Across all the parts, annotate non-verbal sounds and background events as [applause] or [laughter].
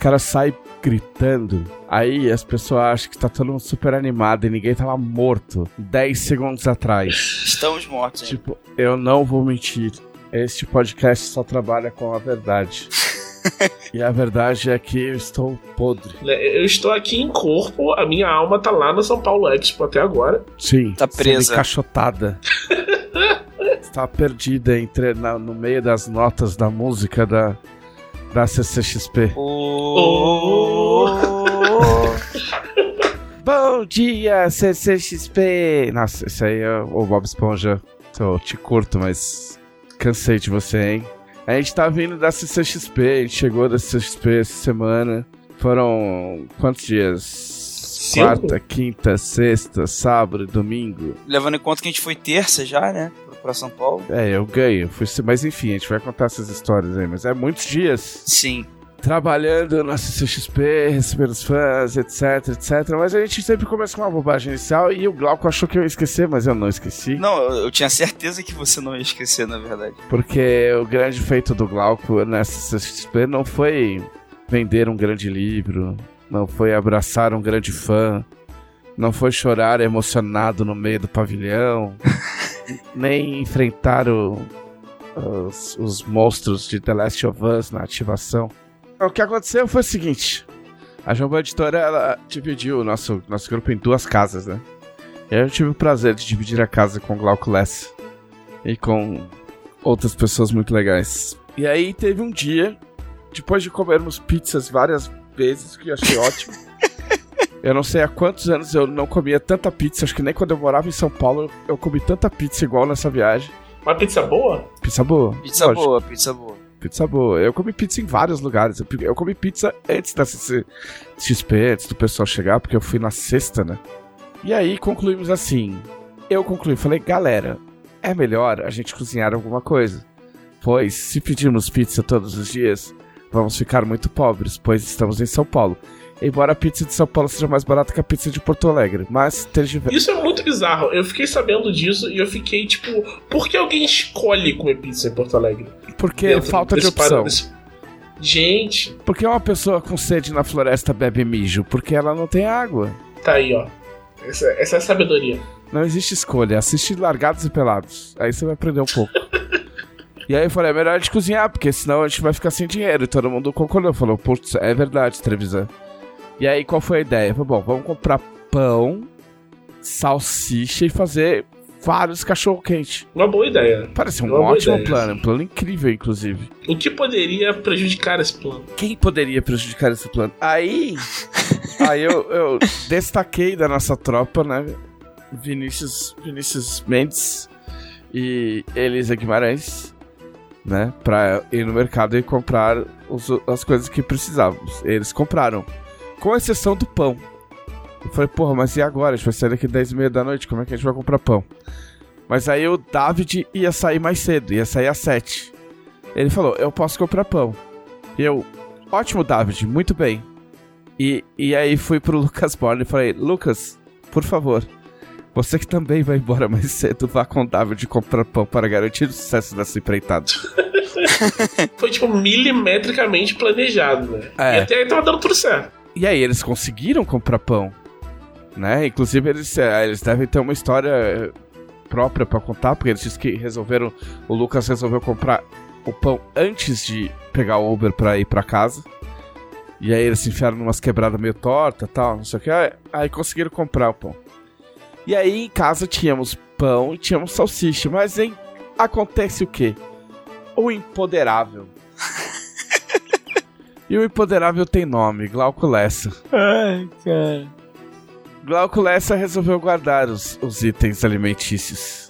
caras saem gritando. Aí as pessoas acham que tá todo mundo super animado e ninguém tava morto 10 segundos atrás. Estamos mortos, hein? Tipo, eu não vou mentir. Este podcast só trabalha com a verdade. [laughs] e a verdade é que eu estou podre. Né, Eu estou aqui em corpo, a minha alma tá lá no São Paulo Expo até agora. Sim. Tá presa. Sendo encaixotada. [laughs] Está perdida entre, na- no meio das notas da música da, da CCXP. Oh. [laughs] Bom dia, CCXP! Nossa, esse aí é o Bob Esponja. Eu te curto, mas cansei de você, hein? A gente tá vindo da CCXP, a gente chegou da CCXP essa semana. Foram quantos dias? Quarta, quinta, sexta, sábado, domingo. Levando em conta que a gente foi terça já, né? Pra São Paulo. É, eu ganho. Fui, mas enfim, a gente vai contar essas histórias aí. Mas é muitos dias Sim. trabalhando na CCXP, recebendo os fãs, etc, etc. Mas a gente sempre começa com uma bobagem inicial e o Glauco achou que eu ia esquecer, mas eu não esqueci. Não, eu, eu tinha certeza que você não ia esquecer, na verdade. Porque o grande feito do Glauco nessa CCXP não foi vender um grande livro, não foi abraçar um grande fã, não foi chorar emocionado no meio do pavilhão, [laughs] nem enfrentar o- os, os monstros de The Last of Us na ativação. O que aconteceu foi o seguinte: a Jambô Editora ela dividiu o nosso, nosso grupo em duas casas, né? Eu tive o prazer de dividir a casa com Glauco Lessa e com outras pessoas muito legais. E aí teve um dia, depois de comermos pizzas várias vezes, que eu achei ótimo. [laughs] Eu não sei há quantos anos eu não comia tanta pizza, acho que nem quando eu morava em São Paulo eu comi tanta pizza igual nessa viagem. Uma pizza boa? Pizza boa. Pizza lógico. boa, pizza boa. Pizza boa. Eu comi pizza em vários lugares. Eu, eu comi pizza antes da XP, antes do pessoal chegar, porque eu fui na sexta, né? E aí concluímos assim. Eu concluí, falei, galera, é melhor a gente cozinhar alguma coisa. Pois, se pedirmos pizza todos os dias, vamos ficar muito pobres, pois estamos em São Paulo. Embora a pizza de São Paulo seja mais barata que a pizza de Porto Alegre. Mas tergiver... Isso é muito bizarro. Eu fiquei sabendo disso e eu fiquei tipo, por que alguém escolhe comer pizza em Porto Alegre? Porque Dentro falta de opção. desse- Gente, Por que uma pessoa com sede na floresta bebe mijo? Porque ela não tem água. tá aí, ó. Essa, essa é a sabedoria. Não existe escolha, assiste Largados e Pelados. Aí você vai aprender um pouco. [laughs] e aí eu falei, é melhor a gente cozinhar, porque senão a gente vai ficar sem dinheiro. E todo mundo concordou, falou, putz, é verdade, Trevisan. E aí qual foi a ideia? Falei, bom, vamos comprar pão, salsicha e fazer vários cachorro-quente. Uma boa ideia. Parece um Uma ótimo plano, um plano incrível, inclusive. O que poderia prejudicar esse plano? Quem poderia prejudicar esse plano? Aí, [laughs] aí eu, eu destaquei da nossa tropa, né? Vinícius, Vinícius Mendes e Elisa Guimarães, né? Pra ir no mercado e comprar os- as coisas que precisávamos. Eles compraram, com exceção do pão. Eu falei, porra, mas e agora? A gente vai sair daqui 10 e meia da noite, como é que a gente vai comprar pão? Mas aí o David ia sair mais cedo, ia sair às 7. Ele falou, eu posso comprar pão. E eu, ótimo, David, muito bem. E, e aí fui pro [laughs] Lucas Borne e falei, Lucas, por favor, você que também vai embora mais cedo, vá com o David comprar pão para garantir o sucesso dessa empreitada. [laughs] [laughs] Foi, tipo, milimetricamente planejado, né? É. E até aí tava dando tudo certo. E aí eles conseguiram comprar pão, né? Inclusive eles, eh, eles devem ter uma história eh, própria pra contar, porque eles que resolveram, o Lucas resolveu comprar o pão antes de pegar o Uber pra ir pra casa. E aí eles se enfiaram numas quebradas meio torta tal, não sei o que. Aí, conseguiram comprar o pão. E aí em casa tínhamos pão e tínhamos salsicha, mas em acontece o quê? O empoderável. [laughs] e o empoderável tem nome, Glauco Lessa. Ai, cara. Glauco Lessa resolveu guardar os, os itens alimentícios.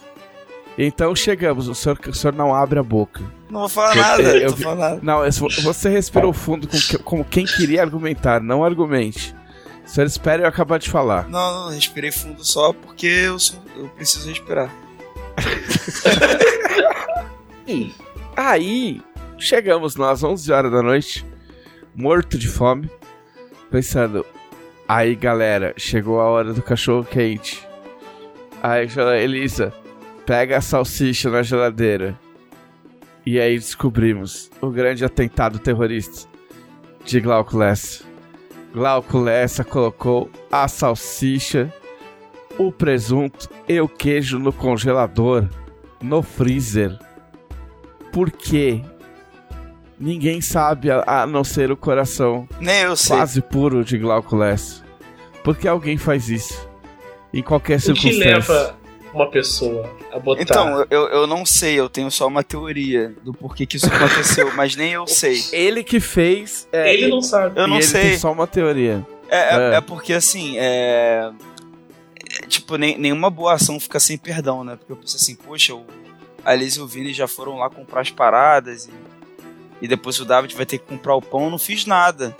Então chegamos, o senhor, o senhor não abre a boca. Não vou falar Eu- nada, eu- eu tô falando nada. Não, você respirou fundo com como quem queria argumentar, não argumente. O senhor espere eu acabar de falar. Não, não, respirei fundo só porque eu, sou- eu preciso respirar. [laughs] Aí, chegamos nós, 11 horas da noite, morto de fome, pensando, aí galera, chegou a hora do cachorro quente. Aí, Elisa, pega a salsicha na geladeira. E aí descobrimos o grande atentado terrorista. de Glauco Lessa. Glauco Lessa colocou a salsicha, o presunto e o queijo no congelador, no freezer. Por quê? Ninguém sabe, a, a não ser o coração Nem eu sei. quase puro de Glauco Lessa. Por que alguém faz isso? Em qualquer O que circunstância. leva uma pessoa a botar. Então, eu, eu não sei, eu tenho só uma teoria do porquê que isso aconteceu, [laughs] mas nem eu sei. Ele que fez. É, ele não sabe. Eu e não ele sei. tem só uma teoria. É, é- É. é porque assim, é. é, Tipo, nem, nenhuma boa ação fica sem perdão, né? Porque eu penso assim, poxa, o a Liz e o Vini já foram lá comprar as paradas e, e depois o David vai ter que comprar o pão, eu não fiz nada.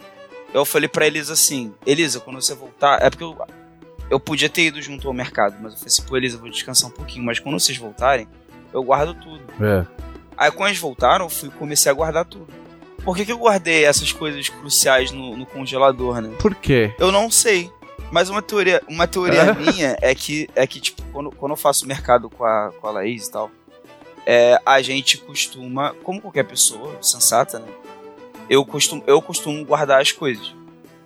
Eu falei pra Elisa assim, Elisa, quando você voltar. É porque eu, eu podia ter ido junto ao mercado, mas eu falei assim, pô, Elisa, eu vou descansar um pouquinho, mas quando vocês voltarem, eu guardo tudo. É. Aí quando eles voltaram, eu fui comecei a guardar tudo. Por que, que eu guardei essas coisas cruciais no, no congelador, né? Por quê? Eu não sei. Mas uma teoria, uma teoria É? minha é que, é que tipo, quando, quando eu faço mercado com a, com a Laís e tal, é, a gente costuma, como qualquer pessoa sensata, né? Eu costumo, eu costumo guardar as coisas.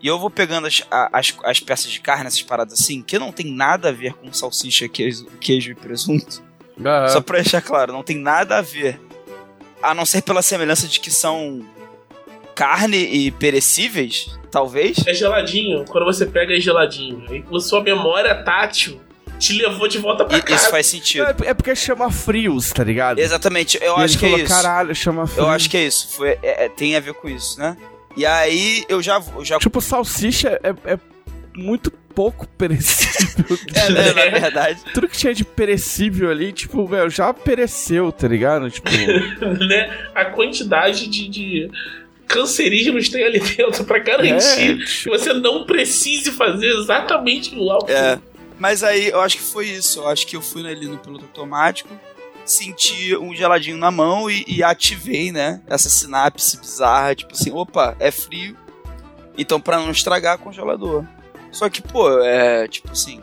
E eu vou pegando as, as, as peças de carne, essas paradas assim, que não tem nada a ver com salsicha, queijo, queijo e presunto. Ah, Só pra deixar claro, não tem nada a ver. A não ser pela semelhança de que são carne e perecíveis, talvez. É geladinho. Quando você pega, é geladinho. Aí a sua memória tátil te levou de volta pra E casa. isso faz sentido. é, é porque chama frios, tá ligado? Exatamente, eu E acho que é falou, isso. Caralho, chama frios. Eu acho que é isso. Foi, é- é- tem a ver com isso, né? E aí eu já. Eu já Tipo, salsicha é, é muito pouco perecível. [laughs] é, né, na verdade. [laughs] Tudo que tinha de perecível ali, tipo, meu, já pereceu, tá ligado? Tipo, [laughs] né? A quantidade de, de cancerígenos tem ali dentro pra garantir é, que você não precise fazer exatamente igual. É. Mas aí eu acho que foi isso. Eu acho que eu fui ali no piloto automático, senti um geladinho na mão e, e ativei, né? Essa sinapse bizarra, tipo assim, opa, é frio. Então pra não estragar congelador. Só que, pô, é tipo assim,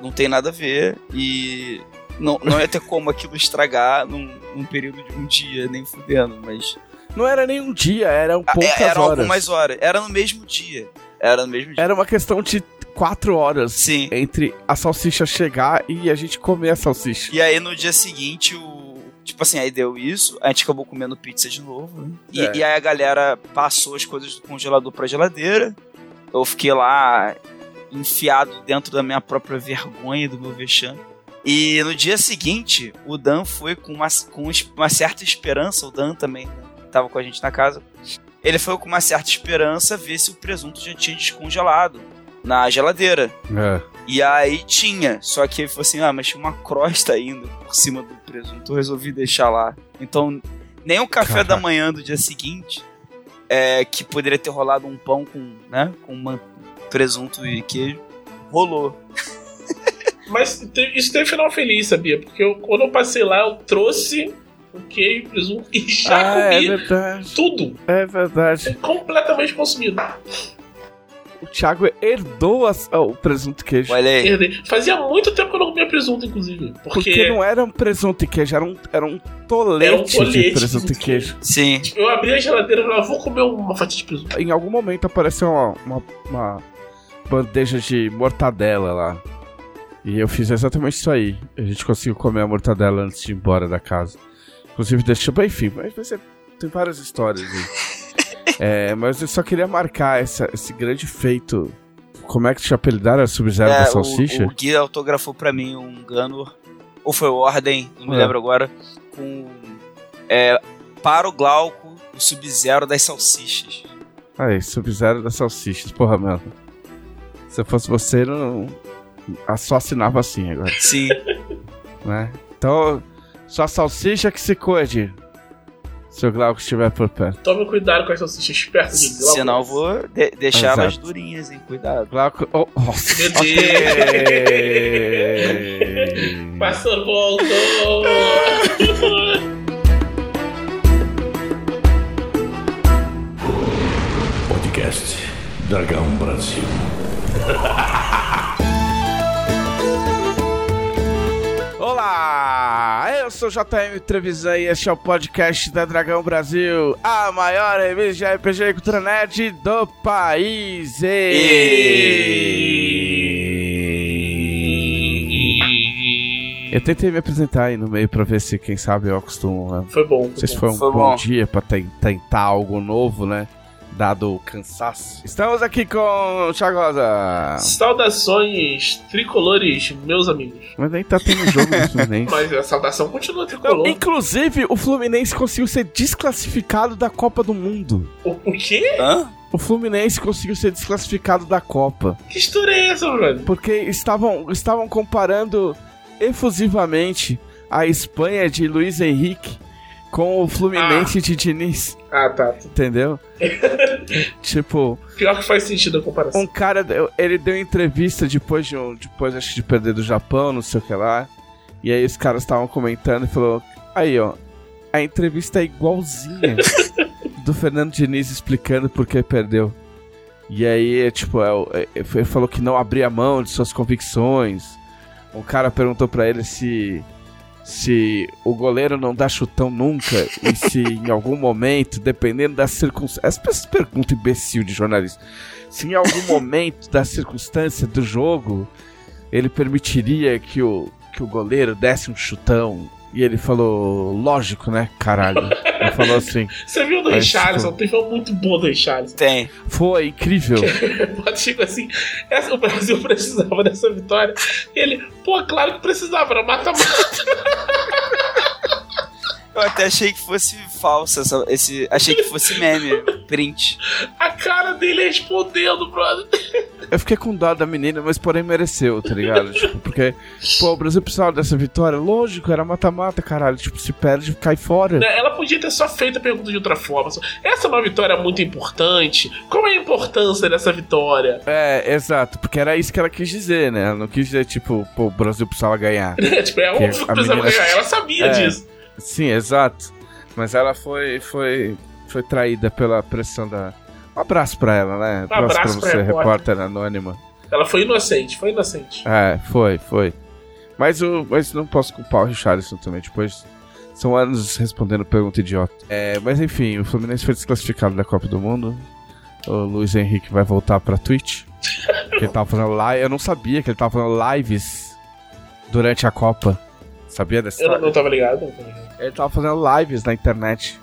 não tem nada a ver e não, não ia ter como aquilo estragar num, num período de um dia, nem fudendo, mas. não era nem um dia, eram Ah, poucas é, eram horas. algumas horas. Era no mesmo dia. Era no mesmo dia. Era uma questão de quatro horas Sim. entre a salsicha chegar e a gente comer a salsicha. E aí no dia seguinte, o. Tipo assim, aí deu isso, a gente acabou comendo pizza de novo, né? E, É. e aí a galera passou as coisas do congelador pra geladeira. Eu fiquei lá enfiado dentro da minha própria vergonha, do meu vexame. E no dia seguinte, o Dan foi com uma, com uma certa esperança, o Dan também né, tava com a gente na casa. Ele foi com uma certa esperança ver se o presunto já tinha descongelado na geladeira. É. E aí tinha, só que ele falou assim: ah, mas tinha uma crosta ainda por cima do presunto. Eu resolvi deixar lá. Então, nem o café Caraca. da manhã do dia seguinte, é, que poderia ter rolado um pão com, né, com man- presunto e queijo, rolou. [laughs] Mas te- isso teve final feliz, sabia? Porque eu- quando eu passei lá, eu trouxe o queijo, o presunto e já Ah, é comi verdade. tudo. É verdade. Completamente consumido. O Thiago herdou as- ah, o presunto e queijo. Olha aí. Herdei. Fazia muito tempo que eu não comia presunto, inclusive. Porque, Porque não era um presunto e queijo, era um, era um tolete, Era um tolete de de presunto e presunto e queijo. Sim. eu abri a geladeira e falei, "Ah, vou comer uma fatia de presunto. Em algum momento apareceu uma, uma, uma bandeja de mortadela lá. E eu fiz exatamente isso aí. A gente conseguiu comer a mortadela antes de ir embora da casa. Inclusive deixou. Bem, enfim, mas você tem várias histórias aí. [laughs] [laughs] é, mas eu só queria marcar essa, esse grande feito. Como é que te apelidaram? A Sub-Zero da É, Salsicha? o, o Gui autografou pra mim um Ganor, ou foi o Ordem, não me É. lembro agora, com. É, para o Glauco, o Sub-Zero das salsichas. Aí, Sub-Zero das Salsichas. Porra, mano. Se eu fosse você, não. Só assinava assim agora, Sim. né? Então, só salsicha que se cuide. Se o Glauco estiver por perto. Tome cuidado com as salsichas perto de Glauco. Senão eu vou de- deixar elas Exato. durinhas, hein? Cuidado. Glauco. Oh, nossa. Meu Ok. [laughs] Pastor voltou! Podcast Dragão Brasil. [laughs] Sou JM Trevisan e este é o podcast da Dragão Brasil, a maior revista de RPG e cultura nerd do país. E... Eu tentei me apresentar aí no meio pra ver se, quem sabe, eu acostumo. Né? Foi bom. Não sei Foi bom. foi um Foi bom bom. dia pra ten- tentar algo novo, né? Dado o cansaço. Estamos aqui com Rosa. Saudações tricolores, meus amigos. Mas nem tá tendo jogo do [laughs] Fluminense. Mas a saudação continua Não, tricolor. inclusive, o Fluminense conseguiu ser desclassificado da Copa do Mundo. O, o quê? Hã? O Fluminense conseguiu ser desclassificado da Copa. Que história é essa, brother? Porque estavam, estavam comparando efusivamente a Espanha de Luiz Henrique com o Fluminense de Diniz. Ah, tá. Entendeu? [laughs] tipo, Pior que faz sentido a comparação. um cara, ele deu entrevista depois de um, depois acho que de perder do Japão, não sei o que lá. E aí os caras estavam comentando e falou: "Aí, ó, a entrevista é igualzinha [laughs] do Fernando Diniz explicando por que perdeu". E aí, é, tipo, é, é, ele falou que não abria mão de suas convicções. O cara perguntou pra ele se se o goleiro não dá chutão nunca e se [laughs] em algum momento, dependendo das circunstâncias, essa pergunta imbecil de jornalista, se em algum momento da circunstância do jogo ele permitiria que o que o goleiro desse um chutão e ele falou, lógico, né, caralho. Ele falou assim, [laughs] Você viu do Richarlison? tipo- Teve um muito bom do Richarlison. Tem. foi incrível. [laughs] Pode tipo assim, essa, o Brasil precisava dessa vitória. E ele, pô, claro que precisava, era mata-mata. [laughs] Eu até achei que fosse falso essa, esse. Achei que fosse meme, print. A cara dele respondendo, brother. Eu fiquei com dó da menina, mas porém mereceu, tá ligado? tipo, porque, pô, o Brasil precisava dessa vitória. Lógico, era mata-mata, caralho. Tipo, se perde, cai fora. Né, Ela podia ter só feito a pergunta de outra forma. Essa é uma vitória muito importante. Qual é a importância dessa vitória? É, exato, porque era isso que ela quis dizer, né? Ela não quis dizer, tipo, pô, o Brasil precisava ganhar. [laughs] tipo, é óbvio que a precisava menina- ganhar. Ela sabia [laughs] É. disso. Sim, exato. Mas ela foi, foi, foi traída pela pressão da. Um abraço pra ela, né? Um abraço pra pra você, repórter. repórter anônima. Ela foi inocente, foi inocente. É, foi, foi. Mas, o, mas não posso culpar o Richarlison também. Depois são anos respondendo pergunta idiota. É, mas enfim, o Fluminense foi desclassificado da Copa do Mundo. O Luiz Henrique vai voltar pra Twitch. que ele tava fazendo live. Eu não sabia que ele tava fazendo lives durante a Copa. Sabia dessa Eu não, não tava ligado, não tava ligado. Ele tava fazendo lives na internet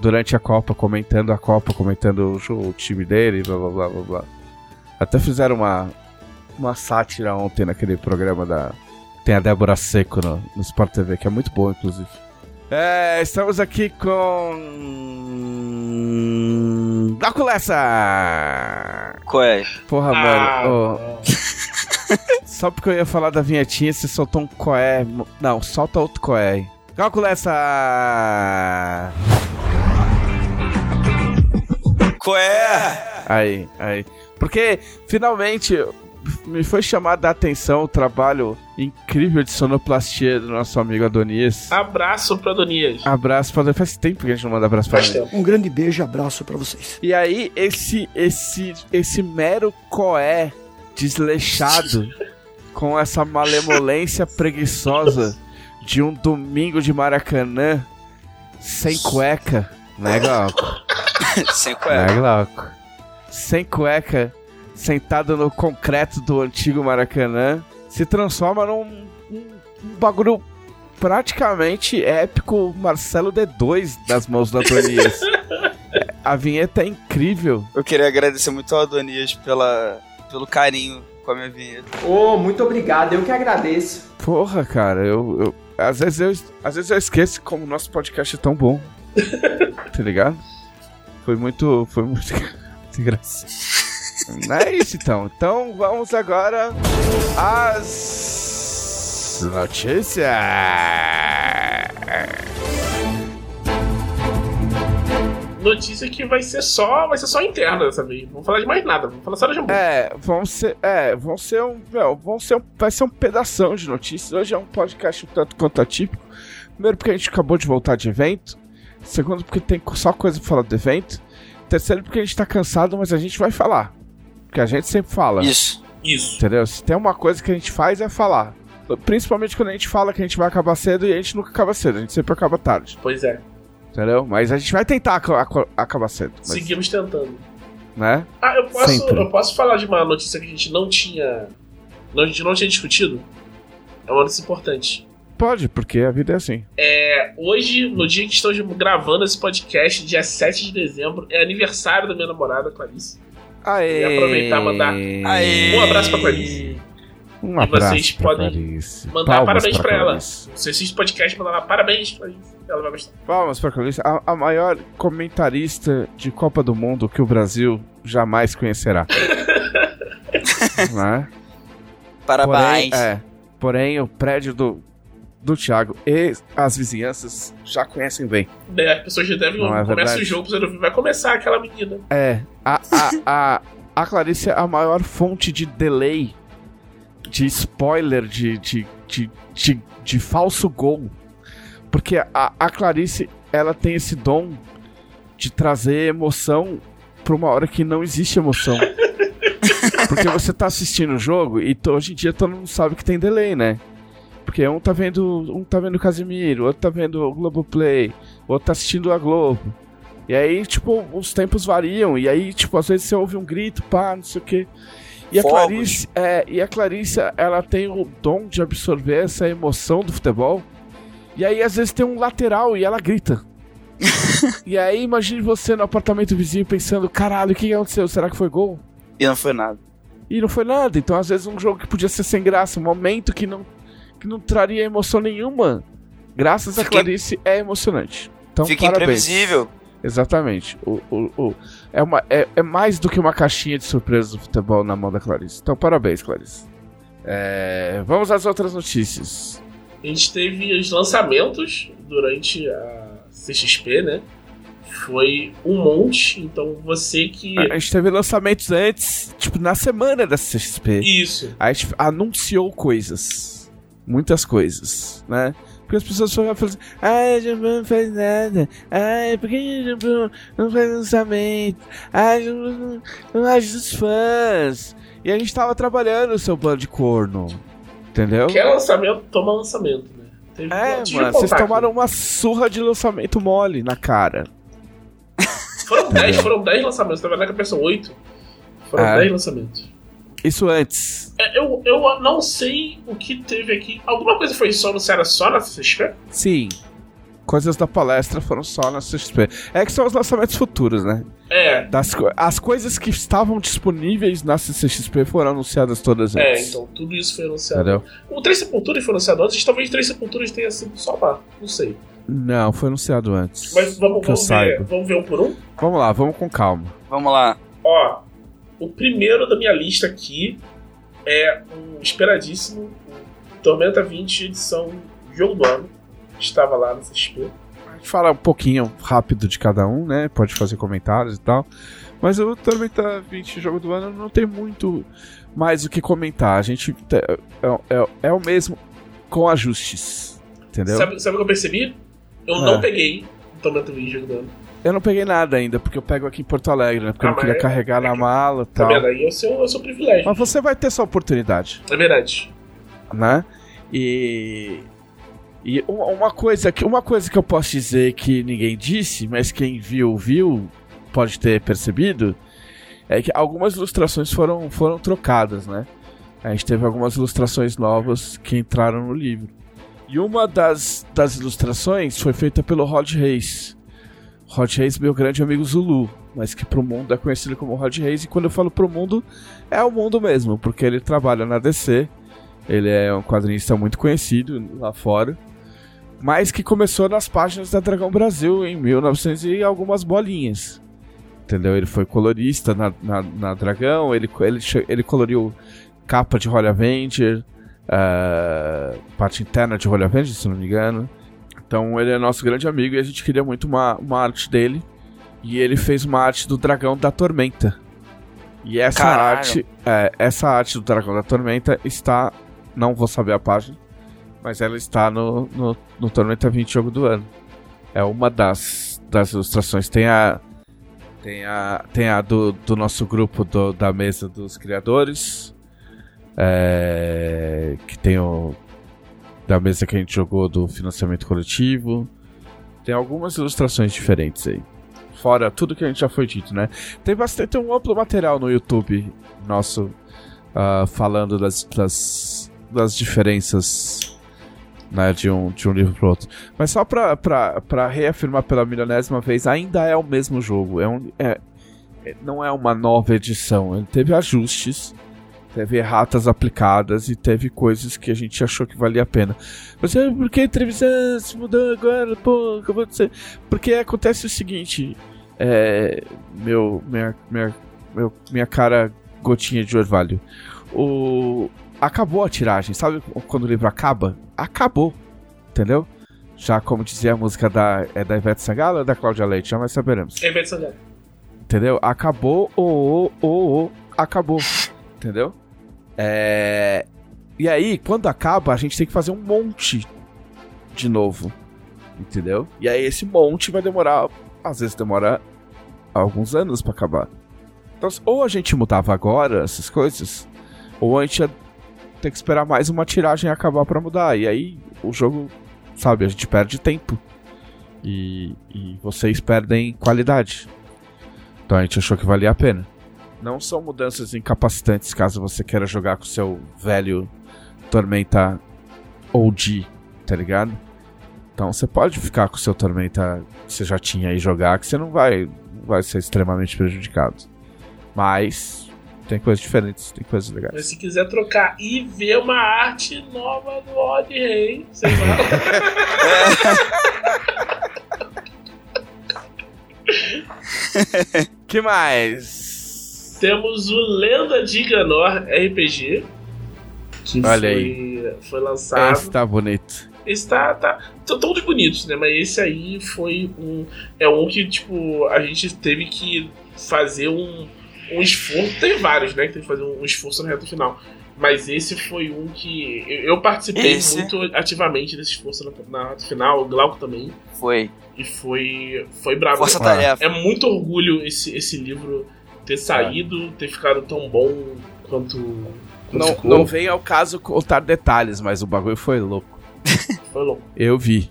durante a Copa, comentando a Copa, comentando o, o time dele, blá blá blá blá blá. Até fizeram uma, uma sátira ontem naquele programa da. Tem a Débora Seco no, no Sport TV, que é muito bom, inclusive. É, estamos aqui com. Glauco Lessa! Qual é? Porra, Ah, mano. não. [laughs] [laughs] só porque eu ia falar da vinhetinha, você soltou um coé. Não, solta outro coé aí. Calcula essa. Qual é? Aí, aí. Porque finalmente me foi chamada a atenção o trabalho incrível de sonoplastia do nosso amigo Adonias. Abraço pra Donias. Abraço pra Faz tempo que a gente não manda abraço pra Faz ele. tempo. Um grande beijo e abraço pra vocês. E aí, esse, esse, esse mero coé desleixado com essa malemolência preguiçosa de um domingo de Maracanã sem cueca, né, Glauco? Sem é? Né, Glauco? Sem cueca, sentado no concreto do antigo Maracanã, se transforma num um, um bagulho praticamente épico Marcelo D2 das mãos do Antonias. É, [laughs] A vinheta é incrível. Eu queria agradecer muito ao Adonias pela, pelo carinho com a minha vinheta. Ô, muito obrigado, eu que agradeço. Porra, cara, eu, eu- às vezes eu às vezes eu esqueço como o nosso podcast é tão bom. [laughs] tá ligado? Foi muito foi muito, [laughs] muito engraçado. Não é isso então. Então vamos agora às notícias. Notícia que vai ser só, vai ser só interna dessa vez. Não vamos falar de mais nada, vamos falar só da Jambu. É, vão ser, é, vão ser um, meu, vão ser um, vai ser um pedação de notícias. Hoje é um podcast um tanto quanto atípico. Primeiro porque a gente acabou de voltar de evento. Segundo porque tem só coisa pra falar do evento. Terceiro porque a gente tá cansado, mas a gente vai falar. Porque a gente sempre fala, Isso. Isso. entendeu? Se tem uma coisa que a gente faz é falar. principalmente quando a gente fala que a gente vai acabar cedo e a gente nunca acaba cedo, a gente sempre acaba tarde. Pois é. Entendeu? Mas a gente vai tentar ac ac acabar cedo. Mas, Seguimos tentando. Né? Ah, eu posso, Sempre. eu posso falar de uma notícia que a gente não tinha. Não, a gente não tinha discutido? É uma notícia importante. Pode, porque a vida é assim. É, hoje, no dia que estamos gravando esse podcast, dia 7 de dezembro, é aniversário da minha namorada, Clarice. Aê! E aproveitar e mandar Aê! Um abraço pra Clarice. Um abraço vocês pra podem Clarice. mandar Palmas parabéns pra ela. Clarice. Se assiste o podcast, manda lá parabéns, Clarice. Ela vai gostar. Palmas pra Clarice. A, a maior comentarista de Copa do Mundo que o Brasil jamais conhecerá. [laughs] né? Parabéns. Porém, é, porém, o prédio do, do Thiago e as vizinhanças já conhecem bem. É, as pessoas já devem. Não é começa verdade? o jogo, você não vai começar aquela menina. É, a, a, a, a Clarice é a maior fonte de delay, de spoiler, de, de, de, de, de falso gol. Porque a, a Clarice, ela tem esse dom de trazer emoção pra uma hora que não existe emoção. [laughs] Porque você tá assistindo o jogo e hoje em dia todo mundo sabe que tem delay, né? Porque um tá vendo. Um tá vendo o Casimiro, outro tá vendo o Globoplay, outro tá assistindo a Globo. E aí, tipo, os tempos variam. E aí, tipo, às vezes você ouve um grito, pá, não sei o quê. E a Fogos. Clarice, é, e a Clarice, ela tem o dom de absorver essa emoção do futebol. E aí, às vezes, tem um lateral e ela grita. [laughs] e aí, imagine você no apartamento vizinho pensando: caralho, o que aconteceu? Será que foi gol? E não foi nada. E não foi nada. Então, às vezes, um jogo que podia ser sem graça, um momento que não, que não traria emoção nenhuma, graças a Fica im- Clarice, é emocionante. Então, Fica parabéns. imprevisível. Exatamente. O, o, o- é, uma, é, é mais do que uma caixinha de surpresas do futebol na mão da Clarice. Então, parabéns, Clarice. É, vamos às outras notícias. A gente teve os lançamentos durante a CXP, né? Foi um monte, então você que. A gente teve lançamentos antes, tipo, na semana da CXP. Isso. A gente anunciou coisas. Muitas coisas, né? Porque as pessoas foram falando assim, ai, Jambô não faz nada. Ai, por que o Jambô não faz lançamento? Ai, Jambô não, não ajuda os fãs. E a gente tava trabalhando o seu bando de corno. Entendeu? Quer lançamento, toma lançamento, né? Teve- É, tive mano, vocês tomaram uma surra de lançamento mole na cara. Foram 10, foram 10 lançamentos, tá vendo que pensam 8? Foram É. 10 lançamentos. Isso antes. É, eu, eu não sei o que teve aqui. Alguma coisa foi só anunciada só na CXP? Sim. Coisas da palestra foram só na CXP. É que são os lançamentos futuros, né? É. Das as coisas que estavam disponíveis na CCXP foram anunciadas todas É, antes. então tudo isso foi anunciado. Entendeu? O Três Sepulturas foi anunciado antes, talvez Três Sepulturas tenha sido só lá, não sei. Não, foi anunciado antes. Mas vamos, vamos, ver, saiba. vamos ver um por um? Vamos lá, vamos com calma. Vamos lá. Ó, o primeiro da minha lista aqui é um esperadíssimo Tormenta 20 edição Jogo do Ano. Estava lá no CXP. A gente fala um pouquinho rápido de cada um, né? Pode fazer comentários e tal. Mas o Tormenta 20 jogo do ano não tem muito mais o que comentar. A gente te- é, é- é o mesmo com ajustes. Entendeu? Sabe, sabe o que eu percebi? Eu Ah. não peguei o Tormenta 20 Jogo do Ano. Eu não peguei nada ainda, porque eu pego aqui em Porto Alegre, né? Porque eu Ah, não queria mas é- carregar é na mala e Tá tal. vendo? Aí é o seu, é o seu privilégio. Mas você vai ter sua oportunidade. É verdade. né? E e uma uma coisa que uma coisa que eu posso dizer que ninguém disse, mas quem viu viu pode ter percebido é que algumas ilustrações foram foram trocadas, né? A gente teve algumas ilustrações novas que entraram no livro. E uma das, das ilustrações foi feita pelo Rod Reis. Rod Reis, meu grande amigo Zulu, mas que pro mundo é conhecido como Rod Reis. E quando eu falo pro mundo, é o mundo mesmo, porque ele trabalha na DC. Ele é um quadrinista muito conhecido lá fora. Mas que começou nas páginas da Dragão Brasil em 1900 e algumas bolinhas. Entendeu? Ele foi colorista na, na, na Dragão, ele, ele, ele coloriu capa de Holy Avenger, ah, parte interna de Holy Avenger, se não me engano. Então ele é nosso grande amigo e a gente queria muito uma, uma arte dele. E ele fez uma arte do Dragão da Tormenta. E essa Caralho. arte, é, essa arte do Dragão da Tormenta está, não vou saber a página, mas ela está no, no, no Tormenta 20 jogo do ano. É uma das, das ilustrações. Tem a tem a, tem a do, do nosso grupo do- da mesa dos criadores, é, que tem o da mesa que a gente jogou do financiamento coletivo. Tem algumas ilustrações diferentes aí. Fora tudo que a gente já foi dito, né? Tem bastante, tem um amplo material no YouTube nosso uh, falando das, das, das diferenças né, de, um, de um livro pro outro. Mas só pra, pra, pra reafirmar pela milionésima vez, ainda é o mesmo jogo. É um, é, não é uma nova edição. Ele teve ajustes, teve erratas aplicadas e teve coisas que a gente achou que valia a pena. Mas é, por que se mudou agora? Pô, acabou de ser. Porque acontece o seguinte. É, meu, minha, minha, meu, minha cara gotinha de orvalho. O, acabou a tiragem, sabe quando o livro acaba? Acabou, entendeu? Já como dizia a música da, é da Ivete Sangalo ou da Cláudia Leite, jamais saberemos. É Ivete Sangalo. Entendeu? Acabou, o, o, o, o, acabou. Entendeu? É... E aí, quando acaba, a gente tem que fazer um monte de novo. Entendeu? E aí esse monte vai demorar. Às vezes demora alguns anos para acabar. Então, ou a gente mudava agora essas coisas, ou a gente ia ter que esperar mais uma tiragem acabar para mudar. E aí o jogo, sabe, a gente perde tempo. E, e vocês perdem qualidade. Então a gente achou que valia a pena. Não são mudanças incapacitantes caso você queira jogar com seu velho Tormenta OG, tá ligado? Então você pode ficar com seu Tormenta que você já tinha e jogar, que você não vai, não vai ser extremamente prejudicado. Mas tem coisas diferentes, tem coisas legais. Mas se quiser trocar e ver uma arte nova do Odd Rei, você vai. [laughs] que mais? Temos o Lenda de Ganor RPG. Que Olha foi, aí. foi lançado. Esse tá bonito. Esse tá, tá. São todos bonitos, né? Mas esse aí foi um. É um que, tipo, a gente teve que fazer um, um esforço. Tem vários, né? Que tem que fazer um esforço na reta final. Mas esse foi um que. Eu, eu participei Esse? muito ativamente desse esforço na, na reta final, o Glauco também. Foi. E foi. Foi brabo. Força tarefa. É muito orgulho esse, esse livro ter saído, ter ficado tão bom quanto. quanto Não, ficou. não vem ao caso contar detalhes, mas o bagulho foi louco. [laughs] Foi louco. Eu vi.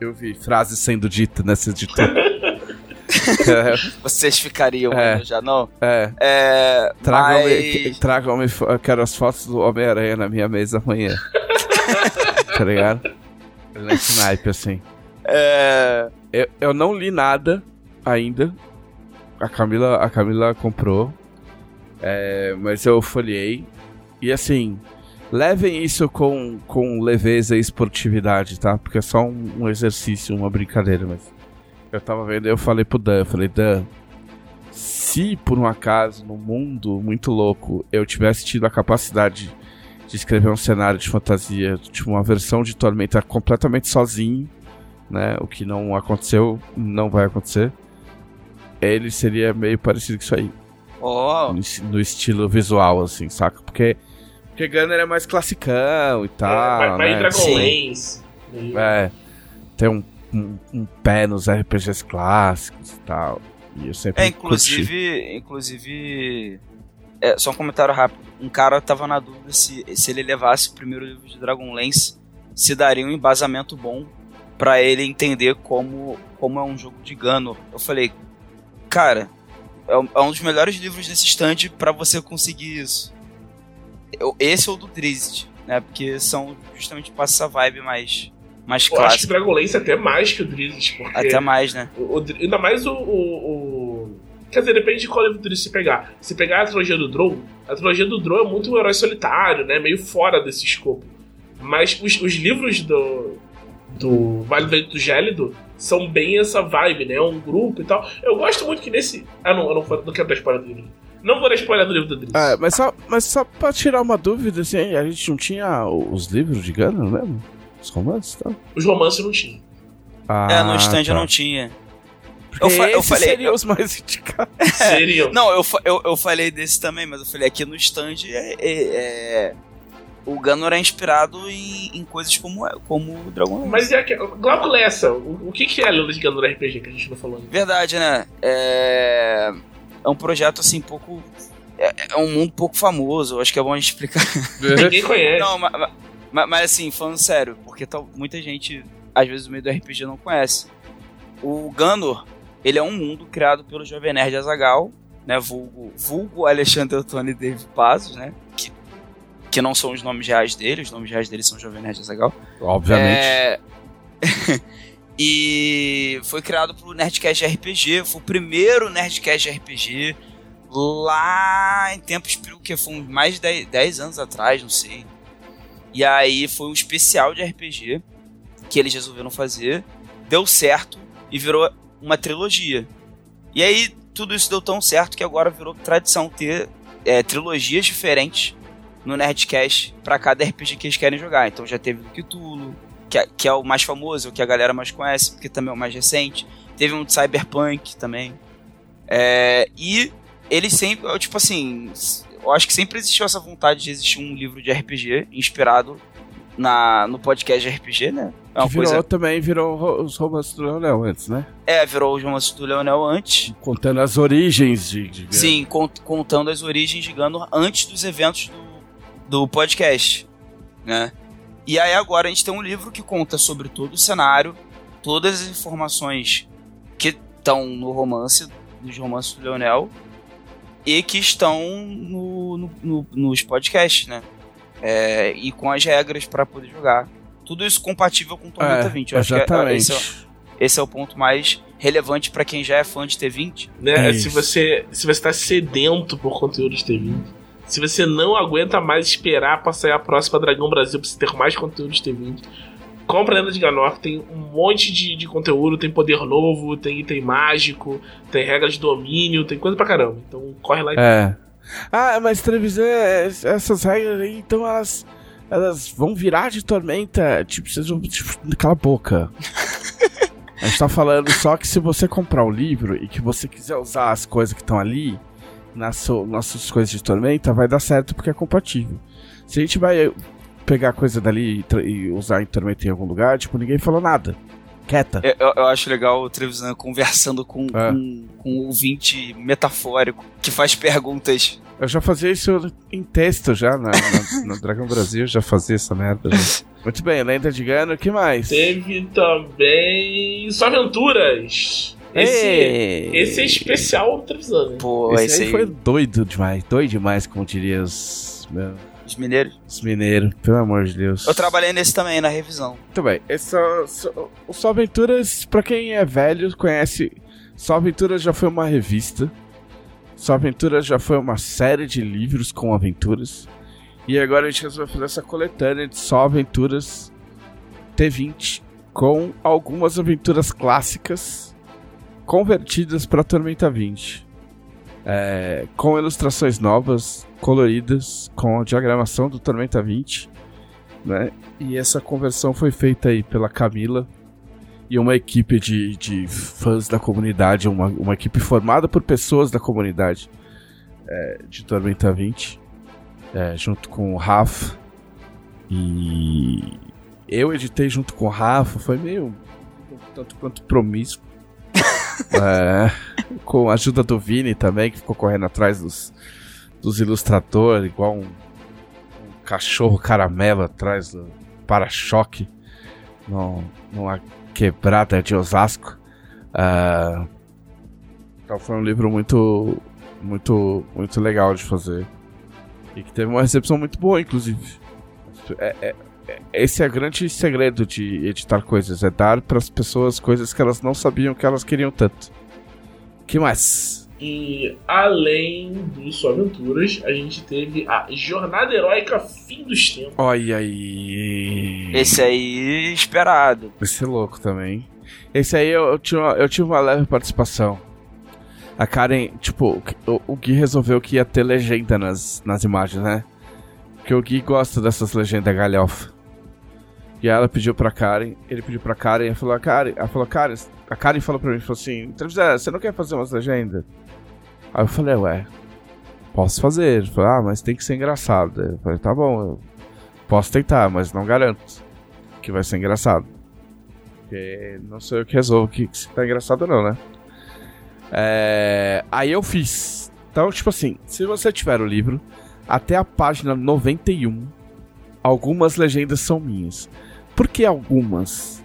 Eu vi frases sendo ditas nessa editora. [laughs] Vocês ficariam É. já, não? é. É. Tragam-me, mas... tragam-me, fo- eu quero as fotos do Homem-Aranha na minha mesa amanhã. [laughs] tá ligado? Nesse naipe, assim. É. Eu, eu não li nada ainda. A Camila, a Camila comprou. É, mas eu folhei. E assim, levem isso com, com leveza e esportividade, tá? Porque é só um, um exercício, uma brincadeira, mas. Eu tava vendo e eu falei pro Dan, eu falei, Dan, se por um acaso, num mundo muito louco, eu tivesse tido a capacidade de escrever um cenário de fantasia, tipo uma versão de Tormenta completamente sozinho, né? O que não aconteceu, não vai acontecer. Ele seria meio parecido com isso aí. Ó, No, no estilo visual, assim, saca? Porque, porque Gunner é mais classicão e tal. é, vai, vai né? em Dragon Sim. Lance. meio- É, tem um, um, um pé nos RPGs clássicos e tal. E eu sempre É, curti. inclusive, inclusive, é, só um comentário rápido. Um cara tava na dúvida se, se ele levasse o primeiro livro de Dragonlance, se daria um embasamento bom pra ele entender como, como é um jogo de Gano. Eu falei, cara, é, um- é um dos melhores livros desse stand pra você conseguir isso. Esse ou do Drizzt, né? Porque são justamente passa essa vibe mais, mais Eu acho que clássica. Dragon Lance é até mais que o Drizzt, porque. Até mais, né? o- o ainda mais o, o- o- Quer dizer, depende de qual livro do Drizzt você pegar. Se pegar a trilogia do Drow, a trilogia do Drow é muito um herói solitário, né? Meio fora desse escopo. Mas os, os livros do. Do Vale do Vento Gélido são bem essa vibe, né? É um grupo e tal. Eu gosto muito que nesse. Ah, não, eu não, não quero dar spoiler do livro. Não vou dar spoiler do livro do Drizzt. É, mas só, mas só pra tirar uma dúvida, assim, a gente não tinha os livros de Gunner mesmo? Os romances e tal? Os romances não tinham. Ah, é, no stand tá. eu não tinha. Porque eu fa- eu falei- seriam os mais indicados. Seriam. [laughs] Não, eu, fa- eu, eu falei desse também, mas eu falei aqui no stand é, é- é- o Gunner é inspirado em, em coisas como, como o Dragon Lance. Mas é que. Glauco Lessa, o, o que, que é a Lenda de Gandor RPG que a gente não falou ainda? Verdade, né? É, é um projeto assim, pouco. É, é um mundo pouco famoso, acho que é bom a gente explicar. [laughs] Ninguém conhece. Não, ma- ma- Mas, mas, assim, falando sério, porque tal, muita gente, às vezes, no meio do RPG não conhece. O Ganor, ele é um mundo criado pelo Jovem Nerd Azagal, né? Vulgo, vulgo Alexandre Antônio e David Pazos, né? Que, não são os nomes reais dele, os nomes reais dele são Jovem Nerd Azagal. Obviamente. É... [laughs] e foi criado pelo Nerdcast RPG, foi o primeiro Nerdcast RPG lá em tempos que foi mais de 10 anos atrás, não sei. E aí foi um especial de RPG que eles resolveram fazer, deu certo e virou uma trilogia. E aí tudo isso deu tão certo que agora virou tradição ter é, trilogias diferentes no Nerdcast para cada RPG que eles querem jogar. Então já teve do Cthulhu, que é, que é o mais famoso, o que a galera mais conhece, porque também é o mais recente. Teve um de Cyberpunk também. É, e eles sempre, tipo assim, eu acho que sempre existiu essa vontade de existir um livro de RPG inspirado na, no podcast de RPG, né? É virou coisa... também, virou os romances do Leonel antes, né? É, virou os romances do Leonel antes. Contando as origens de, de Sim, cont contando as origens de Gandor antes dos eventos do, do podcast, né? E aí agora a gente tem um livro que conta sobre todo o cenário, todas as informações que estão no romance, nos romances do Leonel, e que estão no, no, no, nos podcasts, né? É, e com as regras para poder jogar. Tudo isso compatível com Tormenta é, 20. Eu exatamente. Acho que é, esse, é, esse, é, o ponto mais relevante para quem já é fã de T20. Né? Se você se você está sedento por conteúdo de T20, se você não aguenta mais esperar para sair a próxima Dragão Brasil para você ter mais conteúdo de T20, compra a Lenda de Ganor, tem um monte de, de conteúdo, tem poder novo, tem item mágico, tem regras de domínio, tem coisa pra caramba. Então corre lá e. É. Ah, mas televisão, é, essas regras aí, então elas. Elas vão virar de tormenta. Tipo, vocês vão. Tipo, cala a boca. [laughs] a gente tá falando só que se você comprar o livro e que você quiser usar as coisas que estão ali, nas nossas coisas de tormenta, vai dar certo porque é compatível. Se a gente vai pegar coisa dali e, e usar em Tormenta em algum lugar, tipo, ninguém falou nada. Quieta. Eu, eu acho legal o Trevisan conversando com, é. com, com um ouvinte metafórico que faz perguntas. Eu já fazia isso em texto já, na, na, [laughs] no Dragão Brasil, já fazia essa merda. Já. Muito bem, Lenda de Gano, o que mais? Teve também Só Aventuras. Esse, esse é especial Trevisan. Pô, esse, esse aí, aí foi doido demais, doido demais, como diria os... Meu os mineiros? Os mineiros, pelo amor de Deus. Eu trabalhei nesse também, na revisão. Muito bem. Esse só, o Só Aventuras, pra quem é velho, conhece. Só Aventuras já foi uma revista. Só Aventuras já foi uma série de livros com aventuras. E agora a gente resolveu fazer essa coletânea de Só Aventuras T20 com algumas aventuras clássicas convertidas para Tormenta 20. É, com ilustrações novas, coloridas, com a diagramação do Tormenta 20, né? E essa conversão foi feita aí pela Camila e uma equipe de, de fãs da comunidade, uma, uma equipe formada por pessoas da comunidade é, de Tormenta 20, é, junto com o Rafa. E eu editei junto com o Rafa, foi meio tanto quanto promíscuo. É, com a ajuda do Vini também, que ficou correndo atrás dos, dos ilustradores, igual um, um cachorro caramelo atrás do para-choque numa quebrada de Osasco. Uh, então foi um livro muito, muito, muito legal de fazer. E que teve uma recepção muito boa, inclusive. É, é, esse é o grande segredo de editar coisas, é dar para as pessoas coisas que elas não sabiam que elas queriam tanto. que mais? E além do Sua Aventuras, a gente teve a Jornada Heróica Fim dos Tempos. Olha aí. Esse aí esperado. Esse é louco também. Esse aí eu, eu, tive, uma, eu tive uma leve participação. A Karen, tipo, o, o Gui resolveu que ia ter legenda nas, nas imagens, né? Porque o Gui gosta dessas legendas galhofa. E ela pediu pra Karen, ele pediu pra Karen e falou, Karen, ela falou, Karen, a Karen falou pra mim, falou assim, você não quer fazer umas legendas? Aí eu falei, ué, posso fazer. Ele falou, ah, mas tem que ser engraçado. Eu falei, tá bom, eu posso tentar, mas não garanto que vai ser engraçado. Porque não sou eu que resolvo que, se tá engraçado ou não, né? É... Aí eu fiz. Então, tipo assim, se você tiver o livro, até a página 91, algumas legendas são minhas. Por que algumas?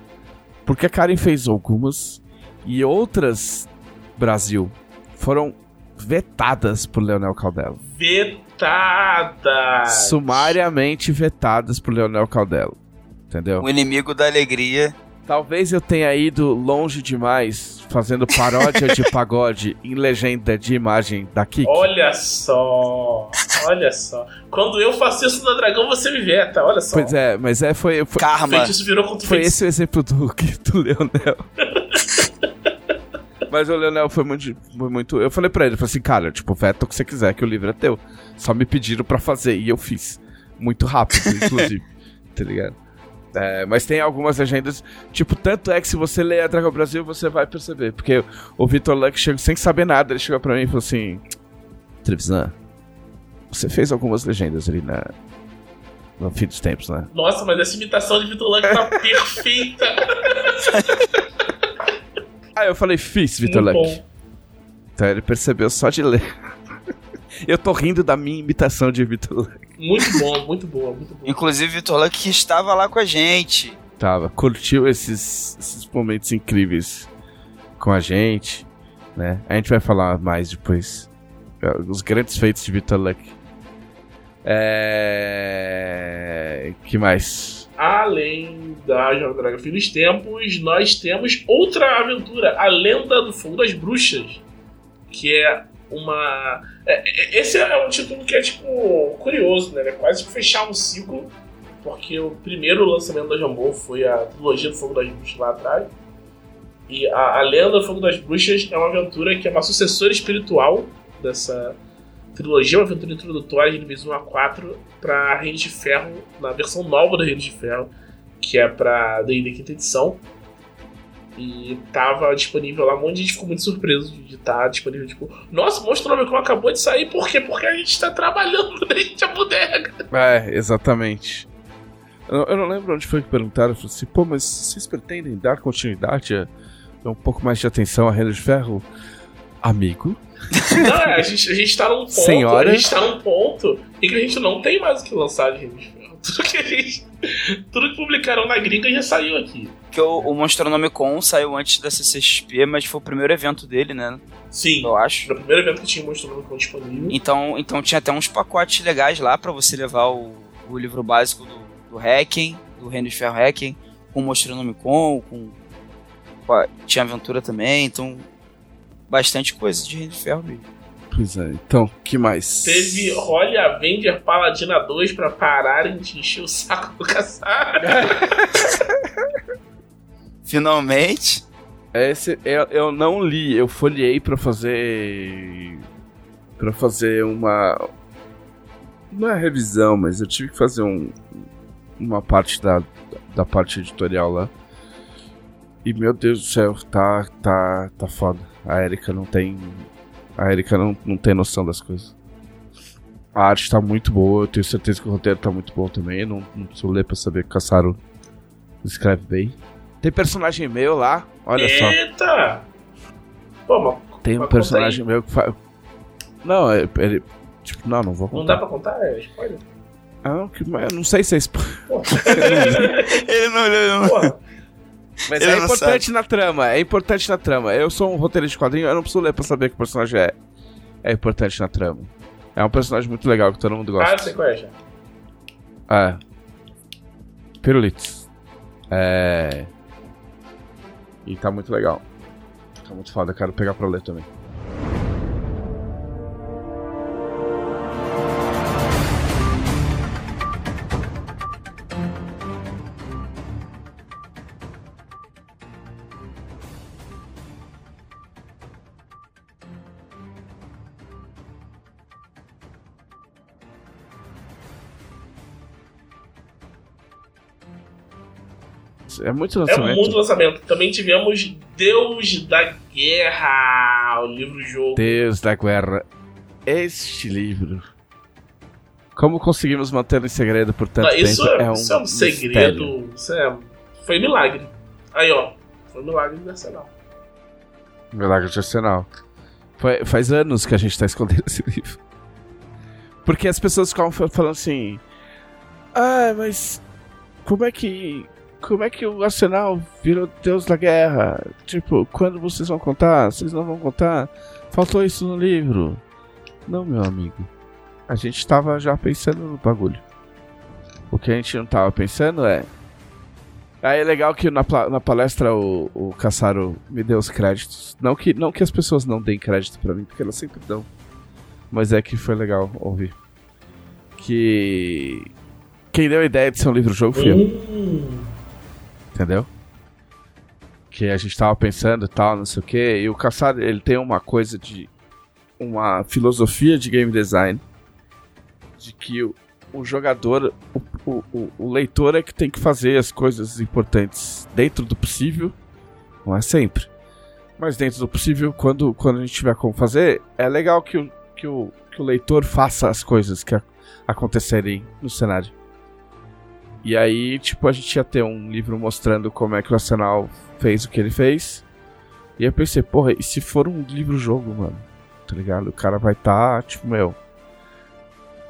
Porque a Karen fez algumas e outras, Brasil, foram vetadas por Leonel Caldelo. Vetadas! Sumariamente vetadas por Leonel Caldelo. Entendeu? O inimigo da alegria. Talvez eu tenha ido longe demais fazendo paródia de [laughs] pagode em legenda de imagem da Kiki. Olha só, olha só. Quando eu faço isso na Dragão, você me veta, olha só. Pois é, mas é, foi, foi, Karma. Feitiço virou contra foi feitiço. esse o exemplo do, [laughs] do Leonel. [laughs] Mas o Leonel foi muito, foi muito. Eu falei pra ele, eu falei assim, cara, tipo, veta o que você quiser, que o livro é teu. Só me pediram pra fazer, e eu fiz. Muito rápido, [laughs] inclusive. tá ligado? É, mas tem algumas legendas, tipo, tanto é que se você ler a Dragon Brasil, você vai perceber. Porque o Vitor Luck chegou sem saber nada, ele chegou pra mim e falou assim: Trevisan, você fez algumas legendas ali na. No fim dos tempos, né? Nossa, mas essa imitação de Vitor Lang tá [laughs] perfeita. Aí eu falei, fiz, Vitor Muito Luck. bom. Então ele percebeu só de ler. [laughs] Eu tô rindo da minha imitação de Vitor Luck. Muito bom, muito boa, muito boa. Inclusive, Vitor Luck que estava lá com a gente. Tava, curtiu esses, esses momentos incríveis com a gente, né? A gente vai falar mais depois. É, Os grandes feitos de Vitor Luck. É... que mais? Além da Jornada Dragon Fim dos Tempos, nós temos outra aventura, A Lenda do Fogo das Bruxas, que é uma... é- é- esse é um título que é, tipo, curioso, né? É quase que fechar um ciclo, porque o primeiro lançamento da Jambô foi a trilogia do Fogo das Bruxas lá atrás, e a, a Lenda do Fogo das Bruxas é uma aventura que é uma sucessora espiritual dessa trilogia, uma aventura introdutória de níveis 1 a 4 para Reino de Ferro, na versão nova do Reino de Ferro, que é pra D&D quinta edição. E tava disponível lá, um monte de gente ficou muito surpreso de estar disponível, tipo, nossa, o Monstro acabou de sair, por quê? Porque a gente tá trabalhando [laughs] desde a bodega. É, exatamente. Eu, não lembro onde foi que perguntaram. Eu falei assim, pô, mas vocês pretendem dar continuidade a um pouco mais de atenção a Reino de Ferro? Amigo? [laughs] Não, é, a gente, a gente tá num ponto, Senhora? a gente tá num ponto em que a gente não tem mais o que lançar de Reino de Ferro. Tudo que a gente, tudo que publicaram na gringa já saiu aqui. Que o, o Monstronomicon saiu antes da CCXP, mas foi o primeiro evento dele, né? Sim, Eu acho. no primeiro evento que tinha o Monstro Nomicon disponível. Então, então tinha até uns pacotes legais lá pra você levar o, o livro básico do, do Hacking, do Reino de Ferro Hacking, com o Monstronomicon, com, tinha aventura também, então bastante coisa de Reino de Ferro mesmo. Pois é, então, que mais? Teve Holly Avenger Paladina 2 pra pararem de encher o saco do caçar. [laughs] Finalmente, Esse eu, eu não li, eu folhei pra fazer. pra fazer uma. Não é revisão, mas eu tive que fazer um, uma parte da, da parte editorial lá. E meu Deus do céu, tá, tá, tá foda. A Erika não tem. A Erika não, não tem noção das coisas. A arte tá muito boa, eu tenho certeza que o roteiro tá muito bom também. Não, não preciso ler pra saber que o Caçaro escreve bem. Tem personagem meu lá, olha só. Eita! Pô, mas Tem um personagem meu que faz. Não, é- ele. Tipo, não, não vou aí. Não dá contar. pra contar? É spoiler. Ah, não, que, mas eu não sei se é spoiler. [laughs] Ele não leu. porra. Mas Ele é importante na trama, é importante na trama. Eu sou um roteirista de quadrinho, eu não preciso ler pra saber que o personagem é. É importante na trama. É um personagem muito legal que todo mundo Ah, gosta. qual é já. É. Pirulitos. É. E tá muito legal. Tá muito foda, quero pegar pra ler também. É muito É lançamento. muito lançamento. Também tivemos Deus da Guerra, o livro-jogo. Deus da Guerra. Este livro. Como conseguimos manter em segredo por tanto Não, isso, tempo? é, isso é um mistério. segredo. Isso é, foi milagre. Aí, ó. Foi milagre nacional. Milagre de Arsenal. Foi- faz anos que a gente tá escondendo esse livro. Porque as pessoas ficavam fa- falando assim. Ah, mas como é que. Como é que o Arsenal virou Deus da Guerra? Tipo, quando vocês vão contar? Vocês não vão contar? Faltou isso no livro. Não, meu amigo. A gente tava já pensando no bagulho. O que a gente não tava pensando é. Aí é legal que na, na palestra o, o Caçaro me deu os créditos. Não que, não que as pessoas não deem crédito para mim, porque elas sempre dão. Mas é que foi legal ouvir. Que. Quem deu a ideia de ser um livro-jogo foi eu. Entendeu? Que a gente tava pensando e tal, não sei o que. E o Caçado, ele tem uma coisa de. Uma filosofia de game design. De que o, o jogador. O, o, o, o leitor é que tem que fazer as coisas importantes dentro do possível. Não é sempre. Mas dentro do possível, quando, quando a gente tiver como fazer, é legal que o, que o, que o leitor faça as coisas que a- acontecerem no cenário. E aí, tipo, a gente ia ter um livro mostrando como é que o Arsenal fez o que ele fez. E eu pensei, porra, e se for um livro-jogo, mano? Tá ligado? O cara vai estar, tipo, meu.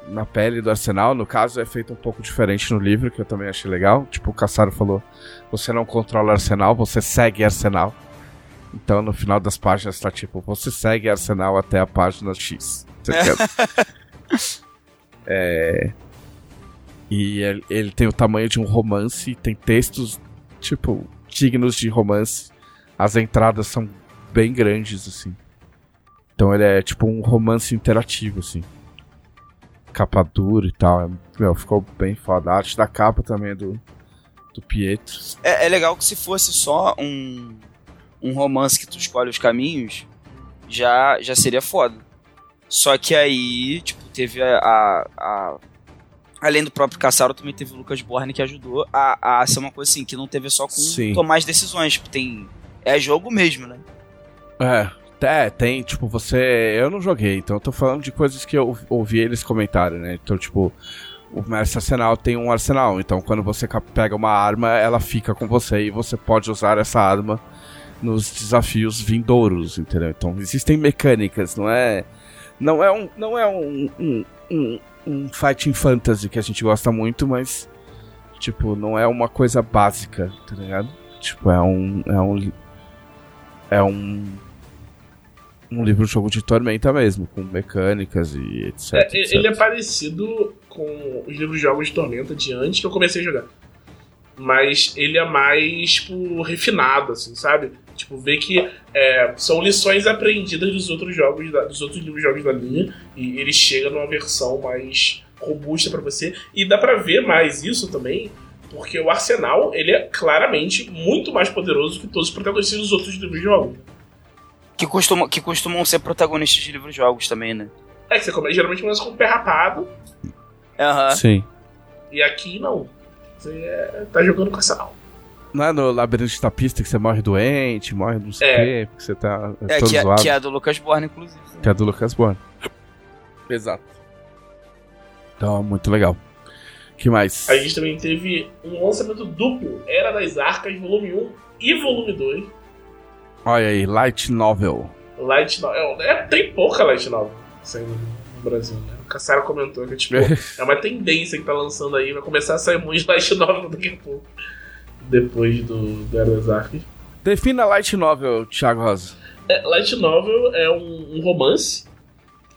Na pele do Arsenal, no caso é feito um pouco diferente no livro, que eu também achei legal. Tipo, o Caçaro falou: você não controla Arsenal, você segue Arsenal. Então no final das páginas tá tipo, você segue Arsenal até a página X. Tá ligado? [laughs] é. E ele, ele tem o tamanho de um romance, tem textos, tipo, dignos de romance. As entradas são bem grandes, assim. Então ele é tipo um romance interativo, assim. Capa dura e tal. É, meu, ficou bem foda. A arte da capa também é do, do Pietro. É, é legal que se fosse só um, um romance que tu escolhe os caminhos, já, já seria foda. Só que aí, tipo, teve a. a- a- além do próprio Caçaro, também teve o Lucas Borne que ajudou a, a ser uma coisa assim, que não teve só com Sim. tomar as decisões. Tipo, tem. É jogo mesmo, né? É, é, tem, tipo, você. Eu não joguei, então eu tô falando de coisas que eu ouvi eles comentarem, né? Então, tipo, o Mestre Arsenal tem um arsenal, então quando você pega uma arma, ela fica com você e você pode usar essa arma nos desafios vindouros, entendeu? Então existem mecânicas, não é. Não é um. Não é um. um, um, um fighting fantasy que a gente gosta muito, mas. Tipo, não é uma coisa básica, tá ligado? Tipo, é um. É um. É um um livro-jogo de tormenta mesmo, com mecânicas e etc. É, etc. ele é parecido com os livros de jogos de Tormenta de antes que eu comecei a jogar. Mas ele é mais, tipo, refinado, assim, sabe? Tipo, ver que é, são lições aprendidas dos outros jogos, da- dos outros livros de jogos da linha, e ele chega numa versão mais robusta pra você. E dá pra ver mais isso também, porque o Arsenal, ele é claramente muito mais poderoso que todos os protagonistas dos outros livros de jogos. Que costumam, que costumam ser protagonistas de livros-jogos também, né? É que você come- geralmente começa com o pé rapado, Aham. Sim. e aqui não. Você é- tá jogando com Arsenal. Não é no labirinto da pista que você morre doente, morre não sei o É. quê, porque você tá É, todo que é, zoado. que é a do Lucas Borne, inclusive. né? Que é do Lucas Borne. Exato. Então, muito legal. que mais? A gente também teve um lançamento duplo, Era das Arcas, volume 1 e volume 2. Olha aí, Light Novel. Light Novel. É, tem pouca Light Novel saindo no Brasil, né? O Cassara comentou que tipo, [laughs] é uma tendência que tá lançando aí, vai começar a sair muitos Light Novel daqui a pouco. Depois do, do Era das. Defina Light Novel, Thiago Rosa. É, Light Novel é um, um romance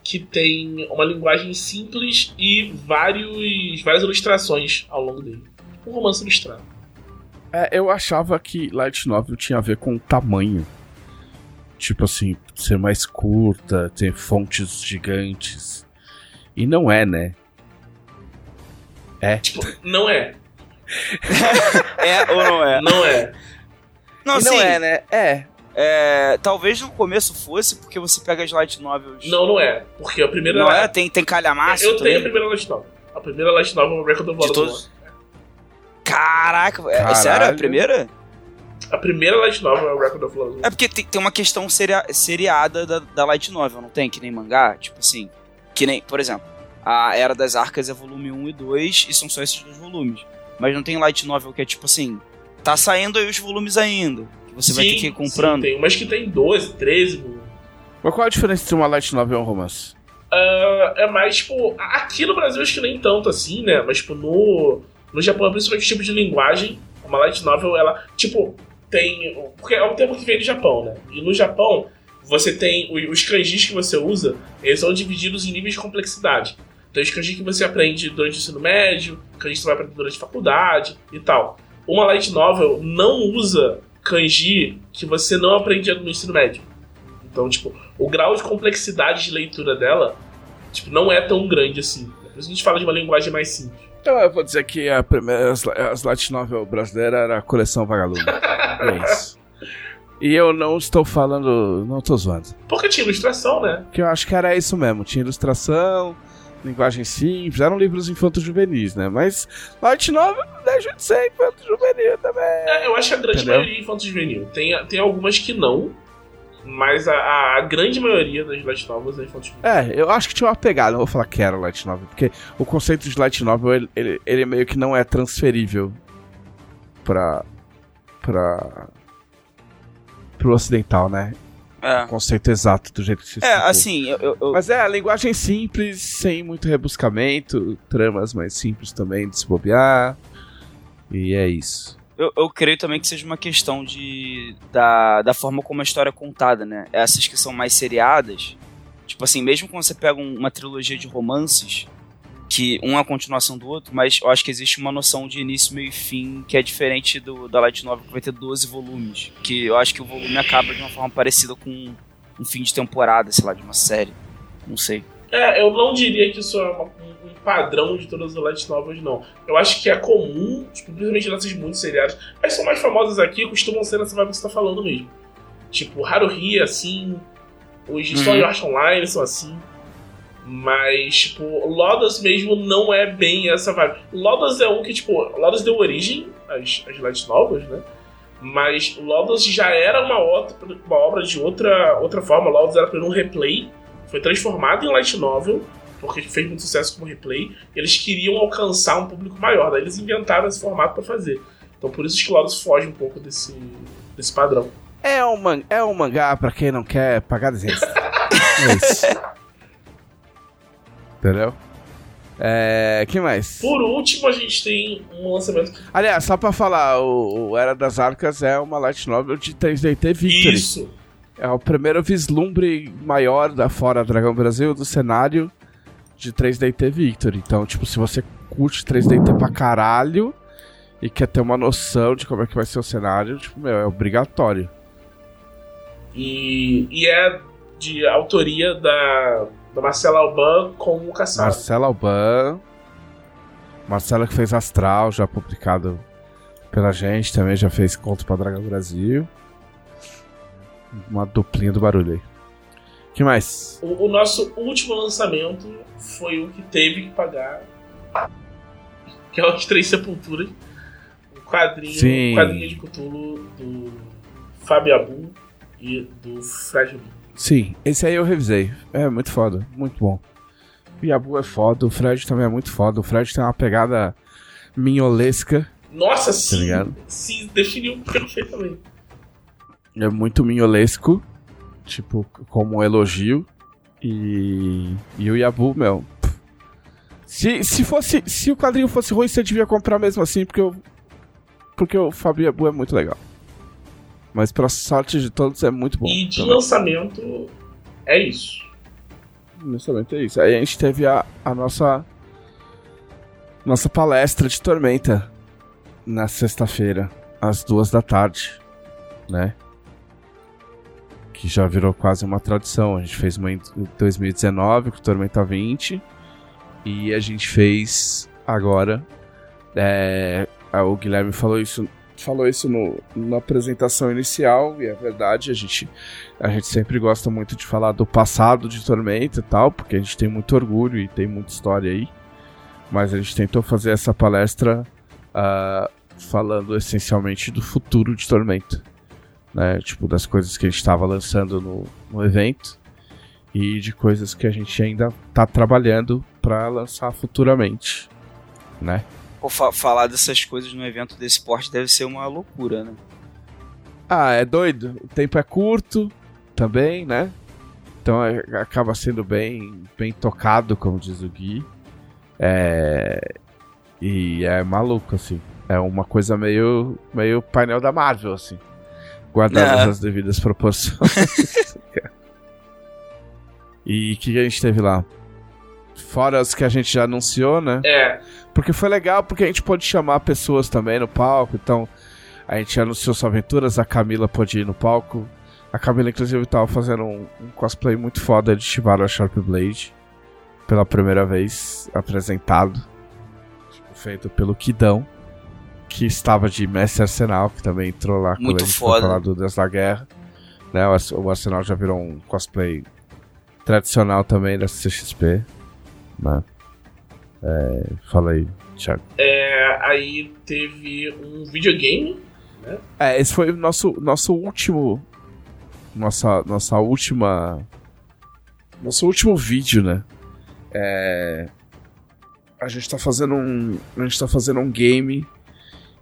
que tem uma linguagem simples e vários, várias ilustrações ao longo dele. Um romance ilustrado. É, eu achava que Light Novel tinha a ver com tamanho. Tipo assim, ser mais curta, ter fontes gigantes. E não é, né? É. Tipo, não é. [laughs] É ou não é? Não é. Não, E não sim. é, né? É. É, talvez no começo fosse, porque você pega as light novels. Não, não é. Porque a primeira. Não é? Tem, tem calhamaço Eu tenho a também. primeira Light Novel. A primeira Light Novel é o Record of De todos? Caraca, é- é sério? A primeira? A primeira Light Novel é o Record of Water É porque tem, tem uma questão seria, seriada da, da light novel, não tem? Que nem mangá? Tipo assim, que nem, por exemplo, a Era das Arcas é volume 1 e 2 e são só esses dois volumes. Mas não tem light novel que é tipo assim, tá saindo aí os volumes ainda. Que você vai ter que ir comprando. Sim, tem umas que tem 12, 13 volumes. Mas qual a diferença entre uma Light Novel e um romance? Uh, é mais, tipo, aqui no Brasil acho que nem tanto assim, né? Mas, tipo, no, no Japão, principalmente o tipo de linguagem, uma light novel, ela, tipo, tem. Porque é um termo que vem do Japão, né? E no Japão, você tem. Os kanjis que você usa, eles são divididos em níveis de complexidade. Então, os kanjis que você aprende durante o ensino médio, kanjis que você vai aprender durante a faculdade e tal. Uma light novel não usa kanji que você não aprendia no ensino médio. Então, tipo, o grau de complexidade de leitura dela, tipo, não é tão grande assim. Por isso a gente fala de uma linguagem mais simples. Então eu vou dizer que a primeira, as, as light novel brasileira era a coleção Vagalume. [laughs] é isso. E eu não estou falando. Não estou zoando. Porque tinha ilustração, né? Que eu acho que era isso mesmo. Tinha ilustração, linguagem simples, eram livros infantos juvenis, né? Mas light novel não deixa de ser infanto juvenil também. É, eu acho que a grande Entendeu? maioria é infanto juvenil. Tem, tem algumas que não, mas a, a, grande maioria das light novels é infantil. É, eu acho que tinha uma pegada, não vou falar que era light novel, porque o conceito de light novel, ele, ele, ele meio que não é transferível pra... pra... pro ocidental, né? É. O conceito exato do jeito que se É, assim, eu, eu, Mas é, a linguagem simples, sem muito rebuscamento, tramas mais simples também de se bobear. E é isso eu, eu creio também que seja uma questão de da, da forma como a história é contada, né? Essas que são mais seriadas, tipo assim, mesmo quando você pega um, uma trilogia de romances, que um é a continuação do outro, mas eu acho que existe uma noção de início, meio e fim que é diferente do da Light Novel, que vai ter 12 volumes. Que eu acho que o volume acaba de uma forma parecida com um fim de temporada, sei lá, de uma série. Não sei. É, eu não diria que isso é uma, um padrão de todas as light novels, não. Eu acho que é comum, tipo, principalmente nessas muito seriadas. As são mais famosas aqui costumam ser nessa vibe que você tá falando mesmo. Tipo, Haruhi é assim, os uhum. Sword Art Online são assim. Mas, tipo, Lodas mesmo não é bem essa vibe. Lodas é um que, tipo, Lodas deu origem às, às light novels, né? Mas Lodas já era uma, outra, uma obra de outra, outra forma. Lodas era para um replay foi transformado em light novel, porque fez muito sucesso como replay, e eles queriam alcançar um público maior, daí eles inventaram esse formato para fazer. Então por isso que Lotus foge um pouco desse, desse padrão. É um, man é um mangá para quem não quer pagar desenhos. [laughs] é isso. Entendeu? É, que mais? Por último, a gente tem um lançamento. Aliás, só pra falar, o, o, Era das Arcas é uma light novel de 3DT Victory. Isso. É o primeiro vislumbre maior da fora Dragão Brasil do cenário de 3DT Victory. Então, tipo, se você curte 3DT pra caralho e quer ter uma noção de como é que vai ser o cenário, tipo, meu, é obrigatório. E, e é de autoria da, da Marcela Alban com o Cassaro. Marcela Alban. Marcela que fez Astral, já publicado pela gente, também já fez Conto pra Dragão Brasil. Uma duplinha do barulho aí. que mais? O, o, nosso último lançamento foi o que teve que pagar. Que é o de Três Sepulturas. O quadrinho, Sim. quadrinho de Cthulhu do Fábio Abu e do Fred Sim, esse aí eu revisei. É muito foda, muito bom. O Yabu é foda, o Fred também é muito foda. O Fred tem uma pegada minholesca. Nossa, tá sim! Ligado? Sim, definiu perfeitamente é muito minholesco, tipo, como um elogio. E, e o Yabu, meu. Se, se fosse. Se o quadrinho fosse ruim, você devia comprar mesmo assim, porque eu. Porque o Fábio Yabu é muito legal. Mas pra sorte de todos é muito bom. E de também. lançamento é isso. Lançamento é isso. Aí a gente teve a, a nossa. Nossa palestra de Tormenta na sexta-feira, às duas da tarde, né? que já virou quase uma tradição. A gente fez uma em 2019 com Tormenta 20 e a gente fez agora. É, o Guilherme falou isso, falou isso no, na apresentação inicial e é verdade. A gente, a gente sempre gosta muito de falar do passado de Tormenta e tal, porque a gente tem muito orgulho e tem muita história aí. Mas a gente tentou fazer essa palestra uh, falando essencialmente do futuro de Tormenta né? Tipo, das coisas que a gente estava lançando no, no evento e de coisas que a gente ainda está trabalhando para lançar futuramente, né? Pô, fa falar dessas coisas no evento desse porte deve ser uma loucura, né? Ah, é doido. O tempo é curto também, né? Então é, acaba sendo bem, bem tocado, como diz o Gui. É, e é maluco, assim. É uma coisa meio, meio painel da Marvel, assim. Guardadas É. as devidas proporções. [laughs] e o que, que a gente teve lá? Fora os que a gente já anunciou, né? É, Porque foi legal, porque a gente pôde chamar pessoas também no palco. Então, a gente anunciou suas aventuras, a Camila pôde ir no palco. A Camila, inclusive, tava fazendo um, um cosplay muito foda de Shibara Sharp Blade. Pela primeira vez apresentado. Feito pelo Kidão. Que estava de Mestre Arsenal, que também entrou lá quando Muito gente foda. falar do Deus da Guerra. Né, o Arsenal já virou um cosplay tradicional também da CXP. Né? É, fala aí, Thiago. é, aí teve um videogame. É, esse foi o nosso, nosso último. Nossa, nossa última. Nosso último vídeo, né? É, a gente tá fazendo um. A gente tá fazendo um game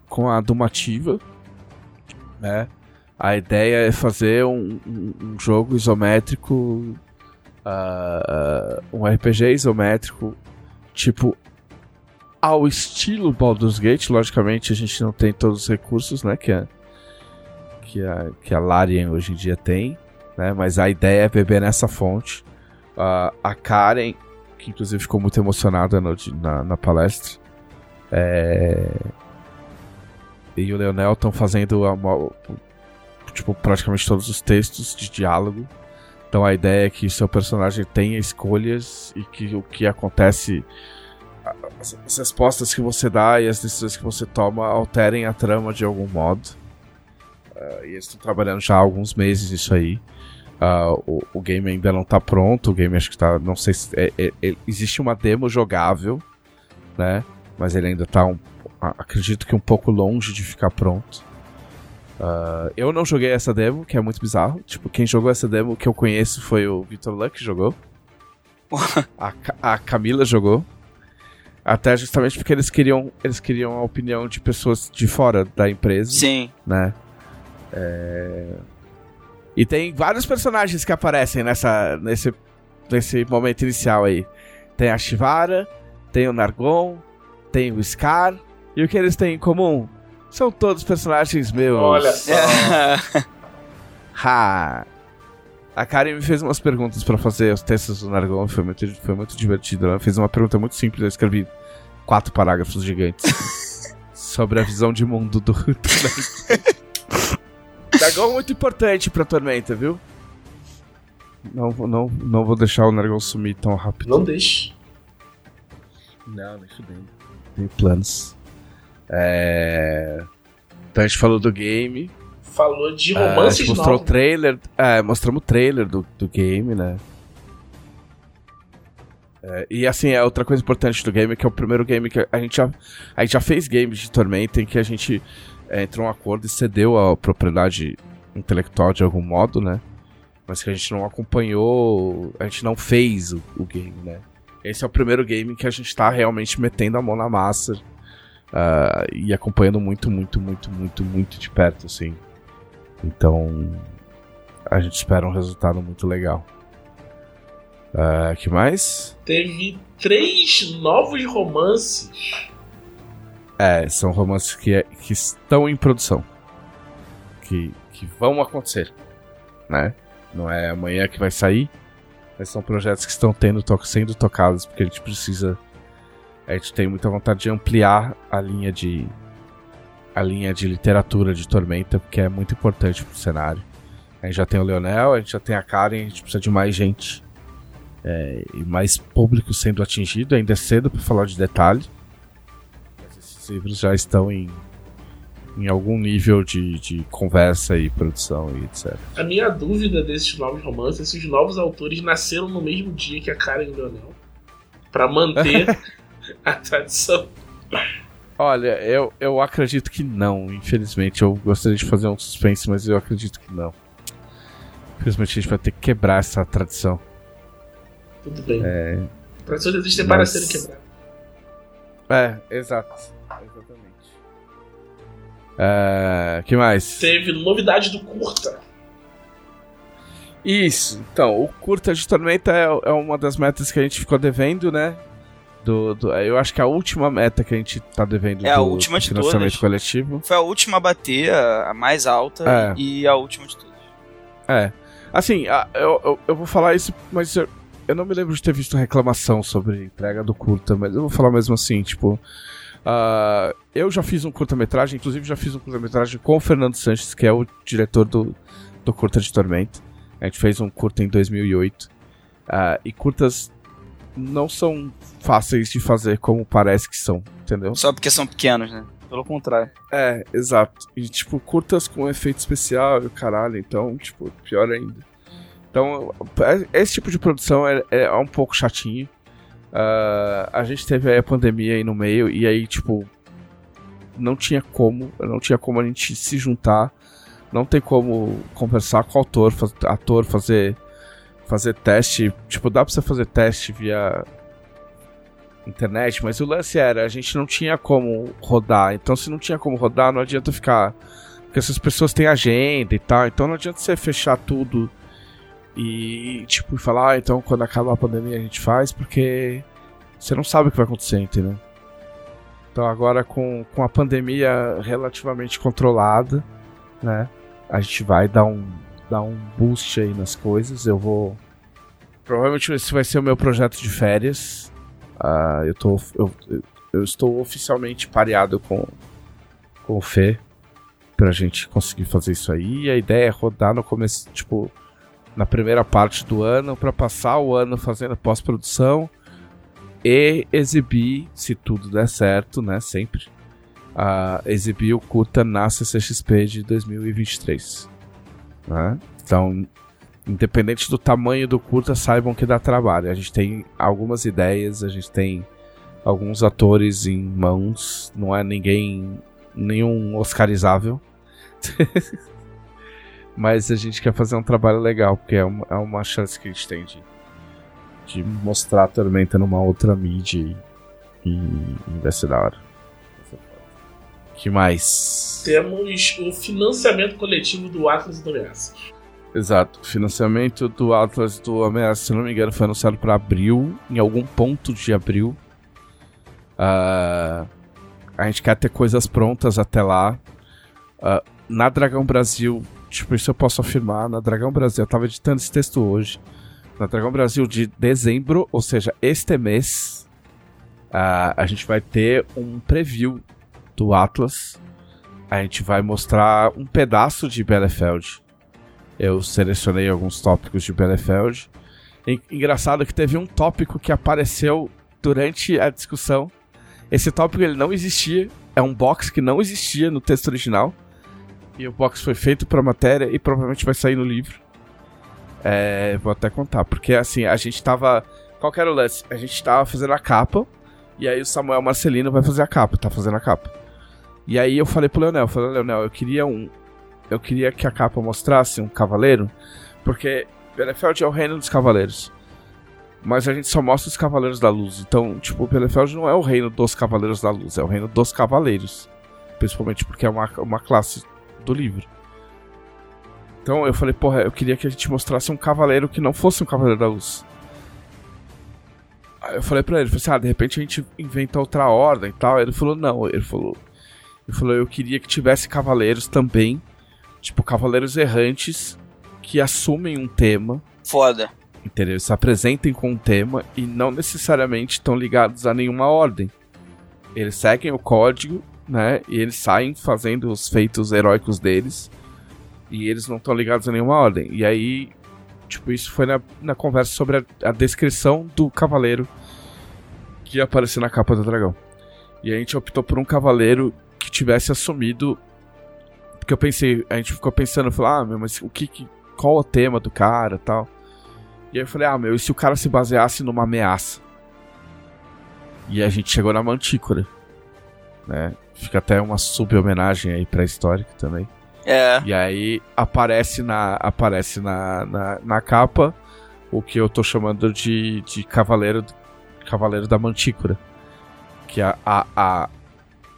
com a Dumativa. Né? A ideia é fazer um, um- um jogo isométrico. ah, um RPG isométrico. Tipo. Ao estilo Baldur's Gate, logicamente a gente não tem todos os recursos, né? Que a, que a, que a Larian hoje em dia tem, né? Mas a ideia é beber nessa fonte. Ah, a Karen, que inclusive ficou muito emocionada no- na, na palestra, é, e o Leonel estão fazendo tipo, praticamente todos os textos de diálogo. Então a ideia é que seu personagem tenha escolhas e que o que acontece, as, as respostas que você dá e as decisões que você toma alterem a trama de algum modo. Ah, e eles estão trabalhando já há alguns meses isso aí. Ah, o, o game ainda não tá pronto, o game acho que tá. Não sei se. é- é- é- existe uma demo jogável, né? Mas ele ainda tá um, acredito que um pouco longe de ficar pronto. Ah, eu não joguei essa demo, que é muito bizarro. Tipo, quem jogou essa demo que eu conheço foi o Victor Luck que jogou. a, a Camila jogou. Até justamente porque eles queriam, eles queriam a opinião de pessoas de fora da empresa Sim. né? É, E tem vários personagens que aparecem nessa, nesse, nesse momento inicial aí. Tem a Shivara, tem o Nargon, tem o Scar. E o que eles têm em comum? São todos personagens meus. Olha [laughs] só. Ha! A Karen me fez umas perguntas pra fazer os textos do Nargon, foi muito, foi muito divertido. Ela fez uma pergunta muito simples, eu escrevi quatro parágrafos gigantes [laughs] sobre a visão de mundo do Tormenta. [laughs] Nargon é muito importante pra Tormenta, viu? Não, vou- não, não vou deixar o Nargon sumir tão rápido. Não deixe. Não, nem fudendo. Tenho planos. É... Então a gente falou do game. Falou de Ah, a romances gente mostrou o trailer. É, mostramos o trailer do, do game, né? É, e assim, é outra coisa importante do game, que é o primeiro game que a gente já, a gente já fez games de Tormenta em que a gente é, entrou em um acordo e cedeu a propriedade intelectual de algum modo, né? Mas que a gente não acompanhou, a gente não fez o, o game, né? Esse é o primeiro game que a gente tá realmente metendo a mão na massa ah, e acompanhando muito, muito, muito, muito, muito de perto, assim. Então, a gente espera um resultado muito legal. Ah, que mais? Teve três novos romances. É, são romances que, que estão em produção. Que, que vão acontecer, né? Não é amanhã que vai sair, mas são projetos que estão tendo, sendo tocados, porque a gente precisa... A gente tem muita vontade de ampliar a linha de... A linha de literatura de Tormenta, porque é muito importante pro cenário. A gente já tem o Leonel, a gente já tem a Karen, a gente precisa de mais gente. é, e mais público sendo atingido. Ainda é cedo para falar de detalhe. Mas esses livros já estão em, em algum nível de, de conversa e produção e etc. A minha dúvida desses novos romances, esses novos autores nasceram no mesmo dia que a Karen e o Leonel. Pra manter [laughs] a tradição. Olha, eu, eu acredito que não, infelizmente. Eu gostaria de fazer um suspense, mas eu acredito que não. Infelizmente a gente vai ter que quebrar essa tradição. Tudo bem. É, Tradições existem para Mas- serem quebradas. é exato. Exatamente. É, que mais? Teve novidade do curta. Isso, então, o curta de Tormenta é, é uma das metas que a gente ficou devendo, né? Do, do, eu acho que a última meta que a gente tá devendo É a do, última do de financiamento todas. coletivo. Foi a última a bater, a a mais alta É. e a última de todas. É. Assim, a- eu, eu, eu vou falar isso, mas eu, eu não me lembro de ter visto reclamação sobre a entrega do curta, mas eu vou falar mesmo assim, tipo. ah, eu já fiz um curta-metragem, inclusive já fiz um curta-metragem com o Fernando Sanches, que é o diretor do, do Curta de Tormenta. A gente fez um curta em 2008. ah, e curtas não são fáceis de fazer como parece que são, entendeu? Só porque são pequenos, né? Pelo contrário. É, exato. E, tipo, curtas com efeito especial e o caralho, então, tipo, pior ainda. Então, é- esse tipo de produção é, é um pouco chatinho. Ah, a gente teve aí a pandemia aí no meio, e aí, tipo, não tinha como, não tinha como a gente se juntar, não tem como conversar com o autor, faz, ator, fazer, fazer teste. Tipo, dá pra você fazer teste via internet, mas o lance era, a gente não tinha como rodar. Então, se não tinha como rodar, não adianta ficar. Porque essas pessoas têm agenda e tal, então não adianta você fechar tudo e, tipo, falar, ah, então quando acabar a pandemia a gente faz, porque você não sabe o que vai acontecer, entendeu? Então, agora com, com a pandemia relativamente controlada, né, a gente vai dar um, dar um boost aí nas coisas. Eu vou. Provavelmente esse vai ser o meu projeto de férias. Ah, eu, tô, eu, eu- estou oficialmente pareado com, com o Fê pra gente conseguir fazer isso aí. E a ideia é rodar no começo, tipo, na primeira parte do ano, pra passar o ano fazendo pós-produção e exibir, se tudo der certo, né? Sempre. ah, exibir o curta na CCXP de 2023. Né? Então, independente do tamanho do curta, saibam que dá trabalho. A gente tem algumas ideias, a gente tem alguns atores em mãos, não é ninguém, nenhum oscarizável. [laughs] Mas a gente quer fazer um trabalho legal, porque é uma, é uma chance que a gente tem de, de mostrar a Tormenta numa outra mídia e, e, vai ser da hora. Que mais? Temos o financiamento coletivo do Atlas do Ameaças. Exato. O financiamento do Atlas do Ameaça, se não me engano, foi anunciado para abril, em algum ponto de abril. Ah, a gente quer ter coisas prontas até lá. Ah, na Dragão Brasil, tipo, isso eu posso afirmar. Na Dragão Brasil, eu tava editando esse texto hoje. Na Dragão Brasil de dezembro, ou seja, este mês, ah, a gente vai ter um preview do Atlas. A gente vai mostrar um pedaço de Bielefeld. Eu selecionei alguns tópicos de Bielefeld. En- Engraçado que teve um tópico que apareceu durante a discussão. Esse tópico ele não existia, é um box que não existia no texto original. E o box foi feito para matéria e provavelmente vai sair no livro. É, vou até contar, porque assim, a gente tava. Qual era o lance? A gente tava fazendo a capa, e aí o Samuel Marcelino vai fazer a capa, tá fazendo a capa. E aí eu falei pro Leonel, eu falei, Leonel, eu queria um. Eu queria que a capa mostrasse um cavaleiro, porque Bielefeld é o reino dos cavaleiros. Mas a gente só mostra os Cavaleiros da Luz. Então, tipo, Bielefeld não é o reino dos Cavaleiros da Luz, é o reino dos Cavaleiros. Principalmente porque é uma, uma classe do livro. Então eu falei, porra, eu queria que a gente mostrasse um cavaleiro que não fosse um Cavaleiro da Luz. Aí eu falei pra ele, falei assim, ah, de repente a gente inventa outra ordem e tal. Ele falou, não, ele falou. Ele falou, eu queria que tivesse cavaleiros também, tipo, cavaleiros errantes que assumem um tema Foda. entendeu? Eles se apresentem com um tema e não necessariamente estão ligados a nenhuma ordem. Eles seguem o código, né? E eles saem fazendo os feitos heróicos deles e eles não estão ligados a nenhuma ordem. E aí, tipo, isso foi na, na conversa sobre a, a descrição do cavaleiro que ia aparecer na capa do dragão. E a gente optou por um cavaleiro tivesse assumido. Porque eu pensei, a gente ficou pensando, falou, ah, meu, mas o que, que qual o tema do cara e tal. E aí eu falei, ah, meu, e se o cara se baseasse numa ameaça? E a gente chegou na Mantícora. Né? Fica até uma sub-homenagem aí pra histórica também. É. E aí aparece na, aparece na, na, na capa o que eu tô chamando de, de Cavaleiro, Cavaleiro da Mantícora. Que a, a, a,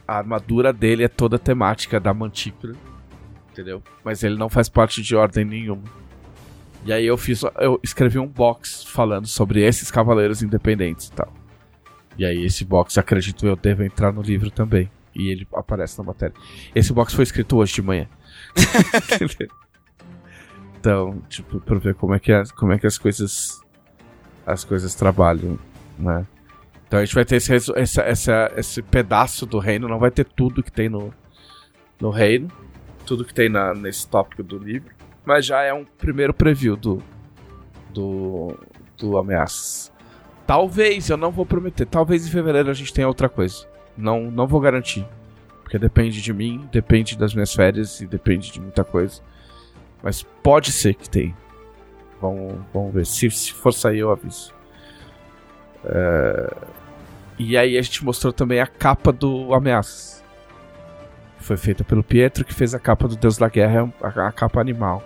a armadura dele é toda temática da Mantícora. Entendeu? Mas ele não faz parte de ordem nenhuma. E aí eu fiz, eu escrevi um box falando sobre esses cavaleiros independentes e tal. E aí esse box, acredito eu, deve entrar no livro também. E ele aparece na matéria. Esse box foi escrito hoje de manhã. [laughs] então, tipo, pra ver como é que, é, como é que as coisas as coisas trabalham, né? Então a gente vai ter esse, esse, esse, esse pedaço do reino, não vai ter tudo que tem no, no reino, tudo que tem na, nesse tópico do livro, mas já é um primeiro preview do, do, do Ameaças. Talvez, eu não vou prometer, talvez em fevereiro a gente tenha outra coisa. Não, não vou garantir. Porque depende de mim, depende das minhas férias e depende de muita coisa. Mas pode ser que tenha. Vamos, vamos ver. Se, se for sair, eu aviso. É... E aí a gente mostrou também a capa do Ameaças. Foi feita pelo Pietro, que fez a capa do Deus da Guerra, a, a capa animal.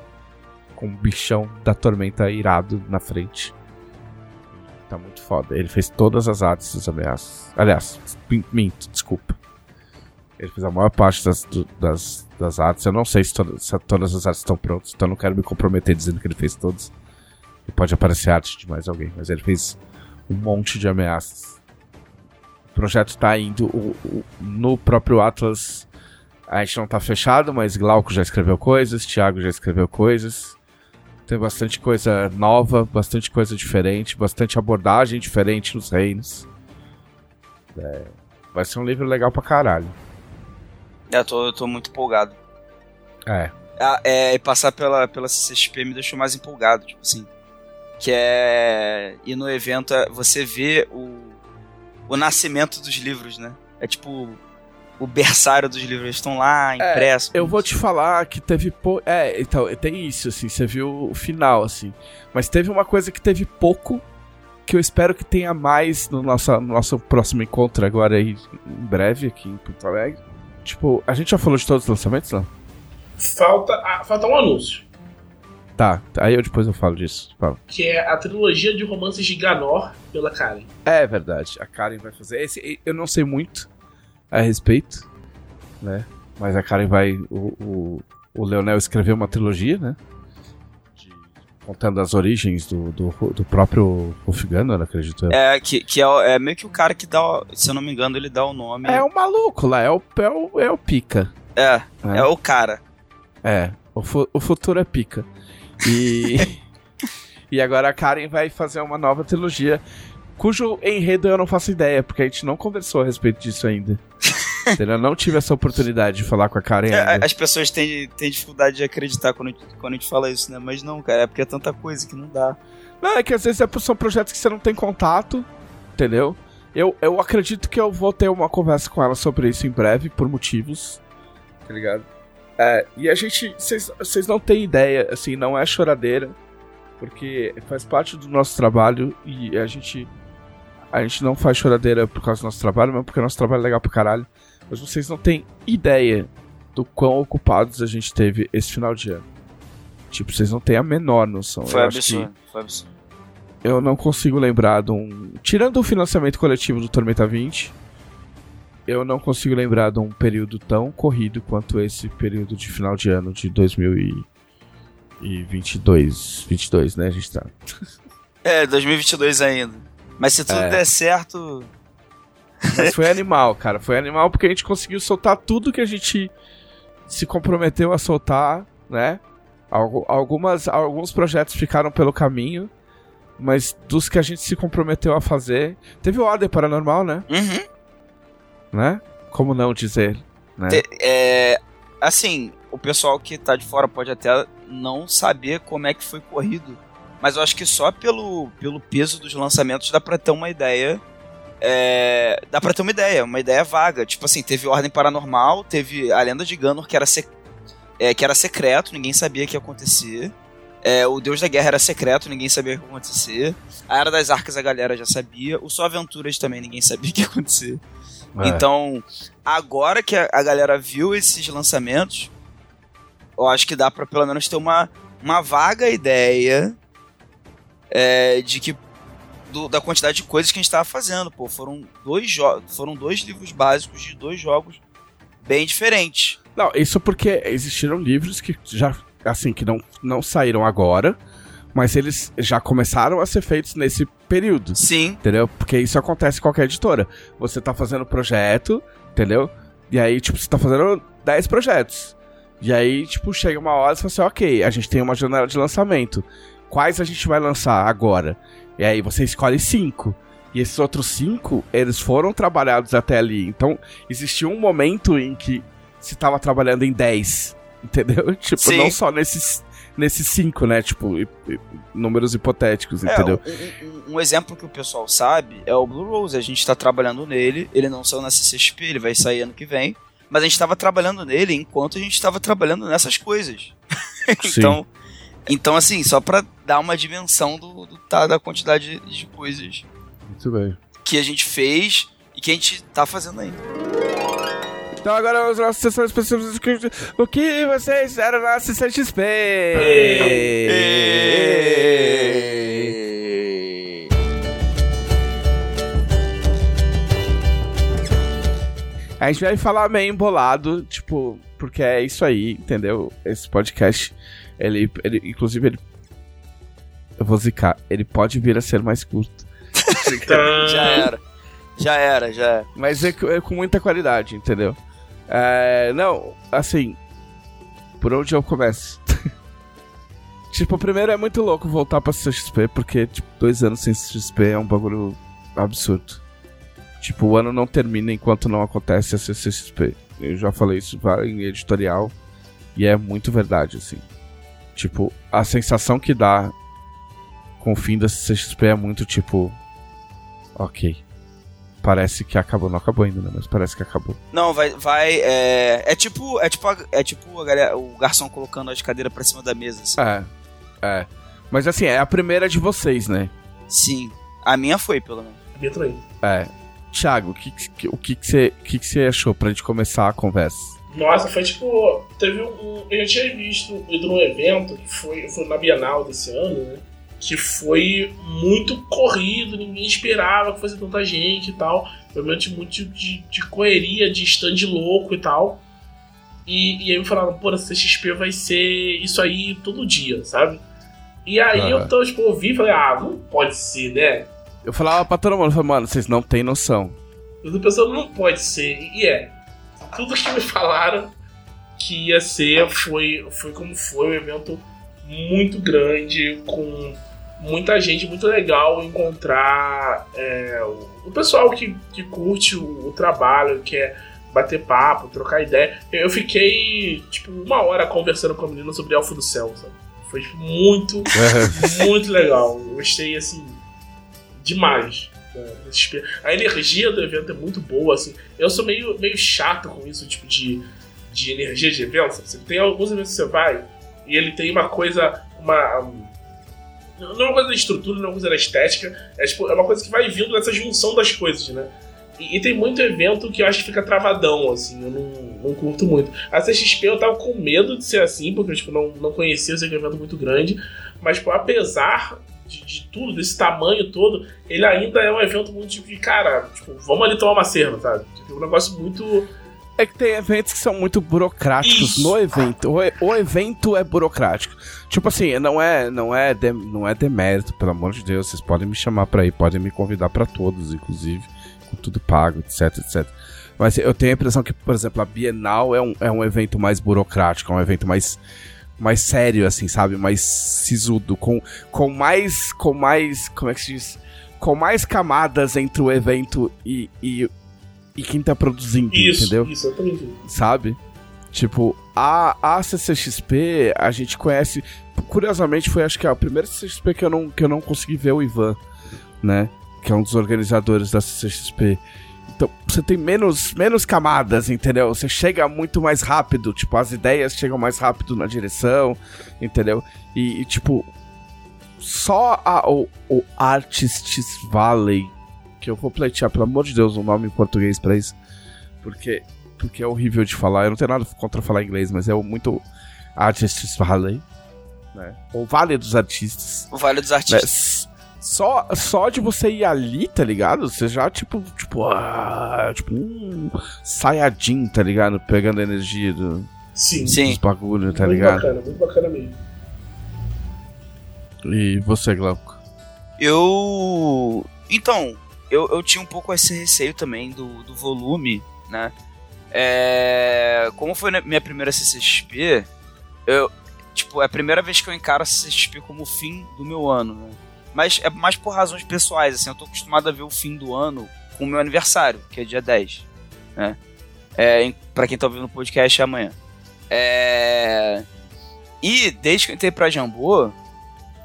Com um bichão da tormenta irado na frente. Tá muito foda. Ele fez todas as artes dos ameaças. Aliás, minto, desculpa. Ele fez a maior parte das, do, das, das artes. Eu não sei se, to se, todas as artes estão prontas, então não quero me comprometer dizendo que ele fez todas. E pode aparecer arte de mais alguém, mas ele fez um monte de ameaças. O projeto tá indo o, o, no próprio Atlas. A gente não tá fechado, mas Glauco já escreveu coisas, Thiago já escreveu coisas. Tem bastante coisa nova, bastante coisa diferente, bastante abordagem diferente nos reinos. É, vai ser um livro legal pra caralho. É, eu tô, eu tô muito empolgado. É. É. E passar pela, pela CCXP me deixou mais empolgado, tipo assim. Que é. E no evento é, você vê o, o nascimento dos livros, né? É tipo o berçário dos livros estão lá, impressos. É, eu vou te falar que teve. Po... É, então, tem isso, assim, você viu o final, assim. Mas teve uma coisa que teve pouco, que eu espero que tenha mais no nosso, no nosso próximo encontro agora aí, em breve, aqui em Porto Alegre. Tipo, a gente já falou de todos os lançamentos, não? Falta, ah, falta um anúncio. Tá, aí eu depois eu falo disso. Falo. Que é a trilogia de romances de Ganor pela Karen. É verdade, a Karen vai fazer. Esse eu não sei muito a respeito, né? Mas a Karen vai. O, o, o Leonel escreveu uma trilogia, né? De, contando as origens do, do, do próprio Wolfgang, acredito. É, que, que é, é, meio que o cara que dá. Se eu não me engano, ele dá o nome. É o maluco lá, é o, é o, é o pica. É, é, é o cara. É, o, fu o futuro é pica. E. [laughs] e agora a Karen vai fazer uma nova trilogia cujo enredo eu não faço ideia, porque a gente não conversou a respeito disso ainda. [laughs] eu não tive essa oportunidade de falar com a Karen é, ainda. As pessoas têm, têm dificuldade de acreditar quando, quando a gente fala isso, né? Mas não, cara, é porque é tanta coisa que não dá. Não, é que às vezes é, são projetos que você não tem contato, entendeu? Eu, eu acredito que eu vou ter uma conversa com ela sobre isso em breve, por motivos. Tá ligado? É, e a gente. Vocês não têm ideia, assim, não é choradeira, porque faz parte do nosso trabalho e a gente a gente não faz choradeira por causa do nosso trabalho, mas porque o nosso trabalho é legal pra caralho. Mas vocês não têm ideia do quão ocupados a gente teve esse final de ano. Tipo, vocês não têm a menor noção. Foi eu absurdo, foi absurdo. Eu não consigo lembrar de um. Tirando o financiamento coletivo do Tormenta 20, eu não consigo lembrar de um período tão corrido quanto esse período de final de ano de 2022. 22, né? A gente tá. [laughs] É, 2022 ainda. Mas se tudo é. der certo. Mas foi [laughs] animal, cara. Foi animal porque a gente conseguiu soltar tudo que a gente se comprometeu a soltar, né? Algumas, alguns projetos ficaram pelo caminho, mas dos que a gente se comprometeu a fazer. Teve o Ordem Paranormal, né? Uhum. Né? Como não dizer, né? É, assim, o pessoal que tá de fora pode até não saber como é que foi corrido mas eu acho que só pelo, pelo peso dos lançamentos dá pra ter uma ideia. É, dá pra ter uma ideia, uma ideia vaga. Tipo assim, teve Ordem Paranormal, teve a Lenda de Ganor, que era, sec, é, que era secreto, ninguém sabia o que ia acontecer. É, o Deus da Guerra era secreto, ninguém sabia o que ia acontecer. A Era das Arcas a galera já sabia. O Só Aventuras também ninguém sabia o que ia acontecer. É. Então, agora que a, a, galera viu esses lançamentos, eu acho que dá pra pelo menos ter uma, uma vaga ideia é, de que do, da quantidade de coisas que a gente estava fazendo. Pô, foram dois jogos, foram dois livros básicos de dois jogos bem diferentes. Não, isso porque existiram livros que já assim que não, não saíram agora, Mas eles já começaram a ser feitos nesse período. Sim. Entendeu? Porque isso acontece em qualquer editora. Você tá fazendo projeto, entendeu? E aí, tipo, você tá fazendo 10 projetos. E aí, tipo, chega uma hora e você fala assim, ok, a gente tem uma janela de lançamento. Quais a gente vai lançar agora? E aí você escolhe cinco. E esses outros cinco, eles foram trabalhados até ali. Então, existia um momento em que se tava trabalhando em 10. [laughs] Entendeu? Tipo, Sim. não só nesses, nesses cinco, né? Tipo, números hipotéticos, É, entendeu? um, um- exemplo que o pessoal sabe é o Blue Rose. A gente tá trabalhando nele, ele não saiu na CCXP, ele vai sair ano que vem. Mas a gente tava trabalhando nele enquanto a gente tava trabalhando nessas coisas. [laughs] então, então, assim, só pra dar uma dimensão do, do tá, da quantidade de, de coisas Muito bem. que a gente fez e que a gente tá fazendo ainda. Então agora vamos à sessão específica. O que vocês fizeram na CCXP? A gente vai falar meio embolado, tipo, porque é isso aí, entendeu? Esse podcast, ele, ele inclusive, ele, eu vou zicar, ele pode vir a ser mais curto. [laughs] Já era. Já era, já era. Mas é, é com muita qualidade, entendeu? É, não, assim, por onde eu começo? [laughs] tipo, primeiro é muito louco voltar pra CXP, porque, tipo, dois anos sem CXP é um bagulho absurdo. Tipo, o ano não termina enquanto não acontece a CCXP. Eu já falei isso em editorial, e é muito verdade, assim. Tipo, a sensação que dá com o fim da CCXP é muito tipo. Ok. Parece que acabou. Não acabou ainda, né? Mas parece que acabou. Não, vai. vai é, é tipo. É tipo, a, é tipo a galera, o garçom colocando as cadeiras pra cima da mesa. Assim. É. É. Mas assim, é a primeira de vocês, né? Sim. A minha foi, pelo menos. Minha também. É. Thiago, o que, que, o que, que, você, o que, que você achou pra gente começar a conversa? Nossa, foi tipo. Teve um. Eu já tinha visto ido num evento que foi, foi na Bienal desse ano, né? Que foi muito corrido, ninguém esperava que fosse tanta gente e tal. Foi um momento muito de, de correria, de stand louco e tal. E, e aí me falaram, pô, a CXP vai ser isso aí todo dia, sabe? E aí Ah. eu tô, tipo, ouvi e falei, ah, não pode ser, né? Eu falava pra todo mundo, eu falei, mano, vocês não têm noção. Eu tô pensando, não pode ser. E é. Tudo que me falaram que ia ser foi, foi como foi um evento muito grande, com muita gente, muito legal encontrar é, o, o pessoal que, que curte o, o trabalho, quer bater papo, trocar ideia. Eu, fiquei, tipo, uma hora conversando com a menina sobre Elfo do Céu, sabe? Foi tipo, muito, [laughs] muito legal. Eu gostei, assim, demais. né, A energia do evento é muito boa, assim. Eu sou meio, meio chato com isso, tipo, de, de energia de evento. sabe? Tem alguns eventos que você vai e ele tem uma coisa, uma... Não é uma coisa da estrutura, não é uma coisa da estética. É, tipo, é uma coisa que vai vindo nessa junção das coisas, né? E, e tem muito evento que eu acho que fica travadão, assim, eu não, não curto muito. A CXP eu tava com medo de ser assim, porque eu tipo, não, não conhecia, eu sei que é um evento muito grande. Mas, tipo, apesar de, de tudo, desse tamanho todo, ele ainda é um evento muito tipo cara, tipo, vamos ali tomar uma cerva, sabe? Tipo, um negócio muito. É que tem eventos que são muito burocráticos Isso. no evento. O, o evento é burocrático. Tipo assim, não é, não é, de- não é demérito, pelo amor de Deus. Vocês podem me chamar pra ir, podem me convidar pra todos, inclusive, com tudo pago, etc, etc. Mas eu tenho a impressão que, por exemplo, a Bienal é um, é um evento mais burocrático, é um evento mais mais sério, assim, sabe? Mais sisudo, com, com mais. com mais. como é que se diz? Com mais camadas entre o evento e, e, e quem tá produzindo, Isso, entendeu? isso, vi. sabe? Tipo, a, a CCXP a gente conhece. Curiosamente, foi acho que a primeira CCXP que eu não, que eu não consegui ver o Ivan, né? Que é um dos organizadores da CCXP. Então, você tem menos, menos camadas, entendeu? Você chega muito mais rápido, tipo, as ideias chegam mais rápido na direção, entendeu? E, e, tipo, só a, o, o Artists Valley, que eu vou pleitear, pelo amor de Deus, um nome em português pra isso, porque porque é horrível de falar. Eu não tenho nada contra falar inglês, mas é muito Artists Valley, né? Ou Vale dos Artistas. O Vale dos né? Artistas. S- Só, só de você ir ali, tá ligado? Você já, tipo, tipo, ah, tipo, um Sayajin, tá ligado? Pegando a energia do, Sim. Sim. dos bagulho, tá muito ligado? bacana, muito bacana mesmo. E você, Glauco? Eu. Então, eu, eu tinha um pouco esse receio também do, do volume, né? É... Como foi minha primeira CCXP, eu. Tipo, é a primeira vez que eu encaro a CCXP como o fim do meu ano, né? Mas é mais por razões pessoais, assim, eu tô acostumado a ver o fim do ano com o meu aniversário, que é dia 10, né? É, pra quem tá ouvindo o podcast é amanhã. É... E desde que eu entrei pra Jambô,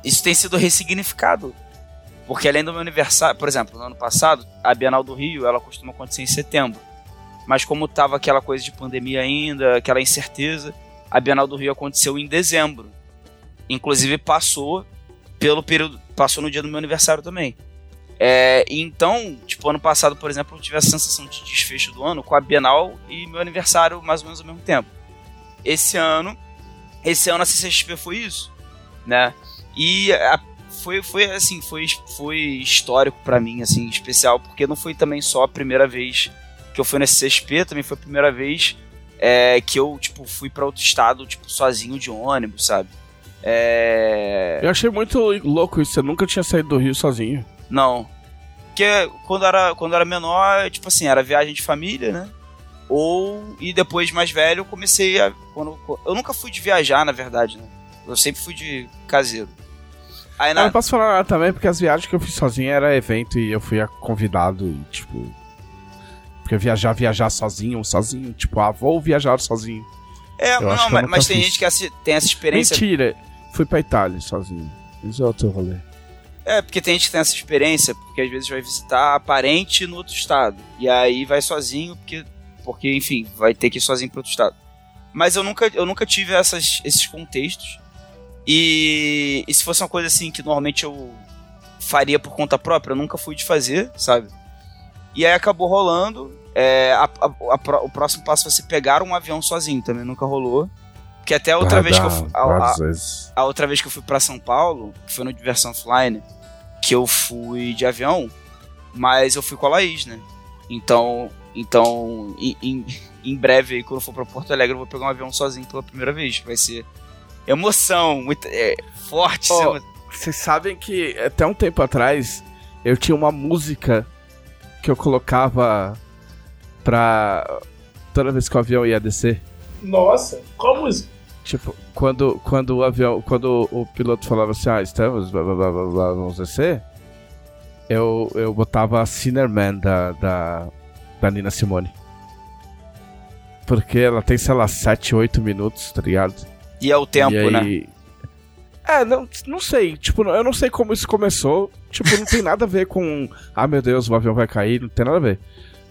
isso tem sido ressignificado. Porque além do meu aniversário, por exemplo, no ano passado, a Bienal do Rio, ela costuma acontecer em setembro. Mas como tava aquela coisa de pandemia ainda, aquela incerteza, a Bienal do Rio aconteceu em dezembro. Inclusive passou pelo período, passou no dia do meu aniversário também. É, então, tipo, ano passado, por exemplo, eu tive a sensação de desfecho do ano com a Bienal e meu aniversário mais ou menos ao mesmo tempo. Esse ano, esse ano a CCXP foi isso, né? E a, foi, foi assim, foi, foi histórico para mim, assim, especial, porque não foi também só a primeira vez que eu fui na CCXP, também foi a primeira vez é, que eu, tipo, fui para outro estado, tipo, sozinho de ônibus, sabe? É... Eu achei muito louco isso, você nunca tinha saído do Rio sozinho. Não. Porque quando era, quando era menor, tipo assim, era viagem de família, né? Ou. E depois, mais velho, eu comecei a. Quando, eu nunca fui de viajar, na verdade, né? Eu sempre fui de caseiro. Aí, na... Eu não posso falar nada também, porque as viagens que eu fiz sozinho era evento e eu fui convidado e, tipo. Porque viajar, viajar sozinho, sozinho, tipo, ah, vou viajar sozinho. É, eu não, mas, mas tem gente que tem essa experiência. Mentira, fui pra Itália sozinho. Isso é outro rolê. É, porque tem gente que tem essa experiência, porque às vezes vai visitar parente no outro estado. E aí vai sozinho, porque, porque enfim, vai ter que ir sozinho para outro estado. Mas eu nunca, eu nunca tive essas, esses contextos. E, e se fosse uma coisa assim que normalmente eu faria por conta própria, eu nunca fui de fazer, sabe? E aí acabou rolando. É, a, a, a, o próximo passo vai ser pegar um avião sozinho, também nunca rolou. Que até a outra ah, vez que eu fui, a, outra vez que eu fui para São Paulo, que foi no Diversão Flying, que eu fui de avião, mas eu fui com a Laís, né? Então, então em, em, em breve, quando eu for pra Porto Alegre, eu vou pegar um avião sozinho pela primeira vez. Vai ser emoção, muito, é, forte. Oh, vocês sabem que até um tempo atrás eu tinha uma música que eu colocava pra toda vez que o avião ia descer. Nossa, qual música? Tipo, quando, quando o avião, quando o piloto falava assim, ah, estamos, blá, blá, blá, blá, vamos descer, eu, eu botava a Sinnerman da, da, da Nina Simone. Porque ela tem, sei lá, 7, 8 minutos, tá ligado? E é o tempo, aí... né? É, não, não sei. Tipo, eu não sei como isso começou. Tipo, não tem nada a ver com. Ah, meu Deus, o avião vai cair. Não tem nada a ver.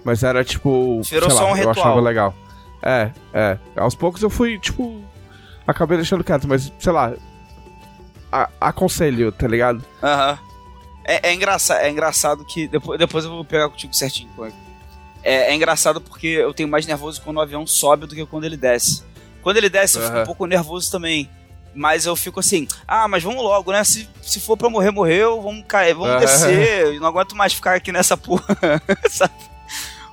Mas era tipo. Virou sei só lá, um ritual. Eu achava legal. É, é. Aos poucos eu fui, tipo, acabei deixando quieto, mas sei lá. A, aconselho, tá ligado? Aham. Uhum. É, é, engraçado, é engraçado que. Depois, depois eu vou pegar contigo certinho, é, é engraçado porque eu tenho mais nervoso quando o avião sobe do que quando ele desce. Quando ele desce, eu fico um pouco nervoso também. Mas eu fico assim, ah, mas vamos logo, né? Se, se for pra morrer, morreu, vamos cair, vamos uhum. descer. Eu não aguento mais ficar aqui nessa porra, [laughs] sabe?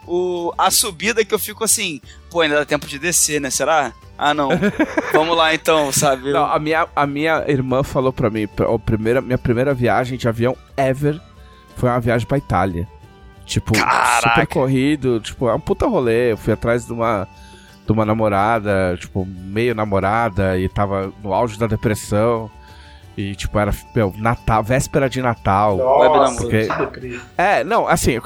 O, a subida que eu fico assim, pô, ainda dá tempo de descer, né? Será? Ah, não. Vamos lá então, sabe? Não, a minha, a minha irmã falou pra mim, a primeira, minha primeira viagem de avião ever foi uma viagem pra Itália. Tipo, Caraca. super corrido, tipo, é um puta rolê. Eu fui atrás de uma, de uma namorada, tipo, meio namorada, e tava no auge da depressão. E, tipo, era, meu, Natal, véspera de Natal. Nossa, porque... É, não, assim, eu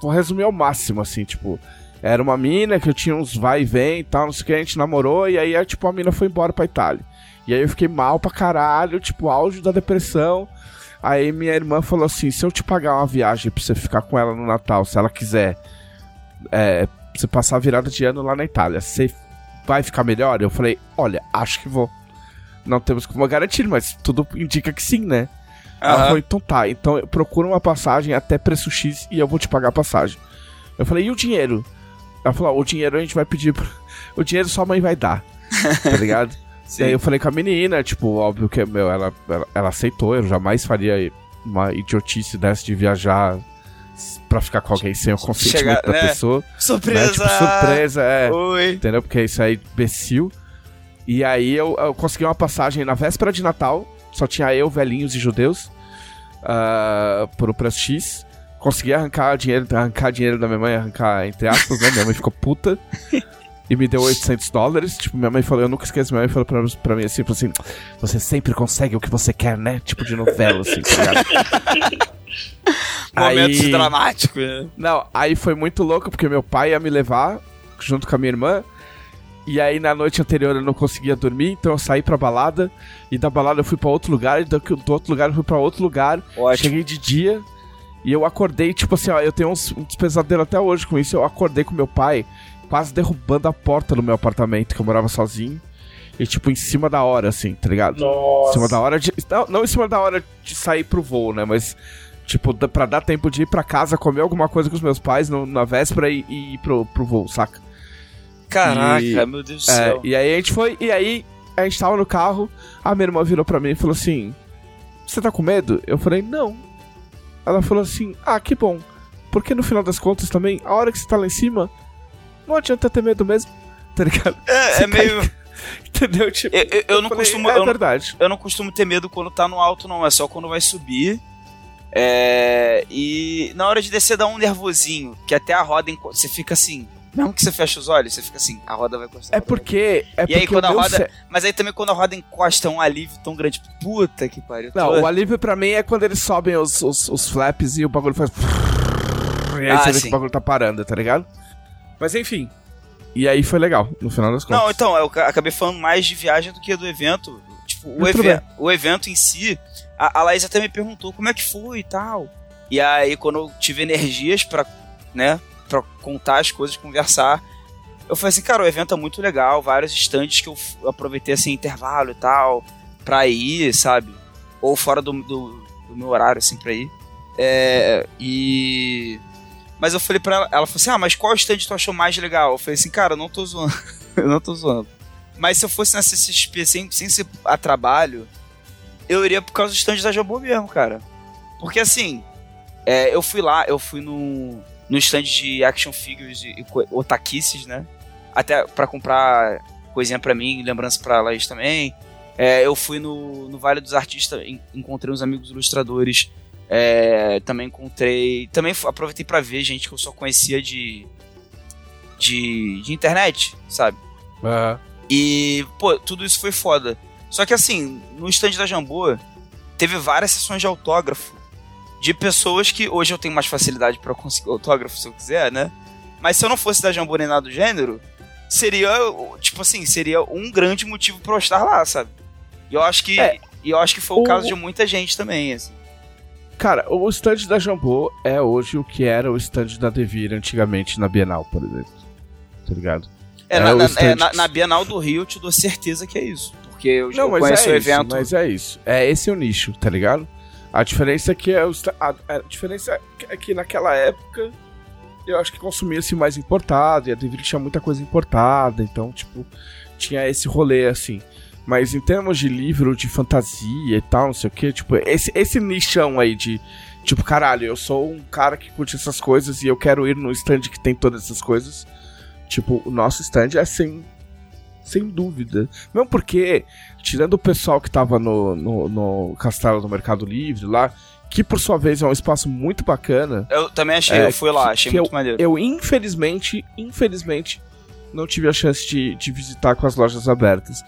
vou resumir ao máximo, assim, tipo, era uma mina que eu tinha uns vai e vem e tal, não sei o que, a gente namorou, e aí, tipo, a mina foi embora pra Itália. E aí eu fiquei mal pra caralho, tipo, auge da depressão. Aí minha irmã falou assim: se eu te pagar uma viagem pra você ficar com ela no Natal, se ela quiser, é, você passar a virada de ano lá na Itália, você vai ficar melhor? Eu falei: olha, acho que vou. Não temos como garantir, mas tudo indica que sim, né? Uhum. Ela falou: então tá, então procura uma passagem até preço X e eu vou te pagar a passagem. Eu falei: e o dinheiro? Ela falou: o dinheiro a gente vai pedir. Pro... [laughs] O dinheiro sua mãe vai dar. tá ligado? [laughs] Sim. E aí eu falei com a menina, tipo, óbvio que, meu, ela, ela, ela aceitou, eu jamais faria uma idiotice dessa de viajar pra ficar com alguém sem o consentimento Chega, da né? pessoa. Surpresa! Né? Tipo, surpresa, é. Oi. Entendeu? Porque isso aí imbecil. E aí eu, eu consegui uma passagem na véspera de Natal só tinha eu, velhinhos e judeus, uh, por um preço X. Consegui arrancar dinheiro, arrancar dinheiro da minha mãe, arrancar entre aspas, né? Minha mãe ficou puta. [laughs] e me deu 800 dólares. Tipo, minha mãe falou, eu nunca esqueço, minha mãe falou pra, pra mim assim, assim, você sempre consegue o que você quer, né? Tipo de novela, assim, tá ligado? [laughs] [laughs] Momentos aí... dramáticos, né? Não, aí foi muito louco, porque meu pai ia me levar junto com a minha irmã. E aí na noite anterior eu não conseguia dormir, então eu saí pra balada. E da balada eu fui pra outro lugar, e do, outro lugar eu fui pra outro lugar. Ótimo. Cheguei de dia. E eu acordei, tipo assim, ó, eu tenho uns, uns pesadelos até hoje com isso. Eu acordei com meu pai quase derrubando a porta do meu apartamento, que eu morava sozinho. E, tipo, em cima da hora, assim, tá ligado? Nossa. Em cima da hora de. Não, não em cima da hora de sair pro voo, né? Mas, tipo, pra dar tempo de ir pra casa, comer alguma coisa com os meus pais no, na véspera e, e ir pro, pro voo, saca? Caraca, e, meu Deus do é, céu. E aí a gente foi. E aí a gente tava no carro, a minha irmã virou pra mim e falou assim: Você tá com medo? Eu falei, não. Ela falou assim: Ah, que bom. Porque no final das contas também, a hora que você tá lá em cima, não adianta ter medo mesmo, [laughs] tá ligado? É, você é meio. [laughs] Entendeu? Tipo, eu, eu, eu não falei, costumo. É eu verdade. Eu não costumo ter medo quando tá no alto, não. É só quando vai subir. É, e na hora de descer dá um nervosinho, que até a roda você fica assim, mesmo que você feche os olhos, você fica assim, a roda vai encostar. É porque. É e porque aí quando a roda. Mas aí também quando a roda encosta é um alívio tão grande. Puta que pariu. Não, o alívio pra mim é quando eles sobem os, os, os flaps e o bagulho faz. [laughs] E aí ah, você vê que o bagulho tá parando, tá ligado? Mas enfim. E aí foi legal, no final das contas. Não, então, eu acabei falando mais de viagem do que do evento. Tipo, o, ev o evento em si, a, a Laís até me perguntou como é que foi e tal. E aí, quando eu tive energias pra, né, pra contar as coisas, conversar, eu falei assim, cara, o evento é muito legal, vários estandes que eu aproveitei assim, intervalo e tal, pra ir, sabe? Ou fora do, do, do meu horário, assim, pra ir. É, e mas eu falei pra ela, ela falou assim: ah, mas qual stand tu achou mais legal? Eu falei assim, cara, eu não tô zoando. [laughs] eu não tô zoando. Mas se eu fosse na CCXP sem, sem ser a trabalho, eu iria por causa do stand da Jabô mesmo, cara. Porque assim, é, eu fui lá, eu fui no, no stand de action figures e, e otaquices, né? Até para comprar coisinha para mim, lembrança pra Laís também. É, eu fui no, no Vale dos Artistas, encontrei uns amigos ilustradores é, também encontrei. Também aproveitei para ver gente que eu só conhecia de. de, de internet, sabe? Uhum. E, pô, tudo isso foi foda. Só que assim, no stand da Jambô, teve várias sessões de autógrafo de pessoas que hoje eu tenho mais facilidade para conseguir autógrafo se eu quiser, né? Mas se eu não fosse da Jambô nem nada do gênero, seria, tipo assim, seria um grande motivo pra eu estar lá, sabe? E eu acho que. É, e eu acho que foi o, o caso de muita gente também, assim. Cara, o stand da Jambô é hoje o que era o stand da Devir antigamente na Bienal, por exemplo. Tá ligado? É, é na, na, é, na, na, Bienal do Rio, eu te dou certeza que é isso. Porque eu já conheço é o isso, evento. Mas é isso. É esse é o nicho, tá ligado? A diferença é que é o, a, a diferença é que naquela época eu acho que consumia-se mais importado e a Devir tinha muita coisa importada, então, tipo, tinha esse rolê assim. Mas em termos de livro de fantasia e tal, não sei o que, tipo, esse, esse nichão aí de. Tipo, caralho, eu sou um cara que curte essas coisas e eu quero ir no stand que tem todas essas coisas. Tipo, o nosso stand é sem. Sem dúvida. Não porque, tirando o pessoal que tava no, no, no Castelo do Mercado Livre lá, que por sua vez é um espaço muito bacana. Eu também achei, é, eu fui lá, achei muito eu, maneiro. Eu, infelizmente, infelizmente, não tive a chance de, de visitar com as lojas abertas.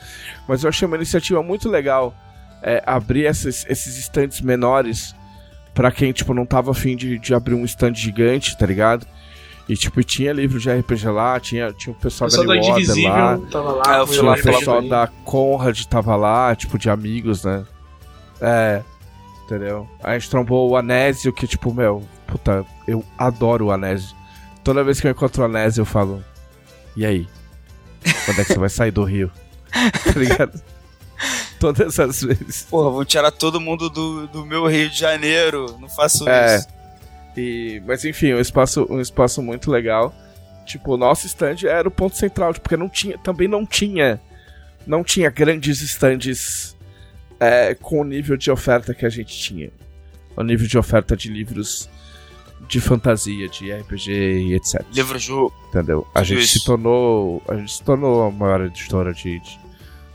Mas eu achei uma iniciativa muito legal é, abrir esses, esses stands menores para quem, tipo, não tava afim de, de abrir um stand gigante, tá ligado? E, tipo, tinha livro de RPG lá, tinha, tinha o pessoal, pessoal da New Order lá, tava lá, ah, tinha o pessoal da Conrad tava lá, tipo, de amigos, né? É, entendeu? A gente trombou o Anésio, que, tipo, meu, puta, eu adoro o Anésio. Toda vez que eu encontro o Anésio, eu falo, e aí? Quando é que você vai sair do Rio? [laughs] tá ligado? Todas as vezes. Porra, vou tirar todo mundo do, do meu Rio de Janeiro. Não faço é. isso. E, mas enfim, um espaço, um espaço muito legal. Tipo, o nosso stand era o ponto central, porque não tinha, também não tinha, não tinha grandes stands é, com o nível de oferta que a gente tinha. O nível de oferta de livros de fantasia, de RPG e etc. Livro-jogo. Entendeu? A gente isso. se tornou. A gente se tornou a maior editora de, de,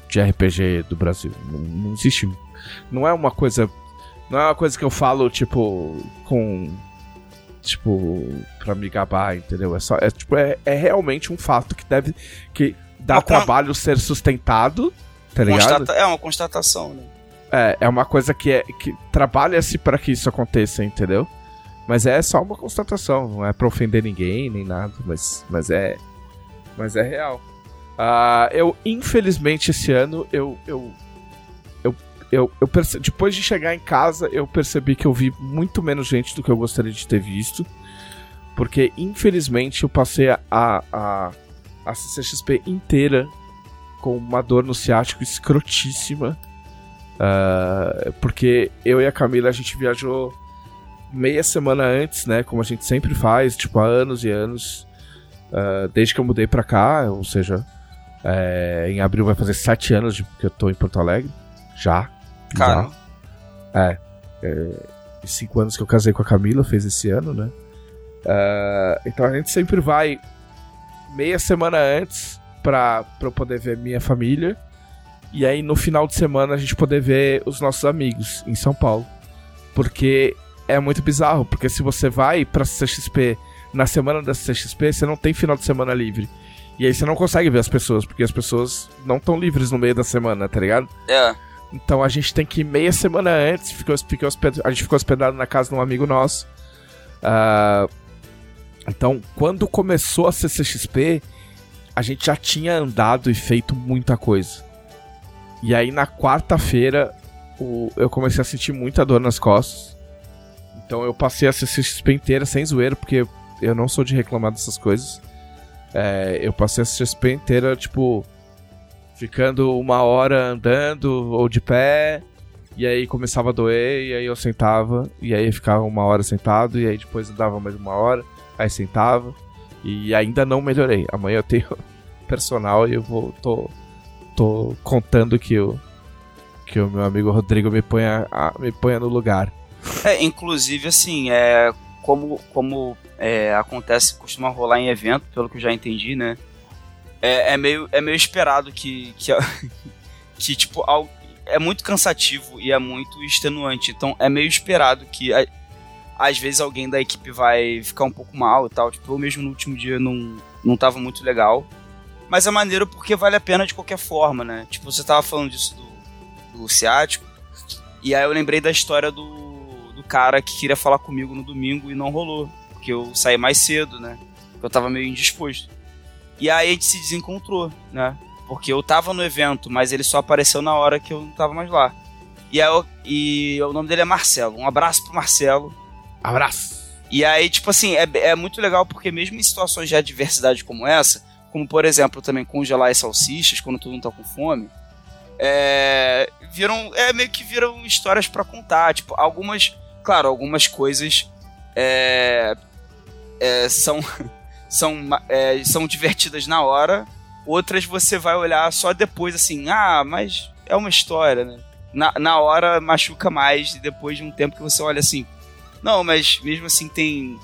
de RPG do Brasil. Não, não, existe. não é uma coisa. Não é uma coisa que eu falo, tipo, com. Tipo, pra me gabar, entendeu? É, só, é, tipo, é, é realmente um fato que deve. que dá Uma con- trabalho ser sustentado, tá ligado? Constata- é uma constatação, né? É, é uma coisa que, é, que trabalha-se para que isso aconteça, entendeu? Mas é só uma constatação, não é pra ofender ninguém, nem nada, mas, mas é. Mas é real. Ah, eu, infelizmente, esse ano, eu. eu, eu, eu, perce- depois de chegar em casa, eu percebi que eu vi muito menos gente do que eu gostaria de ter visto. Porque, infelizmente, eu passei a, a, a, CCXP inteira com uma dor no ciático escrotíssima. Ah, porque eu e a Camila a gente viajou meia semana antes, né? Como a gente sempre faz, tipo, há anos e anos. ah, desde que eu mudei pra cá, ou seja, é, em abril vai fazer sete anos de que eu tô em Porto Alegre. Já. Cara, Já. E cinco anos que eu casei com a Camila, fez esse ano, né? Ah, então a gente sempre vai meia semana antes pra, pra eu poder ver minha família. E aí no final de semana a gente poder ver os nossos amigos em São Paulo. Porque é muito bizarro, porque se você vai pra CXP na semana da CXP, você não tem final de semana livre. E aí você não consegue ver as pessoas, porque as pessoas não estão livres no meio da semana, tá ligado? é. Então a gente tem que ir meia semana antes. Ficou, ficou a gente ficou hospedado na casa de um amigo nosso. Ah, então, quando começou a CCXP, a gente já tinha andado e feito muita coisa. E aí na quarta-feira eu comecei a sentir muita dor nas costas. Então eu passei a CCXP inteira sem zoeira, porque eu não sou de reclamar dessas coisas. É, eu passei a CCXP inteira, tipo, ficando uma hora andando ou de pé, e aí começava a doer, e aí eu sentava, e aí ficava uma hora sentado, e aí depois andava mais uma hora, aí sentava, e ainda não melhorei. Amanhã eu tenho [laughs] personal e eu vou. tô, tô contando que o, que o meu amigo Rodrigo me ponha, me ponha no lugar. É, inclusive, assim, é, como, como é, acontece, costuma rolar em evento, pelo que eu já entendi, né? É, é meio, é meio esperado que, que, [laughs] que tipo, al- é muito cansativo e é muito extenuante. Então, é meio esperado que, a- às vezes, alguém da equipe vai ficar um pouco mal e tal. Tipo, eu mesmo no último dia não, não tava muito legal. Mas é maneiro porque vale a pena de qualquer forma, né? Tipo, você tava falando disso do, do ciático. E aí eu lembrei da história do, do cara que queria falar comigo no domingo e não rolou. Porque eu saí mais cedo, né? Eu tava meio indisposto. E aí a gente se desencontrou, né? Porque eu tava no evento, mas ele só apareceu na hora que eu não tava mais lá. E, aí eu- e o nome dele é Marcelo. Um abraço pro Marcelo. Abraço! E aí, tipo assim, é, é muito legal porque mesmo em situações de adversidade como essa, como por exemplo também congelar as salsichas quando todo mundo tá com fome, é, viram, é meio que viram histórias pra contar. Tipo, algumas, claro, algumas coisas é, é, são, [laughs] são, é, são divertidas na hora, outras você vai olhar só depois assim, ah, mas é uma história, né? Na, na hora machuca mais, e depois de um tempo que você olha assim, não, mas mesmo assim tem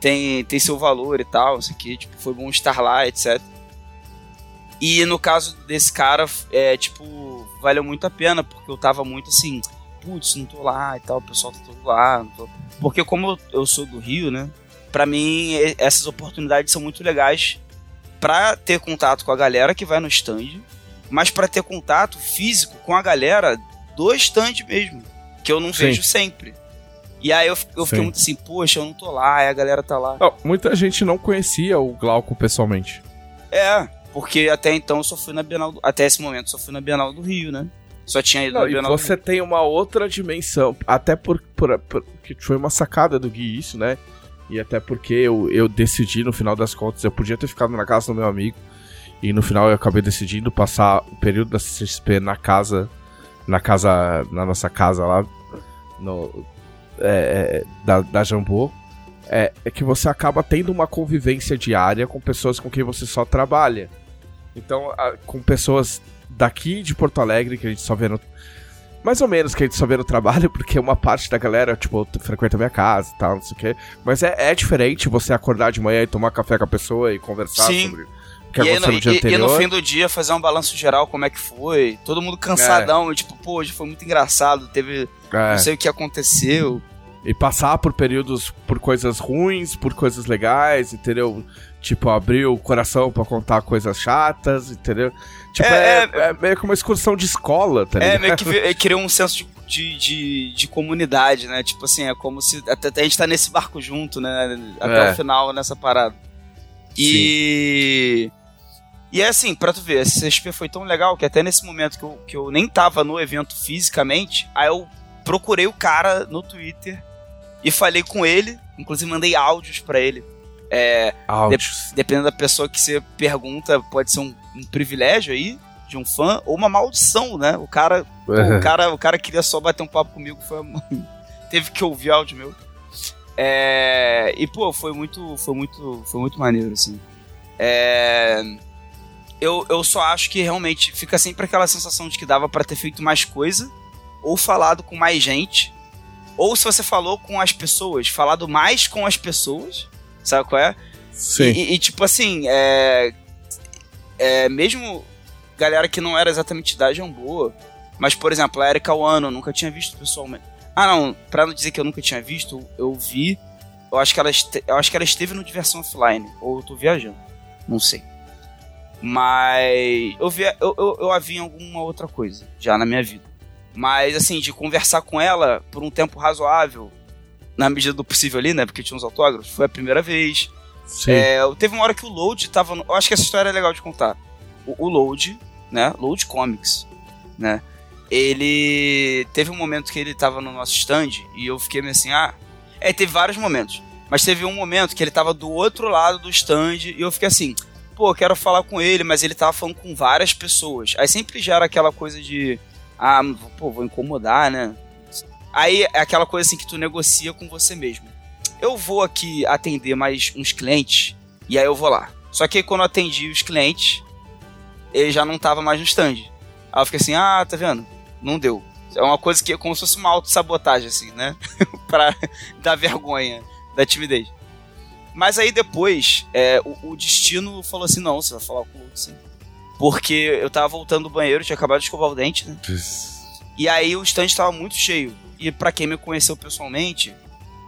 tem, tem seu valor e tal, isso aqui, tipo, foi bom estar lá, etc. E no caso desse cara, é, tipo, valeu muito a pena, porque eu tava muito assim, putz, não tô lá e tal, o pessoal tá todo lá. Porque como eu, eu sou do Rio, né, pra mim essas oportunidades são muito legais pra ter contato com a galera que vai no stand, mas pra ter contato físico com a galera do stand mesmo, que eu não Sim. vejo sempre. E aí eu, eu fiquei Sim. muito assim, poxa, eu não tô lá, a galera tá lá. Não, muita gente não conhecia o Glauco pessoalmente. É, porque até então eu só fui na Bienal do, até esse momento só fui na Bienal do Rio, né? Só tinha ido Não, na e Bienal do você tem uma outra dimensão, até por, por, por- que foi uma sacada do Gui isso, né? E até porque eu, eu decidi, no final das contas, eu podia ter ficado na casa do meu amigo. E no final eu acabei decidindo passar o período da CXP na casa. Na casa. Na nossa casa lá. No, é, é, da, da Jambô. É, é que você acaba tendo uma convivência diária com pessoas com quem você só trabalha. Então, a- com pessoas daqui de Porto Alegre, que a gente só vê no. Mais ou menos que a gente só vê no trabalho, [laughs] porque uma parte da galera, tipo, frequenta a minha casa e tal, não sei o quê. Mas é, é diferente você acordar de manhã e tomar café com a pessoa e conversar Sim. sobre que e, no, e, e no fim do dia fazer um balanço geral, como é que foi. Todo mundo cansadão, e tipo, pô, hoje foi muito engraçado, teve. É. Não sei o que aconteceu. E passar por períodos, por coisas ruins, por coisas legais, entendeu? Tipo, abrir o coração pra contar coisas chatas, entendeu? Tipo, É, é, é meio que uma excursão de escola, tá É, ligado? meio que [laughs] é, criou um senso de, de, de, de comunidade, né? Tipo assim, é como se até, a gente tá nesse barco junto, né? Até É. o final nessa parada. E. E é assim, pra tu ver, esse CSP foi tão legal que até nesse momento que eu, que eu nem tava no evento fisicamente, aí eu procurei o cara no Twitter e falei com ele, inclusive mandei áudios pra ele. É, Áudios. dependendo da pessoa que você pergunta, pode ser um, um privilégio aí de um fã ou uma maldição, né? O cara, pô, o cara, o cara queria só bater um papo comigo, foi [laughs] teve que ouvir áudio meu. É, e pô, foi muito, foi muito, foi muito maneiro assim. É, eu, eu só acho que realmente fica sempre aquela sensação de que dava pra ter feito mais coisa ou falado com mais gente. Ou se você falou com as pessoas, falado mais com as pessoas, sabe qual é? Sim. E, e, tipo assim, é, é, mesmo galera que não era exatamente da Jamboa, mas por exemplo, a Erika Wano, eu nunca tinha visto pessoalmente. Ah, não, pra não dizer que eu nunca tinha visto, eu vi. Eu acho que ela, eu acho que ela esteve no Diversão Offline, ou eu tô viajando, não sei. Mas eu, vi, eu, eu, eu a vi em alguma outra coisa já na minha vida. Mas assim, de conversar com ela por um tempo razoável, na medida do possível ali, né? Porque tinha uns autógrafos, foi a primeira vez. Sim. É, teve uma hora que o Load tava. No, eu acho que essa história é legal de contar. O, o Load, né? Load Comics, né? Ele. Teve um momento que ele tava no nosso stand e eu fiquei meio assim, ah. É, teve vários momentos. Mas teve um momento que ele tava do outro lado do stand e eu fiquei assim, pô, quero falar com ele, mas ele tava falando com várias pessoas. Aí sempre gera aquela coisa de. Ah, pô, vou incomodar, né? Aí é aquela coisa assim que tu negocia com você mesmo eu vou aqui atender mais uns clientes e aí eu vou lá. Só que aí, quando eu atendi os clientes, ele já não tava mais no stand. Aí eu fiquei assim, ah, tá vendo? Não deu. É uma coisa que é como se fosse uma autossabotagem, assim, né? [laughs] pra dar vergonha da timidez. Mas aí depois, é, o, o, destino falou assim, não, você vai falar com o Lúcio, sim. Porque eu tava voltando do banheiro, tinha acabado de escovar o dente, né? E aí o stand tava muito cheio. E para quem me conheceu pessoalmente,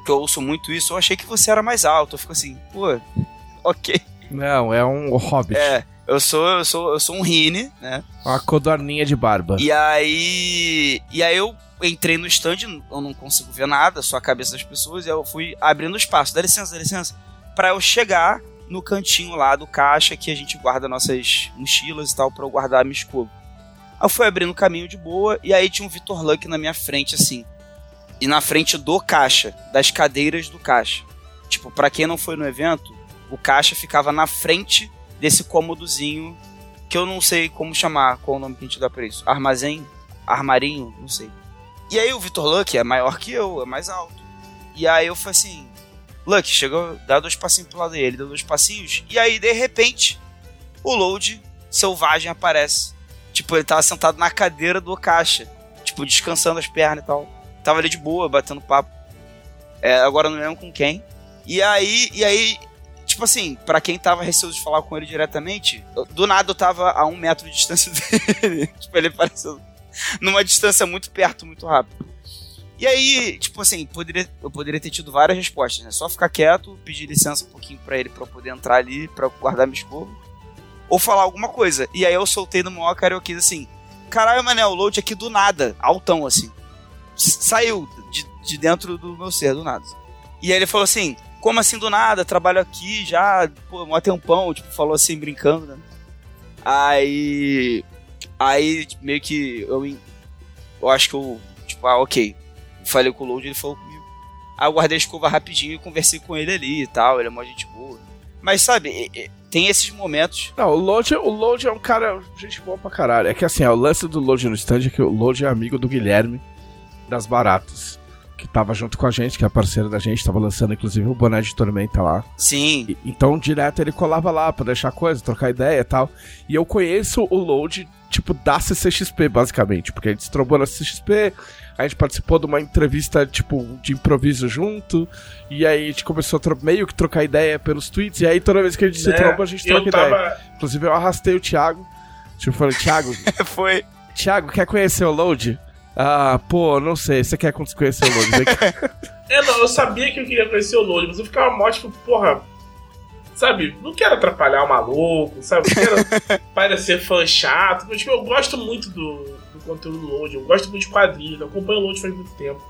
que eu ouço muito isso, eu achei que você era mais alto. Eu fico assim, pô, [laughs] ok. Não, é um hobbit. É, eu sou, eu sou, eu sou um rine, né? Uma codorninha de barba. E aí. E aí eu entrei no stand, eu não consigo ver nada, só a cabeça das pessoas, e eu fui abrindo espaço. Dá licença, dá licença. Pra eu chegar no cantinho lá do caixa que a gente guarda nossas mochilas e tal, pra eu guardar a minha escova. Aí eu fui abrindo o caminho de boa, e aí tinha um Vitor Luck na minha frente, assim e na frente do caixa, das cadeiras do caixa. Tipo, para quem não foi no evento, o caixa ficava na frente desse cômodozinho que eu não sei como chamar, qual o nome que a gente dá pra isso. Armazém? Armarinho? Não sei. E aí o Vitor Luck é maior que eu, é mais alto. E aí eu falei assim, Luck, chegou, dá dois passinhos pro lado dele, deu dois passinhos, e aí de repente o Load selvagem aparece. Tipo, ele tava sentado na cadeira do caixa, tipo, descansando as pernas e tal tava ali de boa, batendo papo. É, agora não lembro com quem. E aí, e aí, tipo assim, para quem tava receoso de falar com ele diretamente, do nada eu tava a um metro de distância [laughs] dele. tipo, ele apareceu numa distância muito perto, muito rápido. E aí, tipo assim, poderia, eu poderia ter tido várias respostas, né? Só ficar quieto, pedir licença um pouquinho para ele pra eu poder entrar ali, pra guardar minha escova. Ou falar alguma coisa. E aí eu soltei no maior carioquês assim: caralho, mané, o load aqui do nada, altão assim saiu de, de dentro do meu ser, do nada. E aí ele falou assim: como assim do nada? Trabalho aqui já, pô, um tempão, tipo, falou assim, brincando, né? Aí. Aí, meio que eu. Eu acho que eu. Tipo, ah, ok. Falei com o Load, ele falou comigo. Aí eu guardei a escova rapidinho e conversei com ele ali e tal. Ele é uma gente boa. Mas sabe, tem esses momentos. Não, o Load, o Load é um cara, gente boa pra caralho. É que assim, ó, o lance do Load no stand é que o Load é amigo do Guilherme das baratas. que tava junto com a gente, que é parceiro da gente, tava lançando inclusive o boné de Tormenta lá. Sim. E- então, direto ele colava lá pra deixar coisa, trocar ideia e tal. E eu conheço o Load, tipo, da CCXP, basicamente, porque a gente se trombou na CCXP, a gente participou de uma entrevista, tipo, de improviso junto, e aí a gente começou a meio que trocar ideia pelos tweets, e aí toda vez que a gente se né? tromba, a gente troca tava. ideia. Inclusive, eu arrastei o Thiago. Tipo, falei, Thiago, [laughs] Foi. Thiago, quer conhecer o Load? Ah, pô, não sei, você quer conhecer o cá. [laughs] É, não, eu sabia que eu queria conhecer o Load, mas eu ficava mó, tipo, porra. Sabe, não quero atrapalhar o maluco, sabe? Não quero [laughs] parecer fã chato. Mas, tipo, eu gosto muito do, do conteúdo do Load, eu gosto muito de quadrinhos, eu acompanho o Load faz muito tempo.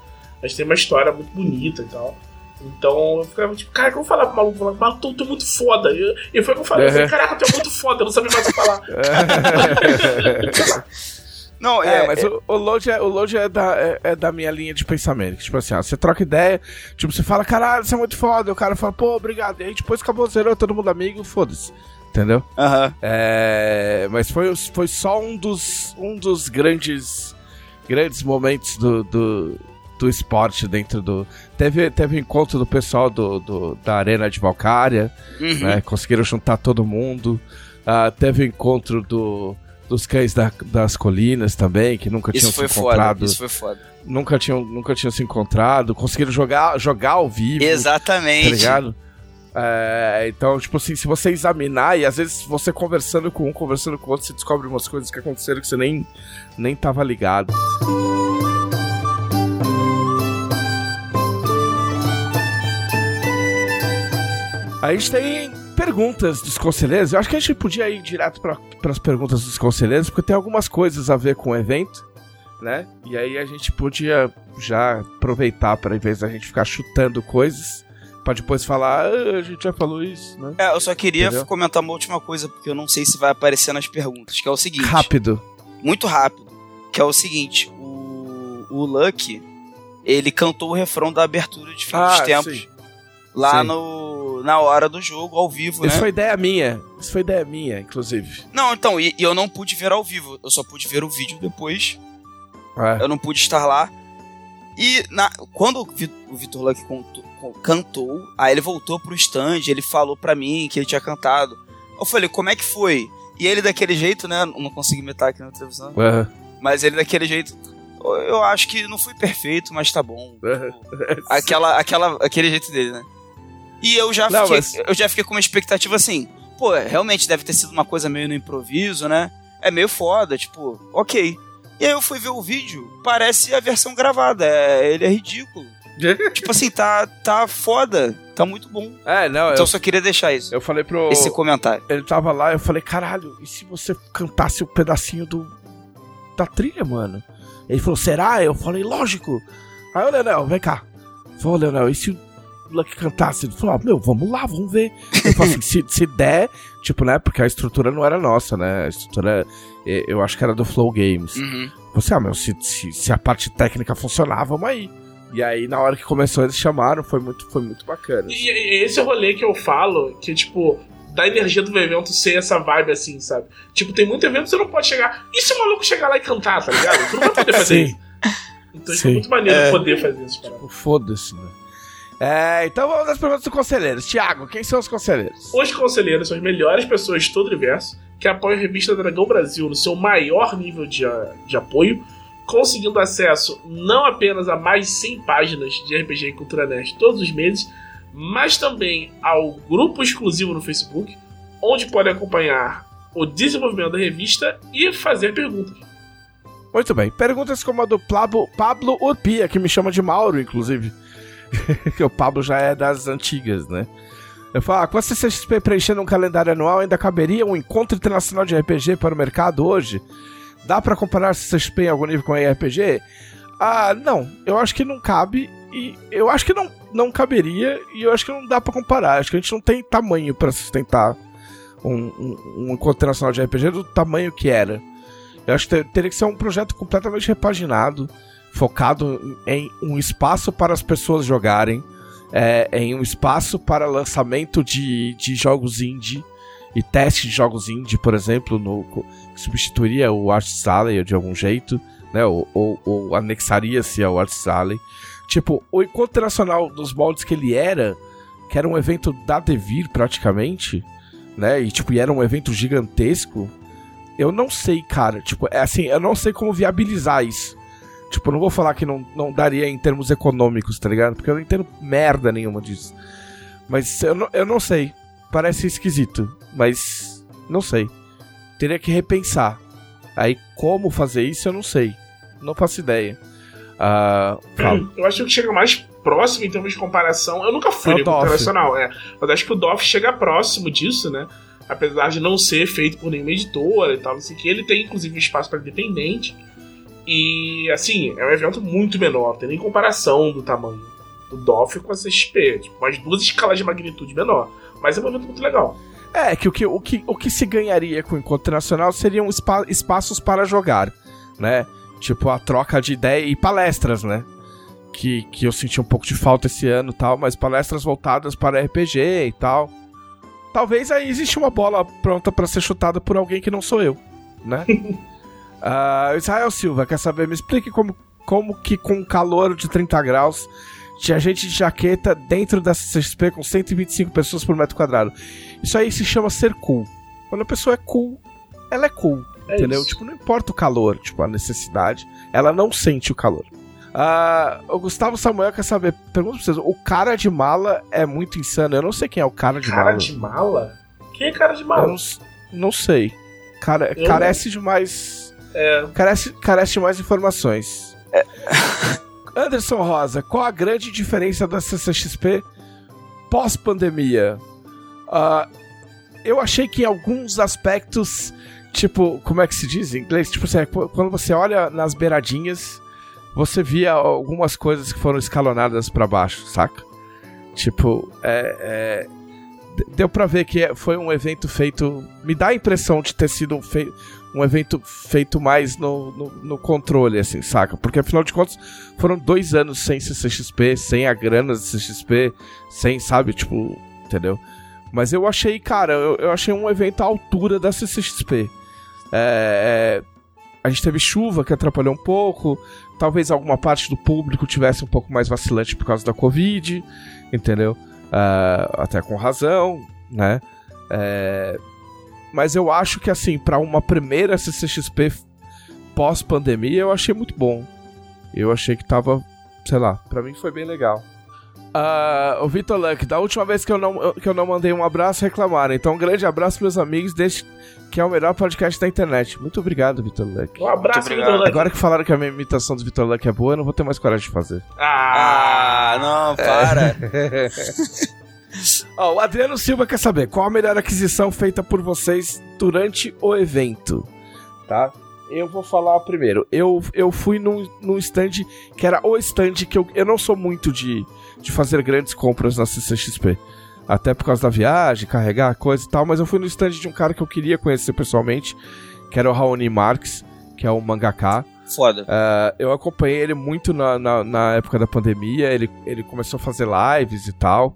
Mas tem uma história muito bonita e tal. Então eu ficava tipo, cara, que eu vou falar pro maluco? Falar, maluco, tu, tu é muito foda. E, e foi o que eu falei, eu falei, Uhum. caraca, tu é muito foda, eu não sabia mais o que falar. [laughs] Não, É, é, mas o, o load, é, o load é, da, é, é da minha linha de pensamento. Tipo assim, ó, você troca ideia, tipo, você fala, caralho, você é muito foda. E o cara fala, pô, obrigado. E aí depois acabou, zerou, todo mundo amigo, foda-se. Entendeu? Aham. É, mas foi, foi só um dos, um dos grandes, grandes momentos do, do, do esporte dentro do. Teve, teve encontro do pessoal do, do- da Arena de Valcária, Uhum. né? Conseguiram juntar todo mundo. Ah, teve o encontro do, dos cães da- das colinas também, que nunca Isso tinham se foda. encontrado. Isso foi foda. Nunca, tinham, nunca tinham se encontrado. Conseguiram jogar, jogar ao vivo. Exatamente. Tá ligado? É, então, tipo assim, se você examinar, e às vezes você conversando com um, conversando com o outro, você descobre umas coisas que aconteceram que você nem, nem tava ligado. A gente tem perguntas dos conselheiros. Eu acho que a gente podia ir direto para as perguntas dos conselheiros, porque tem algumas coisas a ver com o evento, né? E aí a gente podia já aproveitar para, em vez da gente ficar chutando coisas, pra depois falar, "Ah, a gente já falou isso, né? É, eu só queria Entendeu? comentar uma última coisa, porque eu não sei se vai aparecer nas perguntas, que é o seguinte. Rápido. Muito rápido. Que é o seguinte, o, o Lucky, ele cantou o refrão da abertura de Fim dos Ah, Tempos. sim. Lá Sim. no, na hora do jogo, ao vivo, Isso né? foi ideia minha. Isso foi ideia minha, inclusive. Não, então, e, e eu não pude ver ao vivo. Eu só pude ver o vídeo depois. É. Eu não pude estar lá. E na- quando o Vi- o Vitor Luck contou- cantou, aí ele voltou pro stand, ele falou pra mim que ele tinha cantado. Eu falei, como é que foi? E ele daquele jeito, né? Não consegui meter aqui na televisão. Aham. Mas ele daquele jeito. Eu acho que não foi perfeito, mas tá bom. Aham. [laughs] Aquela, aquela, aquele jeito dele, né? E eu já, Não, fiquei, mas- eu já fiquei com uma expectativa assim. Pô, realmente deve ter sido uma coisa meio no improviso, né? É meio foda, tipo, ok. E aí eu fui ver o vídeo, parece a versão gravada. É, ele é ridículo. [laughs] tipo assim, tá, tá foda. Tá muito bom. É, não, Então eu, só queria deixar isso. eu falei pro. Esse comentário. Ele tava lá, eu falei, caralho, e se você cantasse um pedacinho do. da trilha, mano? Ele falou, será? Eu falei, lógico. Aí o Leonel, vem cá. Falou, Leonel, e se Lucky cantasse? Ele falou, ah, meu, vamos lá, vamos ver. Eu falei assim, se, se der, tipo, né? Porque a estrutura não era nossa, né? A estrutura, eu acho que era do Flow Games. Uhum. Você, ah, meu, se, se, se a parte técnica funcionar, vamos aí. E aí, na hora que começou, eles chamaram, foi muito, foi muito bacana. E, e esse é o rolê que eu falo, que, tipo, da energia do evento ser essa vibe assim, sabe? Tipo, tem muito evento que você não pode chegar. E se o maluco chegar lá e cantar, tá ligado? Tu não vai poder fazer Sim. isso. Então tipo, Sim. é muito maneiro É. poder fazer isso, cara. Foda-se, né? É, então vamos às perguntas dos conselheiros. Tiago, quem são os conselheiros? Os conselheiros são as melhores pessoas de todo o universo que apoiam a revista Dragão Brasil no seu maior nível de, a- de apoio, conseguindo acesso não apenas a mais de 100 páginas de RPG e Cultura Nerd todos os meses, mas também ao grupo exclusivo no Facebook, onde podem acompanhar o desenvolvimento da revista e fazer perguntas. Muito bem. Perguntas como a do Pablo, Pablo Urpia, que me chama de Mauro, inclusive. [laughs] que o Pablo já é das antigas, né? Eu falo, ah, com a CCXP preenchendo um calendário anual, ainda caberia um encontro internacional de RPG para o mercado hoje? Dá pra comparar a CCXP em algum nível com a RPG? Ah, não. Eu acho que não cabe e eu acho que não, não caberia e eu acho que não dá pra comparar. Acho que a gente não tem tamanho pra sustentar um, um, um encontro internacional de RPG do tamanho que era. Eu acho que ter- teria que ser um projeto completamente repaginado, focado em um espaço para as pessoas jogarem, é, em um espaço para lançamento de, de jogos indie e teste de jogos indie, por exemplo, no, que substituiria o Arts Alley de algum jeito, né? Ou, ou, ou anexaria-se ao Arts Alley. Tipo, o encontro internacional dos moldes que ele era, que era um evento da Devir praticamente, né? E tipo, e era um evento gigantesco. Eu não sei, cara. Tipo, é assim, eu não sei como viabilizar isso. Tipo, não vou falar que não, não daria em termos econômicos, tá ligado? Porque eu não entendo merda nenhuma disso. Mas eu não, eu não sei. Parece esquisito. Mas não sei. Teria que repensar. Aí, como fazer isso, eu não sei. Não faço ideia. Uh, eu acho que chega mais próximo em termos de comparação. Eu nunca fui é internacional, é. Mas acho que o DOF chega próximo disso, né? Apesar de não ser feito por nenhuma editora e tal, não sei o que. Ele tem, inclusive, um espaço para independente. E, assim, é um evento muito menor. Tem nem comparação do tamanho do DOF com a CXP. Tipo, umas duas escalas de magnitude menor. Mas é um evento muito legal. É, que o que, o que, o que se ganharia com o encontro nacional seriam spa, espaços para jogar, né? Tipo, a troca de ideia e palestras, né? Que, que eu senti um pouco de falta esse ano tal, mas palestras voltadas para RPG e tal. Talvez aí existe uma bola pronta para ser chutada por alguém que não sou eu, né? [laughs] uh, Israel Silva, quer saber? Me explique como, como que com calor de 30 graus tinha gente de jaqueta dentro da CXP com 125 pessoas por metro quadrado. Isso aí se chama ser cool. Quando a pessoa é cool, ela é cool. É entendeu? Isso. Tipo, não importa o calor, tipo, a necessidade. Ela não sente o calor. Uh, o Gustavo Samuel quer saber, pergunta pra vocês, o cara de mala é muito insano. Eu não sei quem é o cara de cara mala. Cara de mala? Quem é cara de mala? Eu não, não sei. Cara, carece não... de mais. É. Carece, carece de mais informações. É. [laughs] Anderson Rosa, qual a grande diferença da CCXP pós-pandemia? Uh, eu achei que em alguns aspectos, tipo, como é que se diz em inglês? Tipo assim, quando você olha nas beiradinhas, você via algumas coisas que foram escalonadas para baixo, saca? Tipo, é, é, deu pra ver que foi um evento feito. Me dá a impressão de ter sido feito um evento feito mais no, no, no, controle, assim, saca? Porque afinal de contas foram dois anos sem CCXP, sem a grana do CCXP, sem, sabe, tipo, entendeu? Mas eu achei, cara, eu, eu achei um evento à altura da CCXP. É, é, a gente teve chuva que atrapalhou um pouco, talvez alguma parte do público tivesse um pouco mais vacilante por causa da Covid, entendeu? Uh, até com razão, né? É, mas eu acho que, assim, para uma primeira CCXP pós-pandemia, eu achei muito bom. Eu achei que tava, sei lá, pra mim foi bem legal. Uh, o Vitor Luck, da última vez que eu, não, que eu não mandei um abraço, reclamaram. Então, um grande abraço, meus amigos, deste que é o melhor podcast da internet. Muito obrigado, Vitor Luck. Um abraço, Vitor Luck. Agora que falaram que a minha imitação do Vitor Luck é boa, eu não vou ter mais coragem de fazer. Ah, ah não, para. [laughs] Ó, o Adriano Silva quer saber qual a melhor aquisição feita por vocês durante o evento, tá? Eu vou falar primeiro. Eu, eu fui num, num stand que era o stand que eu, eu não sou muito de, de fazer grandes compras na CCXP. Até por causa da viagem, carregar coisa e tal, mas eu fui no stand de um cara que eu queria conhecer pessoalmente, que era o Raoni Marques, que é um mangaka. Foda. Uh, eu acompanhei ele muito na, na, na, época da pandemia, ele, ele começou a fazer lives e tal.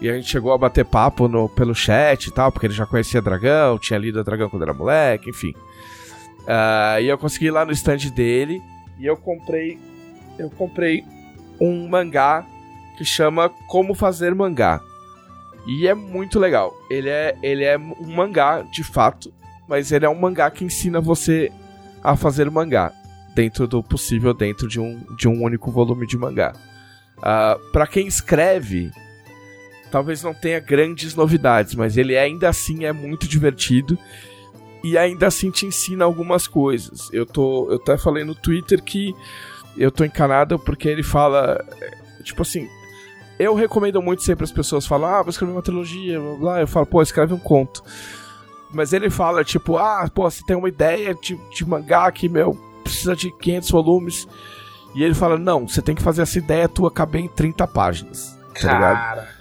E a gente chegou a bater papo no, pelo chat e tal, porque ele já conhecia Dragão, tinha lido Dragão quando era moleque, enfim. Uh, e eu consegui ir lá no stand dele e eu comprei. Eu comprei um mangá que chama Como Fazer Mangá. E é muito legal. Ele é, ele é um mangá, de fato, mas ele é um mangá que ensina você a fazer mangá. Dentro do possível, dentro de um, de um único volume de mangá. Uh, ah, para quem escreve, talvez não tenha grandes novidades, mas ele ainda assim é muito divertido e ainda assim te ensina algumas coisas. Eu tô, eu até falei no Twitter que eu tô encanado porque ele fala, tipo assim, eu recomendo muito sempre as pessoas falam, ah, vou escrever uma trilogia, blá, blá. eu falo, pô, escreve um conto. Mas ele fala, tipo, ah, pô, você tem uma ideia de, de mangá que, meu, precisa de 500 volumes. E ele fala, não, você tem que fazer essa ideia tua caber em 30 páginas. Tá Cara. Ligado?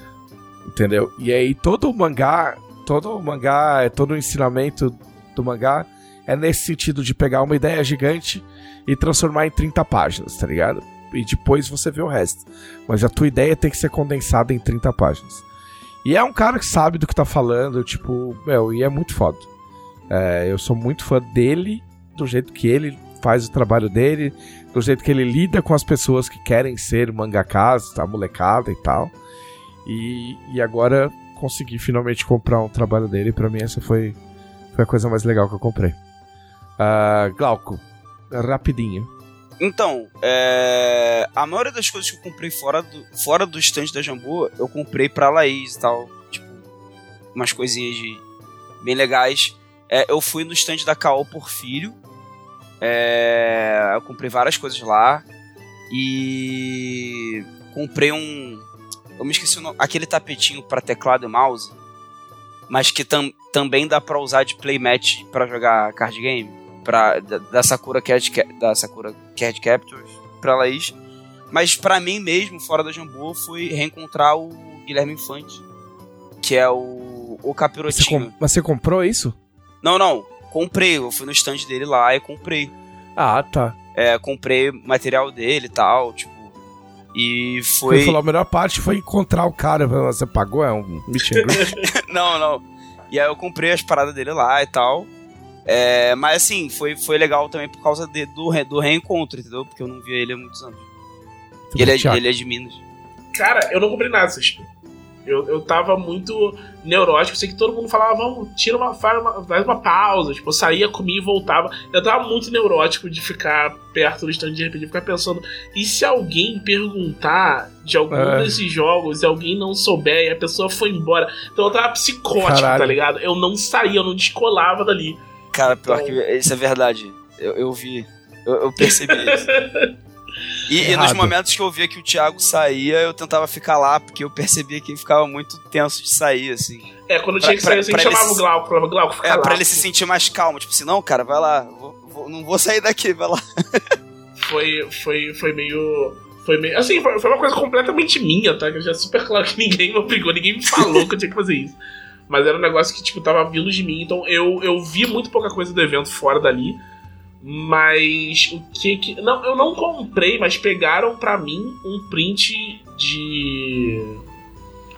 Entendeu? E aí todo o mangá, todo o mangá, todo o ensinamento do mangá é nesse sentido de pegar uma ideia gigante e transformar em 30 páginas, tá ligado? E depois você vê o resto. Mas a tua ideia tem que ser condensada em 30 páginas. E é um cara que sabe do que tá falando, tipo, meu, e é muito foda. É, eu sou muito fã dele, do jeito que ele faz o trabalho dele, do jeito que ele lida com as pessoas que querem ser mangakas, a molecada e tal. E, e agora consegui finalmente comprar um trabalho dele. Para mim, essa foi, foi a coisa mais legal que eu comprei. Uh, Glauco, rapidinho. Então, é... a maioria das coisas que eu comprei fora do, fora do stand da Jambu, eu comprei pra Laís e tal. Tipo, umas coisinhas de... bem legais. É, eu fui no stand da Caô Porfírio. É... Eu comprei várias coisas lá. E comprei um. Eu me esqueci o nome. Aquele tapetinho para teclado e mouse. Mas que tam, também dá pra usar de playmat para jogar card game pra, da, da Sakura Cat da Sakura Cat Captors pra Laís. Mas para mim mesmo, fora da Jambu, foi reencontrar o Guilherme Infante, que é o, o capirotinho. Você Mas você comprou isso? Não, não. Comprei. Eu fui no stand dele lá e comprei. Ah, tá. É, comprei material dele e tal, tipo. E foi. Você falou, a melhor parte foi encontrar o cara. Você pagou? É um meet [laughs] Não, não. E aí eu comprei as paradas dele lá e tal. É, mas assim, foi, foi legal também por causa de, do, do reencontro, entendeu? Porque eu não via ele há muitos anos. E ele, é, ele é de Minas. Cara, eu não comprei nada, vocês. Eu, eu tava muito neurótico. Sei que todo mundo falava, vamos, tira uma, faz uma, faz uma pausa. Tipo, eu saía, comia e voltava. Eu tava muito neurótico de ficar perto do stand de RPG, ficar pensando, e se alguém perguntar de algum é. desses jogos e alguém não souber e a pessoa foi embora? Então eu tava psicótico, tá Caralho. tá ligado? Eu não saía, eu não descolava dali. Cara, pior então... que isso é verdade. Eu, eu vi. Eu, eu percebi isso. [laughs] E, e, nos momentos que eu via que o Thiago saía, eu tentava ficar lá, porque eu percebia que ele ficava muito tenso de sair, assim. É, quando pra, tinha que sair, assim, chamava se... o Glauco, falava, Glauco, fica é, lá. pra ele se sentir mais calmo, tipo assim, não, cara, vai lá, vou, vou, não vou sair daqui, vai lá. [laughs] foi, foi, foi meio... Foi meio... Assim, foi, foi uma coisa completamente minha, tá? Que já é super claro que ninguém me obrigou, ninguém me falou que eu tinha que fazer isso. Mas era um negócio que, tipo, tava vindo de mim. Então eu, eu vi muito pouca coisa do evento fora dali. Mas o que que. Não, eu não comprei, mas pegaram para mim um print de.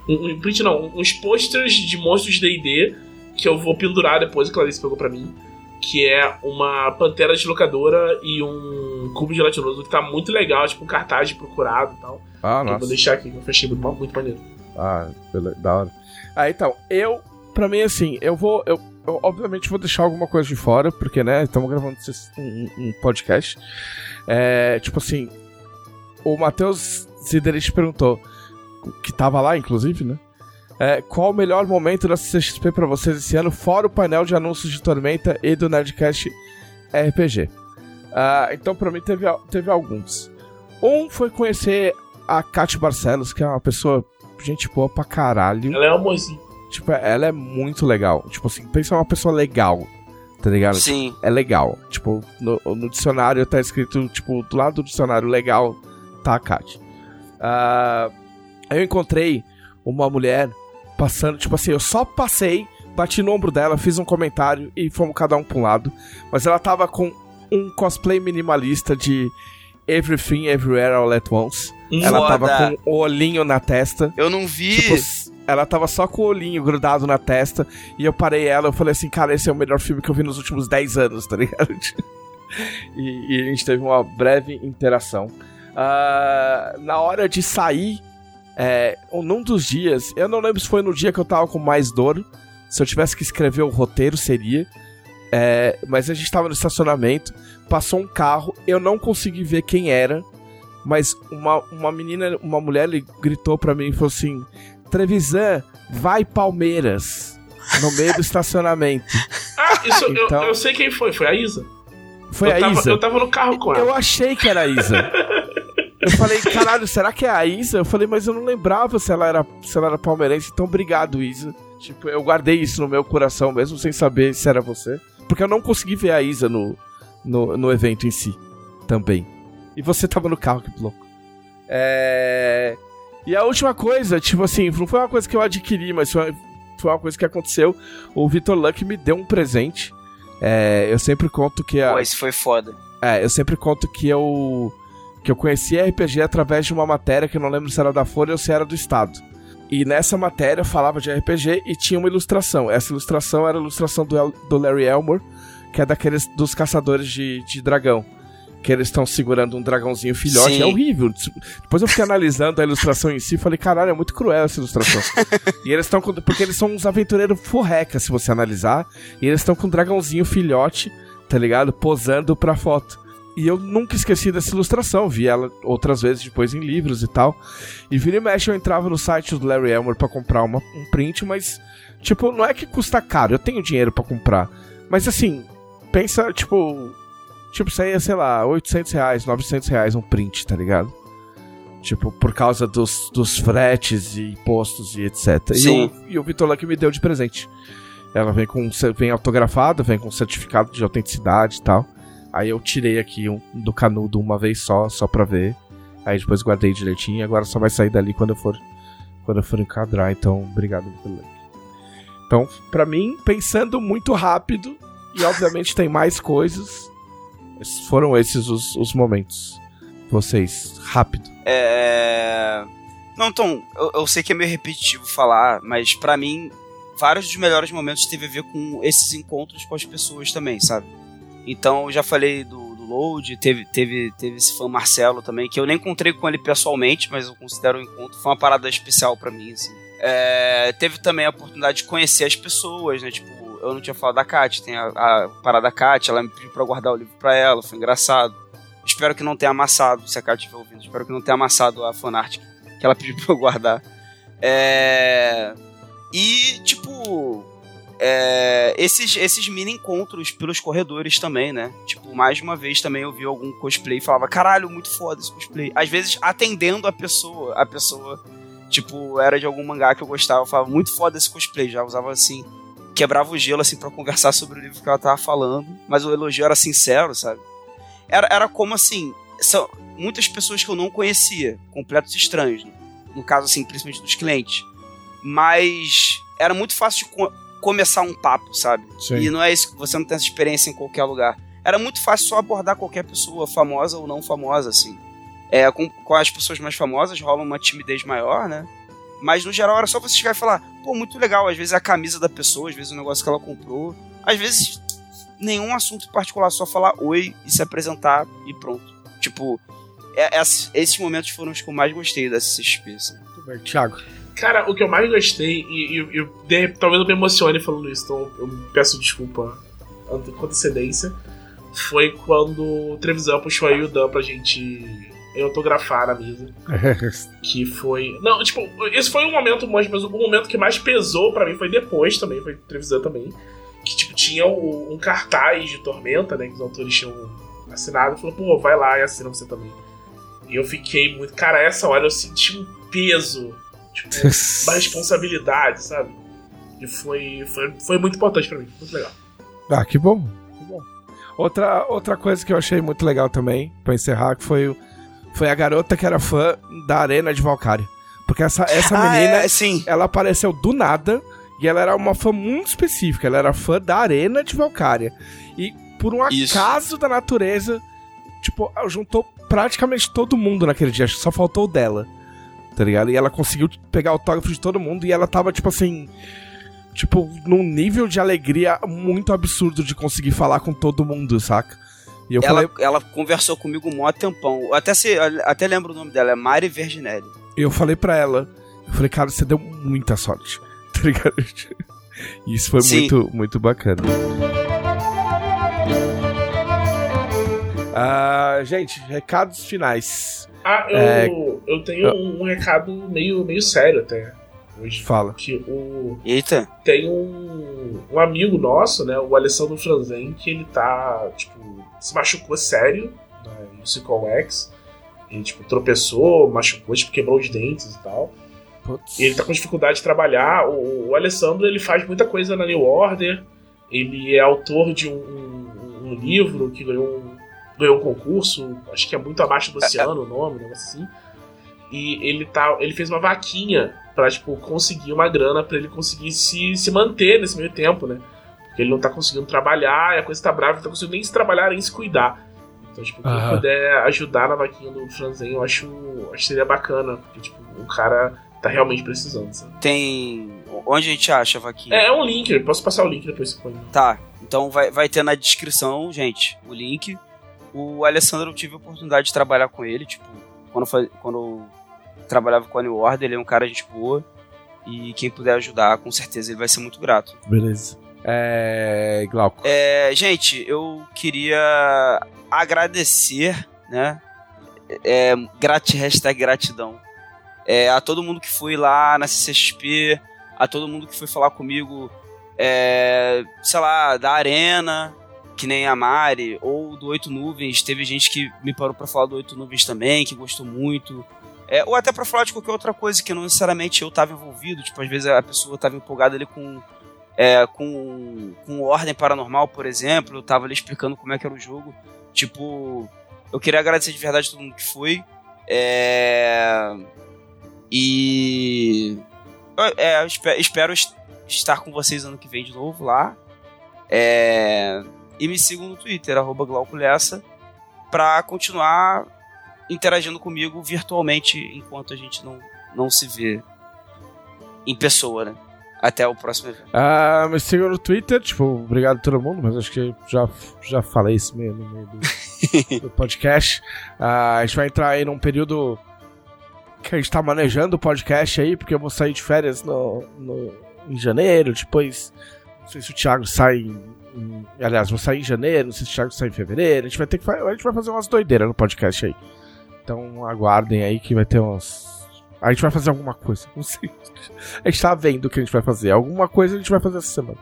Um, um print não, uns posters de monstros DD que eu vou pendurar depois, a Clarice pegou para mim. Que é uma pantera deslocadora e um cubo gelatinoso que tá muito legal, tipo um cartaz de procurado e tal. Ah, nossa. Eu vou deixar aqui, que eu fechei muito, muito maneiro. Ah, da hora. Ah, então, eu, pra mim, assim, eu vou. Eu, eu obviamente vou deixar alguma coisa de fora, porque, né, estamos gravando um, um, podcast. É, tipo assim, o Matheus Ziderich perguntou, que tava lá, inclusive, né? É, qual o melhor momento da CXP para vocês esse ano, fora o painel de anúncios de Tormenta e do Nerdcast RPG? Uh, ah, então, para mim, teve, teve alguns. Um foi conhecer a Kat Barcelos, que é uma pessoa gente boa pra caralho. Ela é amorzinho. Tipo, ela é muito legal. Tipo assim, pensa uma pessoa legal. Tá ligado? Sim. É legal. Tipo, no, no dicionário tá escrito, tipo, do lado do dicionário legal tá a Kat. Uh, eu encontrei uma mulher passando, tipo assim, eu só passei, bati no ombro dela, fiz um comentário e fomos cada um pra um lado. Mas ela tava com um cosplay minimalista de Everything Everywhere All At Once. Ela tava com o olhinho na testa. Eu não vi. Tipo, ela tava só com o olhinho grudado na testa. E eu parei ela, eu falei assim, cara, esse é o melhor filme que eu vi nos últimos 10 anos, tá ligado? [laughs] e, e, a gente teve uma breve interação. Uh, na hora de sair, é, num dos dias, eu não lembro se foi no dia que eu tava com mais dor. Se eu tivesse que escrever o roteiro, seria. É, mas a gente tava no estacionamento, passou um carro, eu não consegui ver quem era, mas uma, uma menina, uma mulher gritou pra mim e falou assim: Trevisan, vai Palmeiras. No meio do estacionamento. [laughs] Ah, isso então, eu, eu, sei quem foi, foi a Isa. Foi eu a tava, Isa? Eu tava no carro com ela. Eu achei que era a Isa. Eu falei, caralho, será que é a Isa? Eu falei, mas eu não lembrava se ela era, se ela era palmeirense, então obrigado, Isa. Tipo, eu guardei isso no meu coração, mesmo sem saber se era você. Porque eu não consegui ver a Isa no, no, no evento em si. Também. E você tava no carro, que louco. É. E a última coisa, tipo assim, não foi uma coisa que eu adquiri, mas foi, foi uma coisa que aconteceu. O Vitor Luck me deu um presente. É, eu sempre conto que a. Pô, isso foi foda. É, eu sempre conto que eu. Que eu conheci RPG através de uma matéria que eu não lembro se era da Folha ou se era do Estado. E nessa matéria falava de RPG e tinha uma ilustração. Essa ilustração era a ilustração do, El, do Larry Elmore, que é daqueles dos caçadores de, de dragão. Que eles estão segurando um dragãozinho filhote. Sim. É horrível. Depois eu fiquei analisando a ilustração em si e falei, caralho, é muito cruel essa ilustração. [laughs] e eles estão com. Porque eles são uns aventureiros forreca, se você analisar. E eles estão com um dragãozinho filhote, tá ligado? Posando pra foto. E eu nunca esqueci dessa ilustração, vi ela outras vezes depois em livros e tal. E vira e mexe eu entrava no site do Larry Elmer pra comprar uma, um print, mas, tipo, não é que custa caro, eu tenho dinheiro pra comprar. Mas assim, pensa, tipo, tipo, isso aí é, sei lá, 800 reais, 900 reais um print, tá ligado? Tipo, por causa dos, dos fretes e impostos e etc. Sim. E o, e o Vitor Luck me deu de presente. Ela vem com vem autografada, vem com certificado de autenticidade e tal. Aí eu tirei aqui um, do canudo uma vez só, só pra ver. Aí depois guardei direitinho. Agora só vai sair dali quando eu for, quando eu for encadrar. Então, obrigado pelo link. Então, pra mim, pensando muito rápido, e obviamente tem mais coisas, foram esses os, os momentos. Vocês, rápido. É. Não, então, eu, eu sei que é meio repetitivo falar, mas pra mim, vários dos melhores momentos teve a ver com esses encontros com as pessoas também, sabe? Então, eu já falei do, do Load, teve, teve, teve esse fã Marcelo também, que eu nem encontrei com ele pessoalmente, mas eu considero o encontro, foi uma parada especial pra mim, assim. É, teve também a oportunidade de conhecer as pessoas, né? Tipo, eu não tinha falado da Kat, tem a, a parada da Kat, ela me pediu pra guardar o livro pra ela, foi engraçado. Espero que não tenha amassado, se a Kat estiver ouvindo, espero que não tenha amassado a fanart que ela [laughs] pediu pra eu guardar. É... E, tipo, é, esses, esses mini encontros pelos corredores também, né? Tipo, mais uma vez também eu vi algum cosplay e falava, caralho, muito foda esse cosplay. Às vezes atendendo a pessoa, a pessoa, tipo, era de algum mangá que eu gostava, eu falava, muito foda esse cosplay, já usava assim, quebrava o gelo assim para conversar sobre o livro que ela tava falando, mas o elogio era sincero, sabe? Era, era como assim, são muitas pessoas que eu não conhecia, completos estranhos, né? no caso assim, principalmente dos clientes. Mas era muito fácil de co começar um papo, sabe? Sim. E não é isso, você não tem essa experiência em qualquer lugar. Era muito fácil só abordar qualquer pessoa, famosa ou não famosa, assim. É, com, com as pessoas mais famosas rola uma timidez maior, né? Mas no geral era só você chegar e falar, pô, muito legal. Às vezes é a camisa da pessoa, às vezes o negócio que ela comprou. Às vezes nenhum assunto particular, só falar oi e se apresentar e pronto. Tipo, é, é, esses momentos foram os que eu mais gostei dessa CXP. Assim. Muito bem, Thiago. Cara, o que eu mais gostei, e, e, e de- talvez eu me emocione falando isso, então eu peço desculpa com antecedência, foi quando o Trevisan puxou aí o Dan pra gente autografar na mesa. [laughs] Que foi. Não, tipo, esse foi um momento, mas, o momento que mais pesou pra mim foi depois também, foi Trevisan também. Que, tipo, tinha o- um cartaz de Tormenta, né? Que os autores tinham assinado e falou, pô, vai lá e assina você também. E eu fiquei muito. Cara, essa hora eu senti um peso, tipo, [laughs] uma responsabilidade, sabe? E foi, foi, foi muito importante pra mim, muito legal. Ah, que bom. Que bom. Outra, outra coisa que eu achei muito legal também, pra encerrar, que foi, o- foi a garota que era fã da Arena de Valkyria. Porque essa, essa Ah, menina, é, sim. ela apareceu do nada e ela era uma fã muito específica. Ela era fã da Arena de Valkyria. E por um Isso. acaso da natureza, tipo, juntou praticamente todo mundo naquele dia. Acho que só faltou o dela. Tá ligado? E ela conseguiu pegar o autógrafo de todo mundo e ela tava, tipo assim. Tipo, num nível de alegria muito absurdo de conseguir falar com todo mundo, saca? E eu Ela, falei, ela conversou comigo um mó tempão. Eu até, se, até lembro o nome dela, é Mari Verginelli. eu falei pra ela, eu falei, cara, você deu muita sorte. [laughs] Tá ligado? E isso foi Sim. muito, muito bacana. Ah, gente, recados finais. Ah, eu, É, eu tenho um, um recado meio, meio sério até hoje. Fala. Que o, Eita. tem um, um amigo nosso, né, o Alessandro Franzen, que ele tá, tipo, se machucou sério né, no Cycle X. Ele, tipo, tropeçou, machucou, tipo, quebrou os dentes e tal. Putz. E ele tá com dificuldade de trabalhar. O, o Alessandro, ele faz muita coisa na New Order. Ele é autor de um, um- um livro que ganhou um, ganhou um concurso, acho que é muito abaixo do oceano o nome, negócio assim. E ele, tá, ele fez uma vaquinha pra, tipo, conseguir uma grana pra ele conseguir se, se manter nesse meio tempo, né? Ele não tá conseguindo trabalhar, e a coisa tá brava, ele não tá conseguindo nem se trabalhar, nem se cuidar. Então, tipo, quem Aham. puder ajudar na vaquinha do Franzen, eu acho, acho que seria bacana. Porque, tipo, o cara tá realmente precisando, sabe? Tem. Onde a gente acha a vaquinha? É, é um link, eu posso passar o link depois você põe. Tá. Então vai, vai ter na descrição, gente, o link. O Alessandro eu tive a oportunidade de trabalhar com ele, tipo, quando, eu, quando eu trabalhava com a New Order, ele é um cara de gente boa. E quem puder ajudar, com certeza ele vai ser muito grato. Beleza. É. Glauco. É, gente, eu queria agradecer, né? É, grat, hashtag gratidão. É, a todo mundo que foi lá na CCXP, a todo mundo que foi falar comigo, é, sei lá, da Arena, que nem a Mari, ou do Oito Nuvens. Teve gente que me parou para falar do Oito Nuvens também, que gostou muito. É, ou até para falar de qualquer outra coisa que não necessariamente eu tava envolvido. Tipo, às vezes a pessoa tava empolgada ali com, é, com, com Ordem Paranormal, por exemplo. Eu tava ali explicando como é que era o jogo. Tipo, eu queria agradecer de verdade todo mundo que foi. É, e. É, espero, espero estar com vocês ano que vem de novo lá. É, e me sigam no Twitter, arroba Glauculessa, pra continuar interagindo comigo virtualmente enquanto a gente não, não se vê em pessoa, né? Até o próximo evento. Ah, me sigam no Twitter, tipo, obrigado a todo mundo, mas acho que já, já falei isso meio no meio do, [laughs] do podcast. Ah, a gente vai entrar aí num período que a gente tá manejando o podcast aí, porque eu vou sair de férias no, no, em janeiro, depois não sei se o Thiago sai em, em, aliás, vou sair em janeiro, não sei se o Thiago sai em fevereiro, a gente vai ter que a gente vai fazer umas doideiras no podcast aí. Então aguardem aí que vai ter uns a gente vai fazer alguma coisa, [laughs] não sei. A gente tá vendo o que a gente vai fazer. Alguma coisa a gente vai fazer essa semana.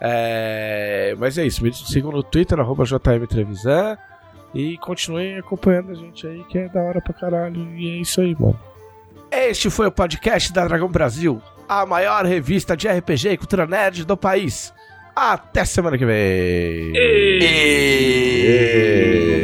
É... Mas é isso, me sigam no Twitter, arroba JM Trevisan. E continuem acompanhando a gente aí, que é da hora pra caralho. E é isso aí, mano. Este foi o podcast da Dragão Brasil, a maior revista de RPG e cultura nerd do país. Até semana que vem. E... E...